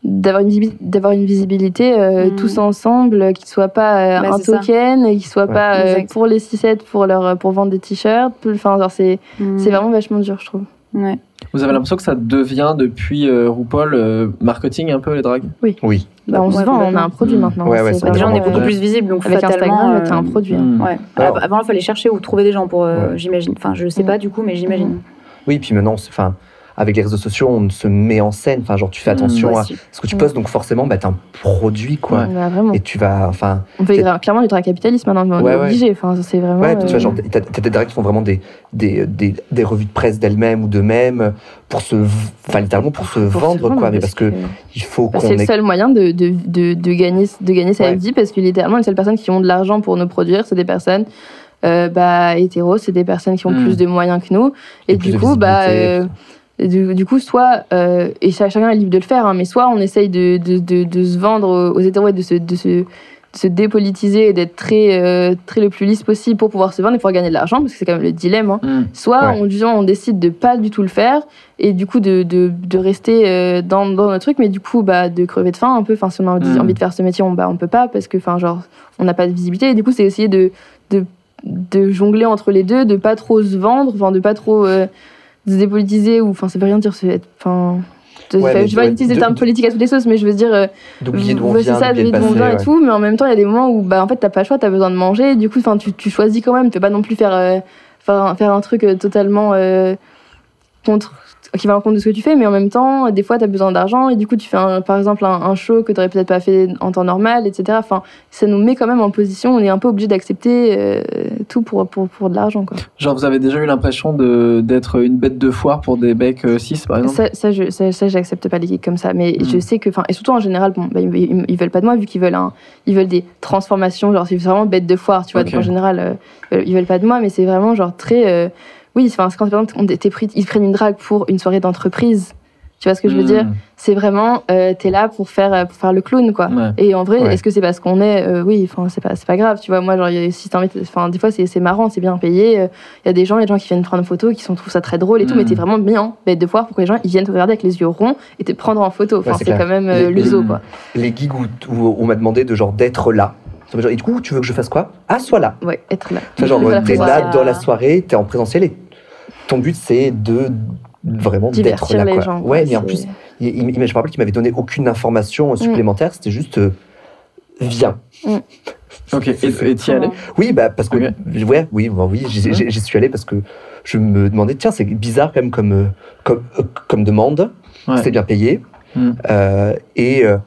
d'avoir une, visibi- d'avoir une visibilité euh, Mm. tous ensemble, euh, qui soit pas euh, Bah, un ça. token, et qui soit Ouais. pas euh, pour les 6 pour leur pour vendre des t-shirts. Enfin, c'est Mm. c'est vraiment vachement dur, je trouve. Ouais. Vous avez l'impression que ça devient depuis euh, RuPaul euh, marketing un peu les dragues? Oui. Bah, on se Ouais, vend, on a un produit Mm. maintenant. Ouais, ouais, c'est Bah, déjà, on est beaucoup euh, plus visible, donc Avec. Instagram, t'as un euh, produit. hein. Mm. Ouais. Alors- Avant, il fallait chercher ou trouver des gens pour, euh, Ouais. j'imagine. Enfin, je sais Mm. pas du coup, mais j'imagine. Oui, puis maintenant, c'est- enfin, avec les réseaux sociaux, on se met en scène. Enfin, genre, tu fais Mm, attention à ce que tu Mm. postes, donc forcément, bah, t'es un produit, quoi. Bah. Et tu vas, enfin, On fait clairement du travail capitaliste maintenant, mais on Ouais, est ouais. obligé. Enfin, c'est vraiment. ouais, tu euh, vois, genre, t'as des drags qui font vraiment des, des, des, des revues de presse d'elles-mêmes ou d'eux-mêmes pour se, enfin, littéralement pour se pour vendre, quoi. Mais parce que il faut Bah, qu'on c'est le seul moyen de, de, de, de gagner, de gagner sa vie parce que littéralement, les seules personnes qui ont de l'argent pour nous produire, c'est des personnes euh, bah, hétéros, c'est des personnes qui ont Mm. plus de moyens que nous. Et, du coup, bah, euh, du, du coup, soit, euh, et cha- chacun est libre de le faire, hein, mais soit on essaye de, de, de, de se vendre aux hétéros et de se, de se, se dépolitiser et d'être très, euh, très le plus lisse possible pour pouvoir se vendre et pouvoir gagner de l'argent, parce que c'est quand même le dilemme. hein. Mm. Soit Ouais. on, disons, on décide de pas du tout le faire et du coup de, de, de rester euh, dans, dans notre truc, mais du coup bah, de crever de faim un peu. Enfin, si on a envie, Mm. envie de faire ce métier, on, bah, on peut pas parce que enfin, genre, on n'a pas de visibilité. Et du coup, c'est essayer de, de, de jongler entre les deux, de pas trop se vendre, enfin, de pas trop se dépolitiser ou enfin, ça veut rien dire. c'est être- Enfin, de- Ouais, enfin, je vais pas utiliser le terme politique à toutes les sauces, mais je veux dire, euh, D'oublier d'où on vient, c'est ça, d'oublier d'où on vient et tout, mais en même temps, il y a des moments où bah, en fait, t'as pas le choix, t'as besoin de manger, et du coup, enfin, tu, tu choisis quand même, tu peux pas non plus faire, euh, faire, un, faire un truc euh, totalement euh, contre qui va à l'encontre de ce que tu fais, mais en même temps, des fois, tu as besoin d'argent et du coup, tu fais un- par exemple un, un show que tu peut-être pas fait en temps normal, etc. Enfin, ça nous met quand même en position, on est un peu obligé d'accepter euh, tout pour, pour, pour de l'argent. Quoi. Genre, vous avez déjà eu l'impression de- d'être une bête de foire pour des becs 6, par exemple? Ça, ça, je, ça, ça, j'accepte pas les geeks comme ça, mais Mm. je sais que, enfin, et surtout en général, bon, bah, ils, ils- veulent pas de moi vu qu'ils veulent un, ils veulent des transformations, genre c'est vraiment bête de foire, tu vois. Donc en général, euh, euh, ils veulent pas de moi, mais c'est vraiment genre très, euh, oui, enfin, c'est quand par exemple, on- pris, ils prennent une drague pour une soirée d'entreprise, tu vois ce que je veux Mm. dire? C'est vraiment, euh, t'es là pour faire, euh, pour faire le clown, quoi. Ouais. Et en vrai, Ouais. est-ce que c'est parce qu'on est, euh, oui, enfin, c'est pas, c'est pas grave, tu vois. Moi, genre, si t'invites, enfin, des fois, c'est, c'est marrant, c'est bien payé. Il y a des gens, il y a des gens qui viennent prendre une photo, qui sont, trouvent ça très drôle et tout, mais t'es vraiment bien, bête de voir pourquoi les gens, ils viennent te regarder avec les yeux ronds et te prendre en photo. Enfin, Ouais, c'est quand même euh, Les- le zoo, Mm. quoi. Les gigs où, où on m'a demandé de genre d'être là. Et du coup, tu veux que je fasse quoi? Ah, sois là. Ouais, être là. Tu vois, genre, t'es là dans la soirée, t'es en présentiel et ton but c'est de vraiment d'être là. les quoi. gens. quoi. Ouais, mais en C'est- plus, il, il- il- je me rappelle qu'il m'avait donné aucune information supplémentaire, c'était juste euh, viens. Ok, et et t'y allais? Oui, bah parce que ouais, oui, bah, oui, j'y j'y- suis allé parce que je me demandais tiens, c'est bizarre quand même comme euh, comme, euh, comme demande, Ouais. c'était bien payé Mm. euh, et, euh,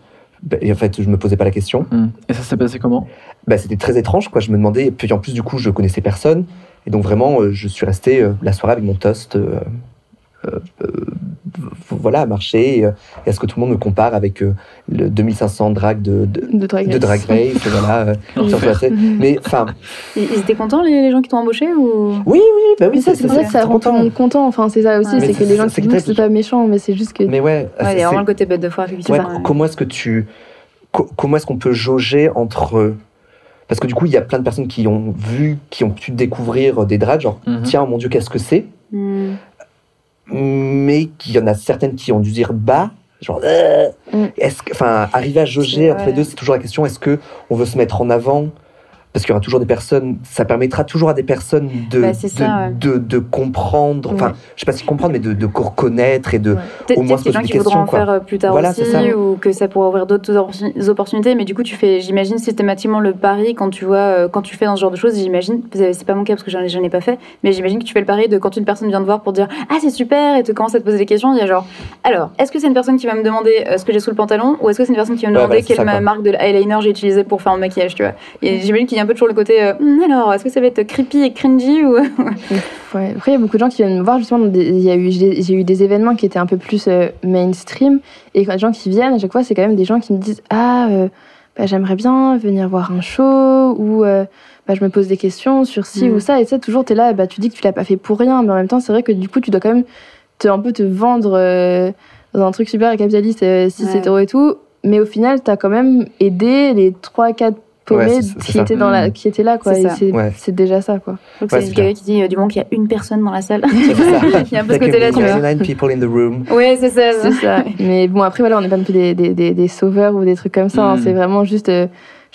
bah, et en fait je me posais pas la question. Mm. Et ça s'est passé comment? Bah, c'était très étrange quoi. Je me demandais et puis en plus du coup je connaissais personne et donc vraiment euh, je suis resté euh, la soirée avec mon toast. euh, euh, euh, voilà, à marcher et, et à ce que tout le monde me compare avec euh, le 2500 drag de, de, De Drag de Race. Drag Race, voilà, euh. Mais enfin, Ils, ils étaient contents, les, les gens qui t'ont embauché ou... oui, oui, bah oui, Mais ça, c'est pour ça que ça rend tout le monde content. Enfin, c'est ça aussi, Ouais. c'est que les gens qui disent c'est pas méchant, mais c'est juste que. Mais ouais, Ouais, c'est- il y a vraiment le côté bête de foire. effectivement. ouais, comment est-ce que tu, co- comment est-ce qu'on peut jauger entre parce que du coup il y a plein de personnes qui ont vu, qui ont pu découvrir des drags, genre Mhm. tiens mon dieu qu'est-ce que c'est, Hmm. mais qu'il y en a certaines qui ont dû dire bah genre euh, Mm. est-ce que enfin arriver à jauger entre les deux c'est toujours la question est-ce que on veut se mettre en avant? Parce qu'il y aura toujours des personnes ça permettra toujours à des personnes de Bah, de, ça, ouais. de, de comprendre enfin Ouais. je sais pas si comprendre mais de, de reconnaître et de Ouais. Au moins se a des poser qui en questions, quoi. faire euh, plus tard Voilà, aussi, ou que ça pourrait ouvrir d'autres opportun- opportunités. Mais du coup, tu fais, j'imagine, systématiquement le pari quand tu vois, euh, quand tu fais dans ce genre de choses. J'imagine, c'est pas mon cas parce que j'en ai, ai pas fait, mais j'imagine que tu fais le pari de quand une personne vient te voir pour dire ah c'est super et te commence à te poser des questions. Il y a genre alors est-ce que c'est une personne qui va me demander euh, ce que j'ai sous le pantalon ou est-ce que c'est une personne qui va me demander c'est quelle marque de eyeliner j'ai utilisé pour faire mon maquillage, tu vois? Et j'imagine qu'il y a un peu toujours le côté. euh, Hum, alors, est-ce que ça va être creepy et cringy ou Ouais. Après, il y a beaucoup de gens qui viennent me voir justement. a eu, j'ai j'ai eu des événements qui étaient un peu plus euh, mainstream. Et quand les gens qui viennent, à chaque fois, c'est quand même des gens qui me disent Ah, euh, bah, j'aimerais bien venir voir un show. Ou bah, je me pose des questions sur ci Mm. ou ça. Et tu sais, toujours, tu es là, bah, tu dis que tu l'as pas fait pour rien. Mais en même temps, c'est vrai que du coup, tu dois quand même te, un peu te vendre dans un truc super capitaliste, 6 Ouais. hétéro et tout. Mais au final, tu as quand même aidé les 3-4 Qui, ça. étaient dans la, Mm. qui étaient là. Quoi. C'est déjà ça. Quoi. Donc Ouais, c'est quelqu'un qui dit euh, du moment qu'il y a une personne dans la salle. Il y a un peu ce côté-là. Ouais, c'est ça. Mais bon, après, voilà, on n'est pas non plus des, des, des, des sauveurs ou des trucs comme ça. hein. Mm. C'est vraiment juste.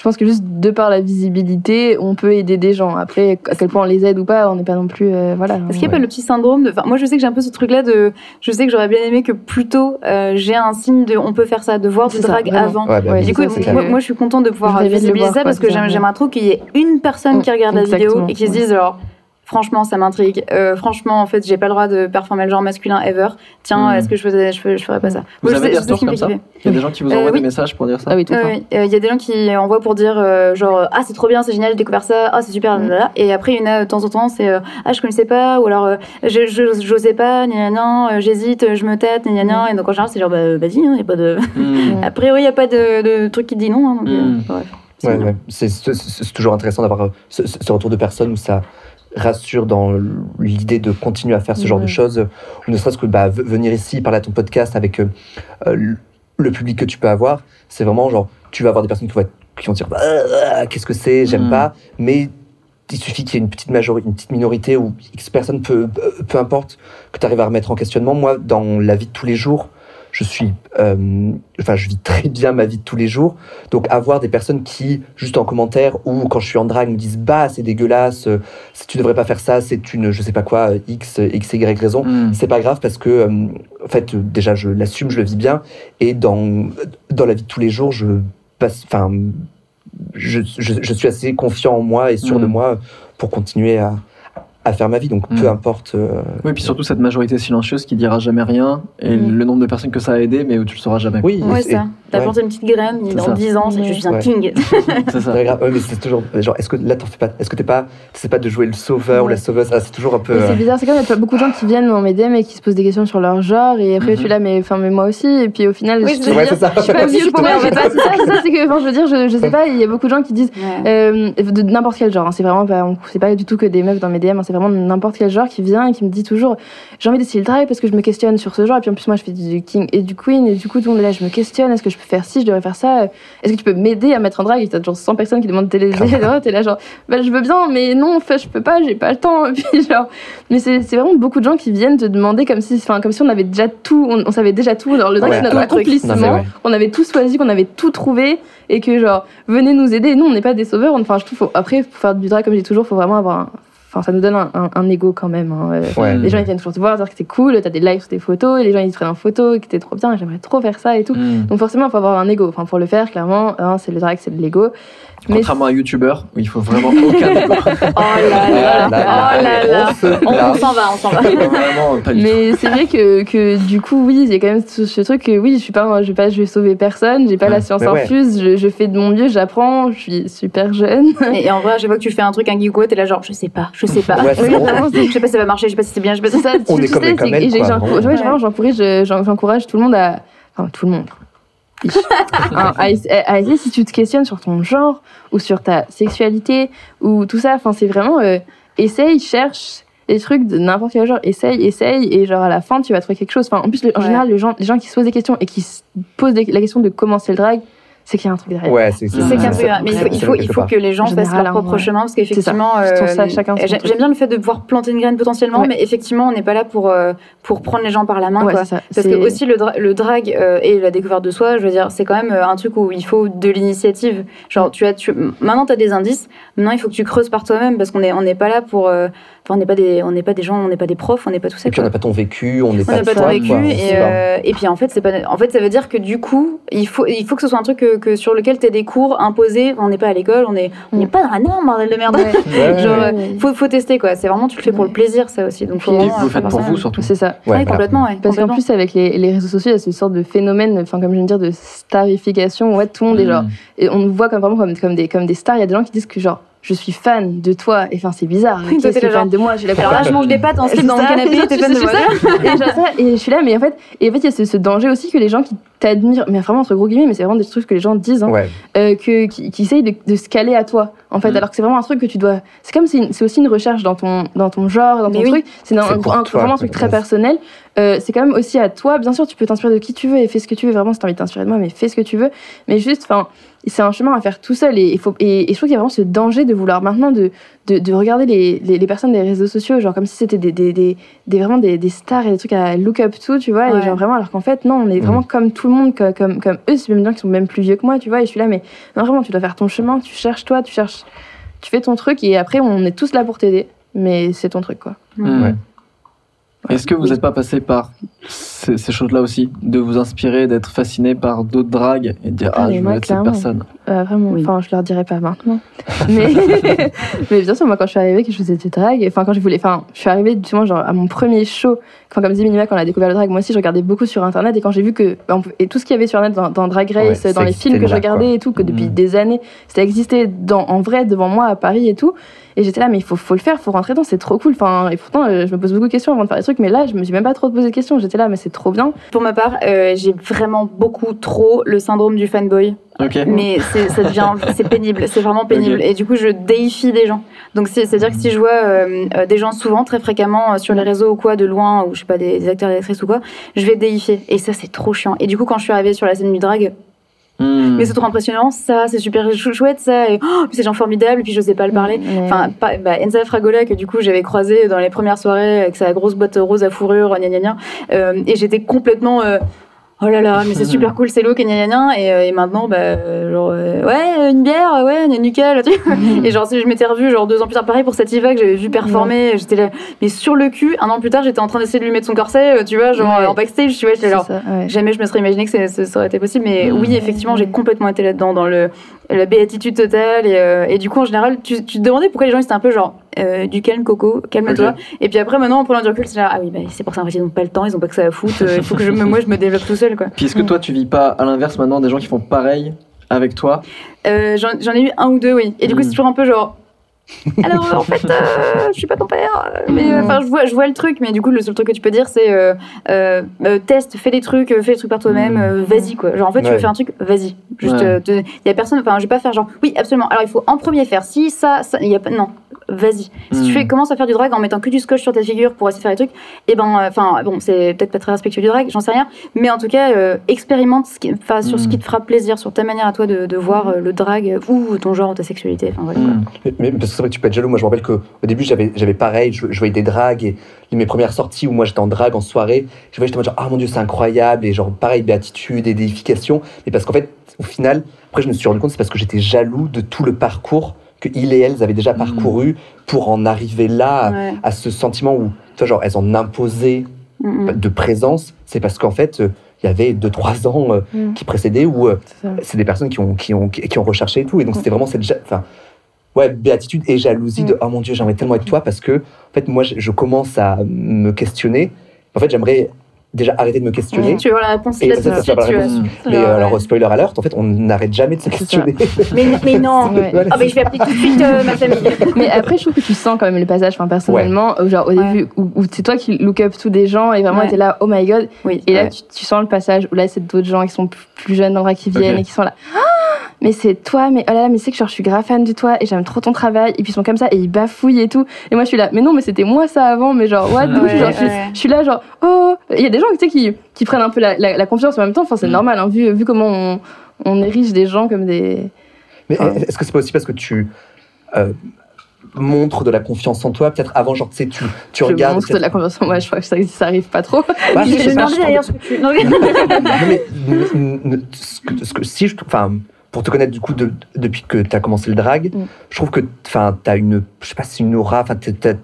Je pense que juste de par la visibilité, on peut aider des gens. Après, à quel point on les aide ou pas, on n'est pas non plus. euh, voilà. Est-ce qu'il n'y a pas le petit syndrome de. Enfin, moi, je sais que j'ai un peu ce truc-là de. Je sais que j'aurais bien aimé que plutôt euh, j'ai un signe de. On peut faire ça, de voir du ça, drag avant. Ouais, bah, Ouais, Du coup, ça, moi, moi, je suis contente de pouvoir de visibiliser voir, ça parce que j'aimerais trop qu'il y ait une personne qui regarde la vidéo et qui se dise alors. Franchement, ça m'intrigue. Euh, franchement, en fait, j'ai pas le droit de performer le genre masculin ever. Tiens, Mm. est-ce que je faisais, je, ferais- je ferais pas ça Vous avez des retours comme ça. Il y a des gens qui vous Euh, envoient oui. des messages pour dire ça Ah oui, tout ouais. Il y a des gens qui envoient pour dire euh, genre ah c'est trop bien, c'est génial, j'ai découvert ça, ah c'est super, Mm. blablabla. et après il y en a de temps en temps c'est euh, ah je connaissais pas ou alors euh, j'osais pas, euh, j'hésite, je me tête, gna gna et donc en général c'est genre bah vas-y, il y a pas de a priori il y a pas de, de truc qui te dit non, hein, donc, euh, Mm. bref. C'est Ouais, ouais. C'est toujours intéressant d'avoir euh, ce, ce retour de personne où ça rassure dans l'idée de continuer à faire ce genre de choses, ou ne serait-ce que bah, venir ici, parler à ton podcast avec euh, euh, le public que tu peux avoir, c'est vraiment genre, tu vas avoir des personnes qui vont, qui vont dire bah, euh, qu'est-ce que c'est, j'aime Mm. pas, mais il suffit qu'il y ait une petite, majorité, une petite minorité ou X personnes, peu, peu importe, que tu arrives à remettre en questionnement. Moi, dans la vie de tous les jours, je suis, euh, enfin, je vis très bien ma vie de tous les jours. Donc, avoir des personnes qui, juste en commentaire ou quand je suis en drague, me disent bah, c'est dégueulasse, euh, tu devrais pas faire ça, c'est une, je sais pas quoi, euh, X, euh, X, Y raison. Mm. C'est pas grave parce que, euh, en fait, déjà, je l'assume, je le vis bien. Et dans, dans la vie de tous les jours, je passe, enfin, je, je, je suis assez confiant en moi et sûr Mm. de moi pour continuer à, à faire ma vie. Donc, peu Mm. importe. euh, Oui, puis surtout cette majorité silencieuse qui dira jamais rien et Mm. le nombre de personnes que ça a aidé, mais où tu le sauras jamais. oui, Ouais, et- ça. T'as ouais. planté une petite graine, C'est dans ça. 10 ans, c'est Ouais. je suis un Ouais. king. C'est ça. Ouais, mais c'est toujours genre est-ce que là t'en fais pas est-ce que t'es pas c'est pas de jouer le sauveur ou la sauveuse? Ah, c'est toujours un peu c'est euh, bizarre, c'est comme il y a beaucoup de gens qui viennent dans mes DM et qui se posent des questions sur leur genre, et après je suis là, mais, enfin, mais moi aussi, et puis au final, Oui, je ouais c'est ça je suis pas pour moi, c'est ça, c'est que, je veux dire, je, sais pas, il y a beaucoup de gens qui disent, euh, de n'importe quel genre, hein, c'est vraiment pas, on- c'est pas du tout que des meufs dans mes DM, hein, c'est vraiment n'importe quel genre qui vient et qui me dit toujours, j'ai envie d'essayer le drag parce que je me questionne sur ce genre, et puis en plus moi je fais du king et du queen, et du coup tout le monde est là, je me questionne, est-ce que je peux faire ci, je devrais faire ça, est-ce que tu peux m'aider à mettre en drag, et t'as genre 100 personnes qui demandent de t'aider, t'es là genre, bah je veux bien, mais non, en fait, je peux pas, j'ai pas le temps, et puis genre, mais c'est c'est vraiment beaucoup de gens qui viennent te demander comme si, comme si on avait déjà tout, on, on savait déjà tout. Alors le drag, Ouais. c'est notre accomplissement. Ouais. On avait tout choisi, qu'on avait tout trouvé, et que genre, venez nous aider. Nous, on n'est pas des sauveurs. Enfin, je trouve, faut- après, pour faire du drag, comme je dis toujours, faut vraiment avoir un. Enfin, ça nous donne un, un, un ego quand même. hein. Euh, Ouais. Les gens ils viennent toujours te voir, dire que t'es cool, t'as des likes sur tes photos, et les gens ils te prennent en photo, et que t'es trop bien, j'aimerais trop faire ça et tout. Mm. Donc forcément, il faut avoir un ego. Enfin, pour le faire, clairement, hein, c'est le drag, c'est de l'ego. Mais Contrairement à un youtubeur où il faut vraiment aucun ego. Oh là là, Là, là, oh là là. on s'en va, on s'en va. vraiment pas du tout. Mais c'est vrai que, que du coup, oui, il y a quand même ce, ce truc que oui, je suis pas, je vais pas, je vais sauver personne, j'ai pas la science mais ouais. infuse, je, je fais de mon mieux, j'apprends, je suis super jeune. Et, et en vrai, à chaque fois que tu fais un truc, un geeko, t'es là genre, je sais pas, je sais pas. Ouais, Je sais pas si ça va marcher, je sais pas si c'est bien, je sais pas si C'est ça, On tu, est tu comme- sais, et j'encourage tout le monde à, enfin tout le monde, Hein, à, à si tu te questionnes sur ton genre ou sur ta sexualité ou tout ça. Enfin, c'est vraiment euh, essaye, cherche des trucs de n'importe quel genre, essaye, essaye, et genre à la fin tu vas trouver quelque chose. Enfin, en plus, en Ouais. général, les gens, les gens qui se posent des questions et qui se posent des- la question de comment c'est le drag, c'est qu'il y a un truc derrière. ouais c'est C'est C'est qu'un ça. truc, mais il faut, il faut, il faut que les gens En fassent leur propre ouais. chemin parce qu'effectivement, euh, j'aime bien le fait de pouvoir planter une graine potentiellement, Ouais. mais effectivement, on n'est pas là pour, euh, pour prendre les gens par la main. Ouais, quoi. c'est ça. Parce que aussi le, dra- le drag euh, et la découverte de soi, je veux dire, c'est quand même un truc où il faut de l'initiative. Genre, tu as, tu, maintenant, tu as des indices. Maintenant, il faut que tu creuses par toi-même parce qu'on n'est on n'est pas là pour. euh, Enfin, on n'est pas des, on n'est pas des gens, on n'est pas des profs, on n'est pas tout ça. et puis on n'a pas ton vécu on n'est On pas n'a pas ton vécu quoi. et, euh, et puis en fait c'est pas en fait ça veut dire que du coup il faut il faut que ce soit un truc que, que sur lequel tu as des cours imposés on n'est pas à l'école on est on n'est Mm. pas dans la norme bordel de merde Ouais. Ouais, genre ouais. euh, faut faut tester quoi c'est vraiment tu le fais pour le plaisir ça aussi donc faut vous euh, le faites pour ça. vous surtout. C'est ça. Ouais, Ouais, voilà. complètement ouais Parce qu'en plus, avec les, les réseaux sociaux, il y a ce sorte de phénomène, enfin, comme je viens de dire, de starification. Ouais, tout le monde est genre. Mm. Et on nous voit comme, vraiment comme, comme, des, comme des stars. Il y a des gens qui disent que, genre, je suis fan de toi. Et enfin, c'est bizarre. Oui, toi, là, fan de moi J'ai la Alors là, je mange des pâtes en slip dans mon ça, canapé, et je suis là, mais en fait, et en fait, il y a ce, ce danger aussi que les gens qui t'admirent, mais vraiment entre gros guillemets, mais c'est vraiment des trucs que les gens disent, hein, Ouais. euh, que, qui, qui essayent de, de se caler à toi, en fait, Mm. alors que c'est vraiment un truc que tu dois. C'est comme c'est c'est aussi une recherche dans ton, dans ton genre, dans ton oui. truc. C'est un, un- vraiment un truc très personnel. Euh, c'est quand même aussi à toi. Bien sûr, tu peux t'inspirer de qui tu veux et fais ce que tu veux. Vraiment, si t'as envie de t'inspirer de moi, mais fais ce que tu veux. Mais juste, enfin, c'est un chemin à faire tout seul. Et, il faut, et, et je trouve qu'il y a vraiment ce danger de vouloir maintenant de, de, de regarder les, les, les personnes des réseaux sociaux, genre comme si c'était des, des, des, des- vraiment des, des stars et des trucs à look up to, tu vois. Ouais. Et genre vraiment, alors qu'en fait, non, on est vraiment comme tout le monde, comme, comme, comme eux. C'est même des gens qui sont même plus vieux que moi, tu vois. Et je suis là, mais non, vraiment, tu dois faire ton chemin. Tu cherches toi, tu cherches, tu fais ton truc. Et après, on est tous là pour t'aider. Mais c'est ton truc, quoi. Ouais. Est-ce que vous n'êtes pas passé par ces, ces choses-là aussi De vous inspirer, d'être fasciné par d'autres dragues et de dire Ah, Ah, je veux moi, être cette personne Euh, vraiment, Oui. enfin, je leur dirais pas maintenant. Mais, mais bien sûr, moi, quand je suis arrivée, que je faisais du drag, enfin, quand je voulais, enfin, je suis arrivée justement genre, à mon premier show, quand, comme disait Minima, quand on a découvert le drag, moi aussi, je regardais beaucoup sur Internet, et quand j'ai vu que, et tout ce qu'il y avait sur Internet dans, dans Drag Race, Ouais, dans les films que je existait regardais là, et tout, que depuis Mhm. des années, ça existait dans, en vrai devant moi à Paris et tout, et j'étais là, mais il faut, faut le faire, faut rentrer dedans, c'est trop cool. Enfin, et pourtant, euh, je me pose beaucoup de questions avant de faire des trucs, mais là, je me suis même pas trop posé de questions, j'étais là, mais c'est trop bien. Pour ma part, euh, j'ai vraiment beaucoup trop le syndrome du fanboy. Mais c'est ça devient c'est pénible c'est vraiment pénible. Et du coup je déifie des gens. Donc c'est à dire que si je vois euh, des gens souvent très fréquemment sur les réseaux ou quoi de loin ou je sais pas des, des acteurs et des actrices ou quoi je vais déifier et ça c'est trop chiant. Et du coup quand je suis arrivée sur la scène du drag Hmm. mais c'est trop impressionnant ça c'est super chou- chouette ça et oh, ces gens formidables et puis je sais pas le parler Mais- Enfin, pas- bah, Enza Fragola, que du coup j'avais croisé dans les premières soirées avec sa grosse boîte rose à fourrure, gna gna gna. Euh, et j'étais complètement. euh, Oh là là, mais c'est super cool, c'est look, et euh, et maintenant, bah, genre, euh, ouais, une bière, ouais, nickel. et genre, si je m'étais revue, genre, deux ans plus tard, pareil pour Sativa, que j'avais vu performer, j'étais là, mais sur le cul, un an plus tard, j'étais en train d'essayer de lui mettre son corset, euh, tu vois, genre, Ouais. en backstage, tu vois, j'étais genre, ça, ouais. Jamais je me serais imaginé que ce- ça aurait été possible, mais oui, effectivement, j'ai complètement été là-dedans, dans le, la béatitude totale. Et, euh, et du coup, en général, tu, tu te demandais pourquoi les gens étaient un peu genre euh, du calme, Coco, calme-toi. Et puis après, maintenant, en prenant du recul, c'est là, ah oui, bah, c'est pour ça, en fait, ils n'ont pas le temps, ils n'ont pas que ça à foutre. euh, Il faut que je me, moi, je me développe tout seul, quoi. Puis est-ce que toi, tu vis pas à l'inverse maintenant des gens qui font pareil avec toi? J'en j'en ai eu un ou deux, oui. Et du coup, c'est toujours un peu genre. Alors, euh, en fait, euh, je suis pas ton père, mais euh, enfin, je vois, je vois le truc, mais du coup, le seul truc que tu peux dire, c'est euh, teste, fais des trucs, fais des trucs par toi-même, euh, vas-y quoi. Genre, en fait, tu veux Ouais. faire un truc, vas-y. Juste, Ouais. euh, te- y a personne, enfin, je vais pas faire genre, oui, absolument. Alors, il faut en premier faire si, ça, ça, y a pas, non, vas-y. Si tu fais, commences à faire du drag en mettant que du scotch sur ta figure pour essayer de faire des trucs, et ben, euh, enfin, bon, c'est peut-être pas très respectueux du drag, j'en sais rien, mais en tout cas, expérimente ce qui, enfin, sur ce Mhm. qui te fera plaisir, sur ta manière à toi de, de voir le drag ou ton genre ou ta sexualité. Enfin, voilà, quoi. Mais, mais parce que c'est vrai que tu peux être jaloux. Moi, je me rappelle qu'au début, j'avais, j'avais pareil, je, je voyais des dragues et mes premières sorties où moi j'étais en drague en soirée, je voyais, j'étais en mode genre, ah mon dieu, c'est incroyable, et genre pareil, béatitude et déification. Mais parce qu'en fait, au final, après, je me suis rendu compte, c'est parce que j'étais jaloux de tout le parcours que il et elles avaient déjà parcouru pour en arriver là, à- Ouais. à ce sentiment où, tu vois, genre, elles en imposaient Mm, mm. de présence. C'est parce qu'en fait, euh, il y avait 2-3 ans euh, qui précédaient où euh, C'est des personnes qui ont, qui ont, qui ont recherché et tout. Et donc, c'était vraiment cette. Enfin, ouais, béatitude et jalousie de Mm. oh mon Dieu, j'aimerais tellement être toi parce que, en fait, moi, je, je commence à me questionner. En fait, j'aimerais déjà arrêter de me questionner. Tu veux avoir la réponse Et là ça, ça, ça la tu vois. réponse. Mais euh, alors, ouais. spoiler alert, en fait, on n'arrête jamais de se questionner. Mais, mais non Ouais. Voilà. Ah, mais je vais appeler tout de suite euh, ma famille. Mais après, je trouve que tu sens quand même le passage, enfin, personnellement, genre au Ouais. début, où, où c'est toi qui look up tous des gens et vraiment Ouais. t'es là, oh my god. Oui. Et là, tu, tu sens le passage où là, c'est d'autres gens qui sont plus, jeunes dans le vrai qui viennent et qui sont là. Ah mais c'est toi, mais oh là là, mais c'est que genre, je suis grave fan de toi et j'aime trop ton travail. Et puis ils sont comme ça et ils bafouillent et tout. Et moi, je suis là, mais non, mais c'était moi ça avant, mais genre, what? Ouais, genre, je, suis, ouais. je suis là, genre, oh. Il y a des gens tu sais, qui, qui prennent un peu la, la- la confiance en même temps. Enfin, c'est Mm. normal, hein, vu, vu comment on, on érige des gens comme des. Mais est-ce que c'est pas aussi parce que tu euh, montres de la confiance en toi Peut-être avant, genre, tu sais, tu, tu je regardes. montre de la confiance en moi, je crois que ça, ça arrive pas trop. Bah, Je je trouve- d'ailleurs ce que tu. Non, mais- Non, mais, ce que, ce que- si je, enfin, pour te connaître du coup de- depuis que tu as commencé le drag, Mm. je trouve que, enfin, t'as une, je sais pas, si une aura,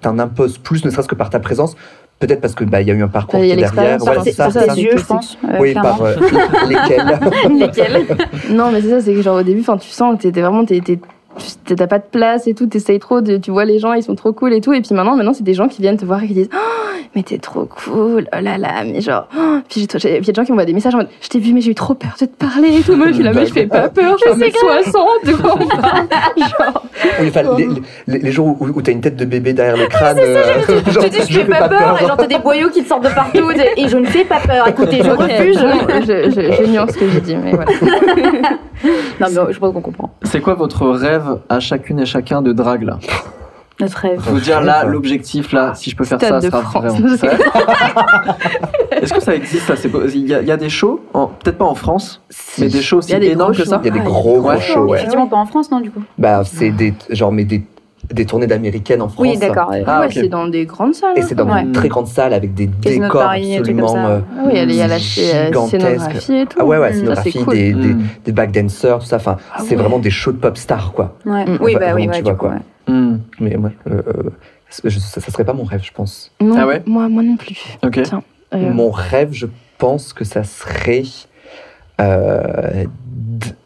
t'en imposes plus, ne serait-ce que par ta présence. Peut-être parce que bah, il y a eu un parcours a qui est derrière. Voilà, c'est ça, tes yeux, je pense. euh, Oui, clairement. par euh, lesquels? Lesquels? Non, mais c'est ça, c'est que genre au début, enfin, tu sens que t'es vraiment, tu- t'as pas de place et tout, t'essayes trop, de, tu vois les gens, ils sont trop cool et tout, et puis maintenant, maintenant, c'est des gens qui viennent te voir et qui disent, Ah mais t'es trop cool, oh là là, mais genre. oh. Puis il y a des gens qui m'envoient des messages en mode, je t'ai vu, mais j'ai eu trop peur de te parler et tout. Moi, je suis là, mais je fais pas peur, je fais 1m60, de quoi on parle Genre, enfin, les, les- les jours où, où t'as une tête de bébé derrière le crâne, C'est ça, euh, genre, Je dis, je fais pas peur. Et genre, t'as des boyaux qui te sortent de partout. Et je ne fais pas peur. Écoutez, je refuse. je, je, je nuance ce que j'ai dit, mais voilà. Non, mais je pense qu'on comprend. C'est quoi votre rêve à chacune et chacun de drague là Notre rêve. Je veux dire là, l'objectif là, si je peux faire Stade ça, de sera France. vraiment. Est-ce que ça existe ça? Il y, a- il y a des shows, en- peut-être pas en France, mais des shows aussi énormes que ça? Il y a des gros, gros shows, ouais. Effectivement, pas en France, non, du coup. Bah, c'est des, genre, mais des, des tournées d'américaines en France. Oui, d'accord. ouais. Ah, ouais, c'est dans des grandes salles. Et hein. c'est dans Ouais. une très grande salle avec des Casino décors Paris, absolument euh, Ah oui, il y a la gigantesques. scénographie et tout. Ah ouais, ouais, Mm, scénographie, ça, c'est cool. des, des, Mm. des backdancers, tout ça. Enfin, Ah c'est ouais. vraiment des shows de pop stars, quoi. Ouais. Mm. Oui, bah oui, vraiment, tu vois, coup, quoi. ouais. Hmm, Mais ouais, euh, euh, je- ça, ça serait pas mon rêve, je pense. Non, Ah ouais moi, moi non plus. Ok. Tiens. Euh, Mon rêve, je pense que ça serait euh,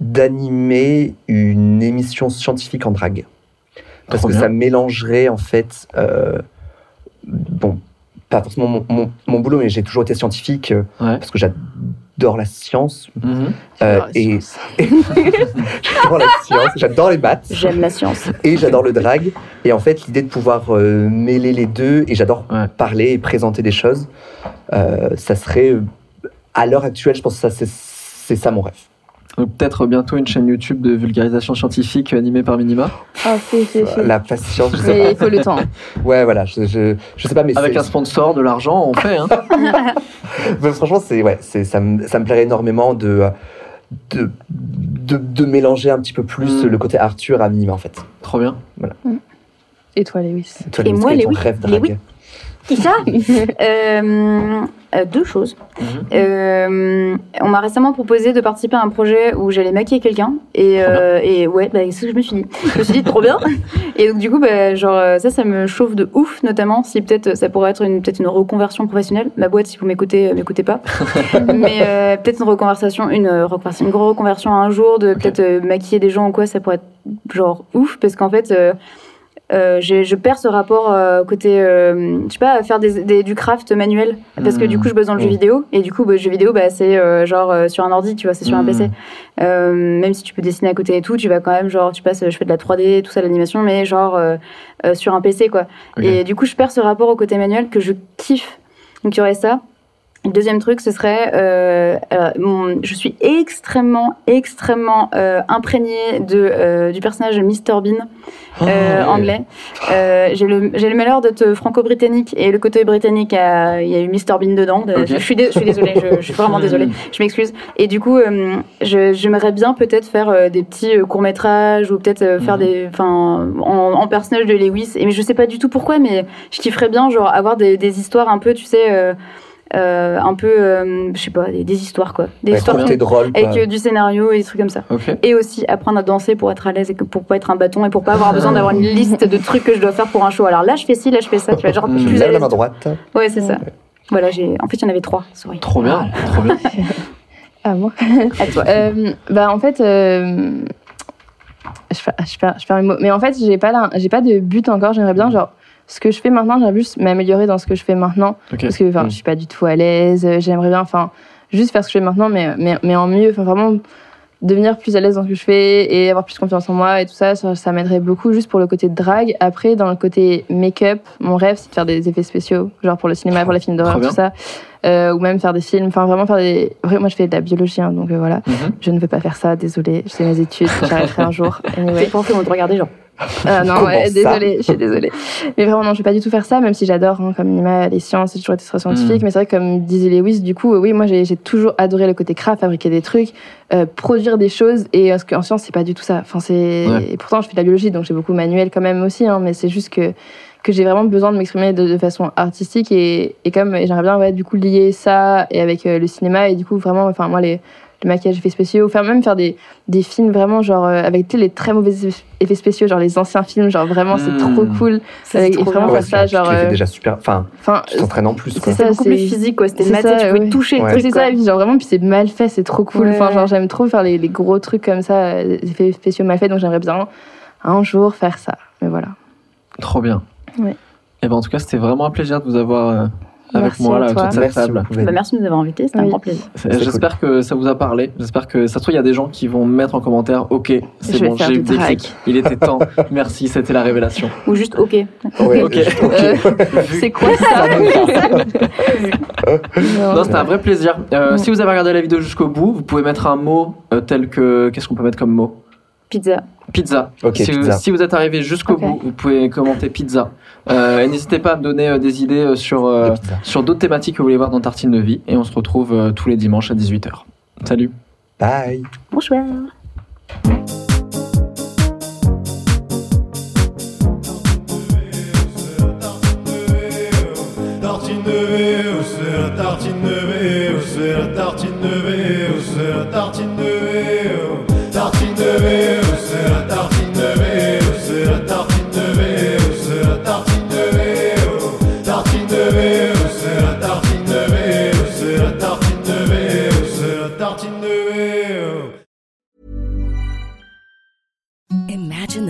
d'animer une émission scientifique en drague. Parce Trop que bien. ça mélangerait, en fait, euh, bon, pas forcément mon, mon- mon boulot, mais j'ai toujours été scientifique euh, Ouais. parce que j'adore la science. Mhm. euh, et science. j'adore la science, j'adore les maths. J'aime la science. et j'adore le drag. Et en fait, l'idée de pouvoir euh, mêler les deux, et j'adore Ouais. parler et présenter des choses, euh, ça serait, à l'heure actuelle, je pense que ça, c'est ça mon rêve. Donc, Peut-être bientôt une chaîne YouTube de vulgarisation scientifique animée par Minima, Ah, c'est, c'est, c'est. La patience, je sais Mais il faut le temps. Ouais, voilà, je, je, je sais pas, mais avec un sponsor, de l'argent, on fait. Hein. mais franchement, c'est, ouais, c'est, ça, me, ça me plairait énormément de, de, de, de mélanger un petit peu plus Mm. le côté Arthur à Minima, en fait. Trop bien. Et toi, Lewis? Toi, Et Louise, moi, quel est ton Lewis- rêve Lewis- ça Euh, euh, Deux choses. Mhm. Euh, on m'a récemment proposé de participer à un projet où j'allais maquiller quelqu'un. Et, euh, et ouais, bah, c'est ce que je me suis dit. Je me suis dit, trop bien. Et donc, du coup, bah, genre, ça, ça me chauffe de ouf, notamment si peut-être ça pourrait être une, peut-être une reconversion professionnelle. Ma boîte, si vous m'écoutez, m'écoutez pas. Mais peut-être une reconversion, une, reconversion, une grosse reconversion un jour, de peut-être maquiller des gens ou quoi, ça pourrait être genre ouf. Parce qu'en fait, euh, je perds ce rapport euh, côté, euh, je sais pas, faire des, des- du craft manuel. Parce que du coup, je bosse dans le jeu Mm. vidéo. Et du coup, bah, le jeu vidéo, bah, c'est euh, genre euh, sur un ordi, tu vois, c'est sur un Mm. PC. Même si tu peux dessiner à côté et tout, tu vas quand même, genre, tu passes, je fais de la 3D, tout ça, l'animation, mais genre sur un PC, quoi. Et du coup, je perds ce rapport au côté manuel que je kiffe. Donc, il y aurait ça. Le deuxième truc, ce serait, euh, alors, mon- je suis extrêmement, extrêmement euh, imprégnée de, euh, du personnage de Mr Bean euh, Oh. anglais. Euh, j'ai le, j'ai le malheur d'être franco-britannique et le côté britannique, il y a eu Mr Bean dedans. Je, suis dé- je suis désolée, je, je suis vraiment désolée. Je m'excuse. Et du coup, euh, j'aimerais bien peut-être faire euh, des petits courts métrages ou peut-être euh, faire Mhm. des, enfin, en, en personnage de Lewis. Et mais je sais pas du tout pourquoi, mais je kifferais bien genre avoir des, des histoires un peu, tu sais, euh, un peu, euh, je sais pas, des, des histoires quoi, des Ouais, histoires et drôle. avec euh, du scénario et des trucs comme ça. Et aussi apprendre à danser pour être à l'aise et que- pour pas être un bâton et pour pas avoir besoin d'avoir une liste de trucs que je dois faire pour un show. Alors là, je fais ci, là, je fais ça. Tu vois, genre. Tu plus à la main droite. Ouais, c'est ça. Voilà, j'ai. En fait, il y en avait trois. Sorry. Trop bien, trop bien. Ah, moi À toi. Euh, bah en fait euh, je, je, perds, je perds mes mots mais en fait j'ai pas la- j'ai pas de but encore j'aimerais bien genre ce que je fais maintenant j'aimerais juste m'améliorer dans ce que je fais maintenant parce que enfin Mm. je suis pas du tout à l'aise euh, j'aimerais bien enfin juste faire ce que je fais maintenant mais mais, mais en mieux enfin vraiment devenir plus à l'aise dans ce que je fais et avoir plus confiance en moi et tout ça ça, ça m'aiderait beaucoup juste pour le côté drague après dans le côté make-up mon rêve c'est de faire des effets spéciaux genre pour le cinéma pour les films d'horreur tout ça Euh, ou même faire des films enfin vraiment faire des moi je fais de la biologie hein, donc euh, voilà Mhm. je ne veux pas faire ça, désolée. Je fais mes études, j'arrêterai un jour. Anyway. Tes profs vont te regarder, genre. Euh, non, ouais, désolée, je suis désolée. Mais vraiment, non, je vais pas du tout faire ça, même si j'adore, hein, comme Nima, les sciences, j'ai toujours été très scientifique. Mm. Mais c'est vrai comme disait Lewis, du coup, euh, oui, moi, j'ai toujours adoré le côté craft, fabriquer des trucs, euh, produire des choses. Et parce qu'en science, c'est pas du tout ça. Enfin, c'est. Ouais. Et pourtant, je fais de la biologie, donc j'ai beaucoup manuel quand même aussi, hein, mais c'est juste que que j'ai vraiment besoin de m'exprimer de, de façon artistique et, et comme j'aimerais bien ouais, du coup lier ça et avec euh, le cinéma et du coup vraiment enfin moi les le maquillage effets spéciaux faire même faire des, des films vraiment genre euh, avec les très mauvais effets spéciaux genre les anciens films genre vraiment c'est trop cool Ça, Avec- et vraiment ça tu genre euh, déjà super. Enfin, enfin tu t'entraînes en plus. c'est Quoi. ça, C'est beaucoup c'est- plus physique, quoi. C'était ça, tu pouvais ouais. toucher Ouais. c'est ça et puis genre vraiment puis c'est mal fait c'est trop cool Ouais. enfin genre j'aime trop faire les, les gros trucs comme ça euh, des effets spéciaux mal faits donc j'aimerais bien un jour faire ça mais voilà Trop bien. Ouais. Et ben en tout cas, c'était vraiment un plaisir de vous avoir euh, avec Merci moi là, toi. toute cette Merci table. Bah, merci de nous avoir invités, c'était un grand plaisir. J'espère que ça vous a parlé. J'espère que ça se trouve, il y a des gens qui vont mettre en commentaire Ok, c'est bon, j'ai eu déclic. drag. Il était temps. Merci, c'était la révélation. Ou juste OK. Ouais, Ok. Euh, c'est quoi ça Non. Non, c'était un vrai plaisir. Euh, Si vous avez regardé la vidéo jusqu'au bout, vous pouvez mettre un mot euh, tel que. Qu'est-ce qu'on peut mettre comme mot? Pizza. Pizza. Si, pizza. si vous êtes arrivé jusqu'au bout, vous pouvez commenter pizza. Euh, et N'hésitez pas à me donner euh, des idées euh, sur, euh, sur d'autres thématiques que vous voulez voir dans Tartine de Vie. Et on se retrouve euh, tous les dimanches à 18h. Salut. Bye. Bonsoir. Tartine de véo, c'est la tartine de véo, c'est la tartine de véo, c'est la tartine de. Tartine de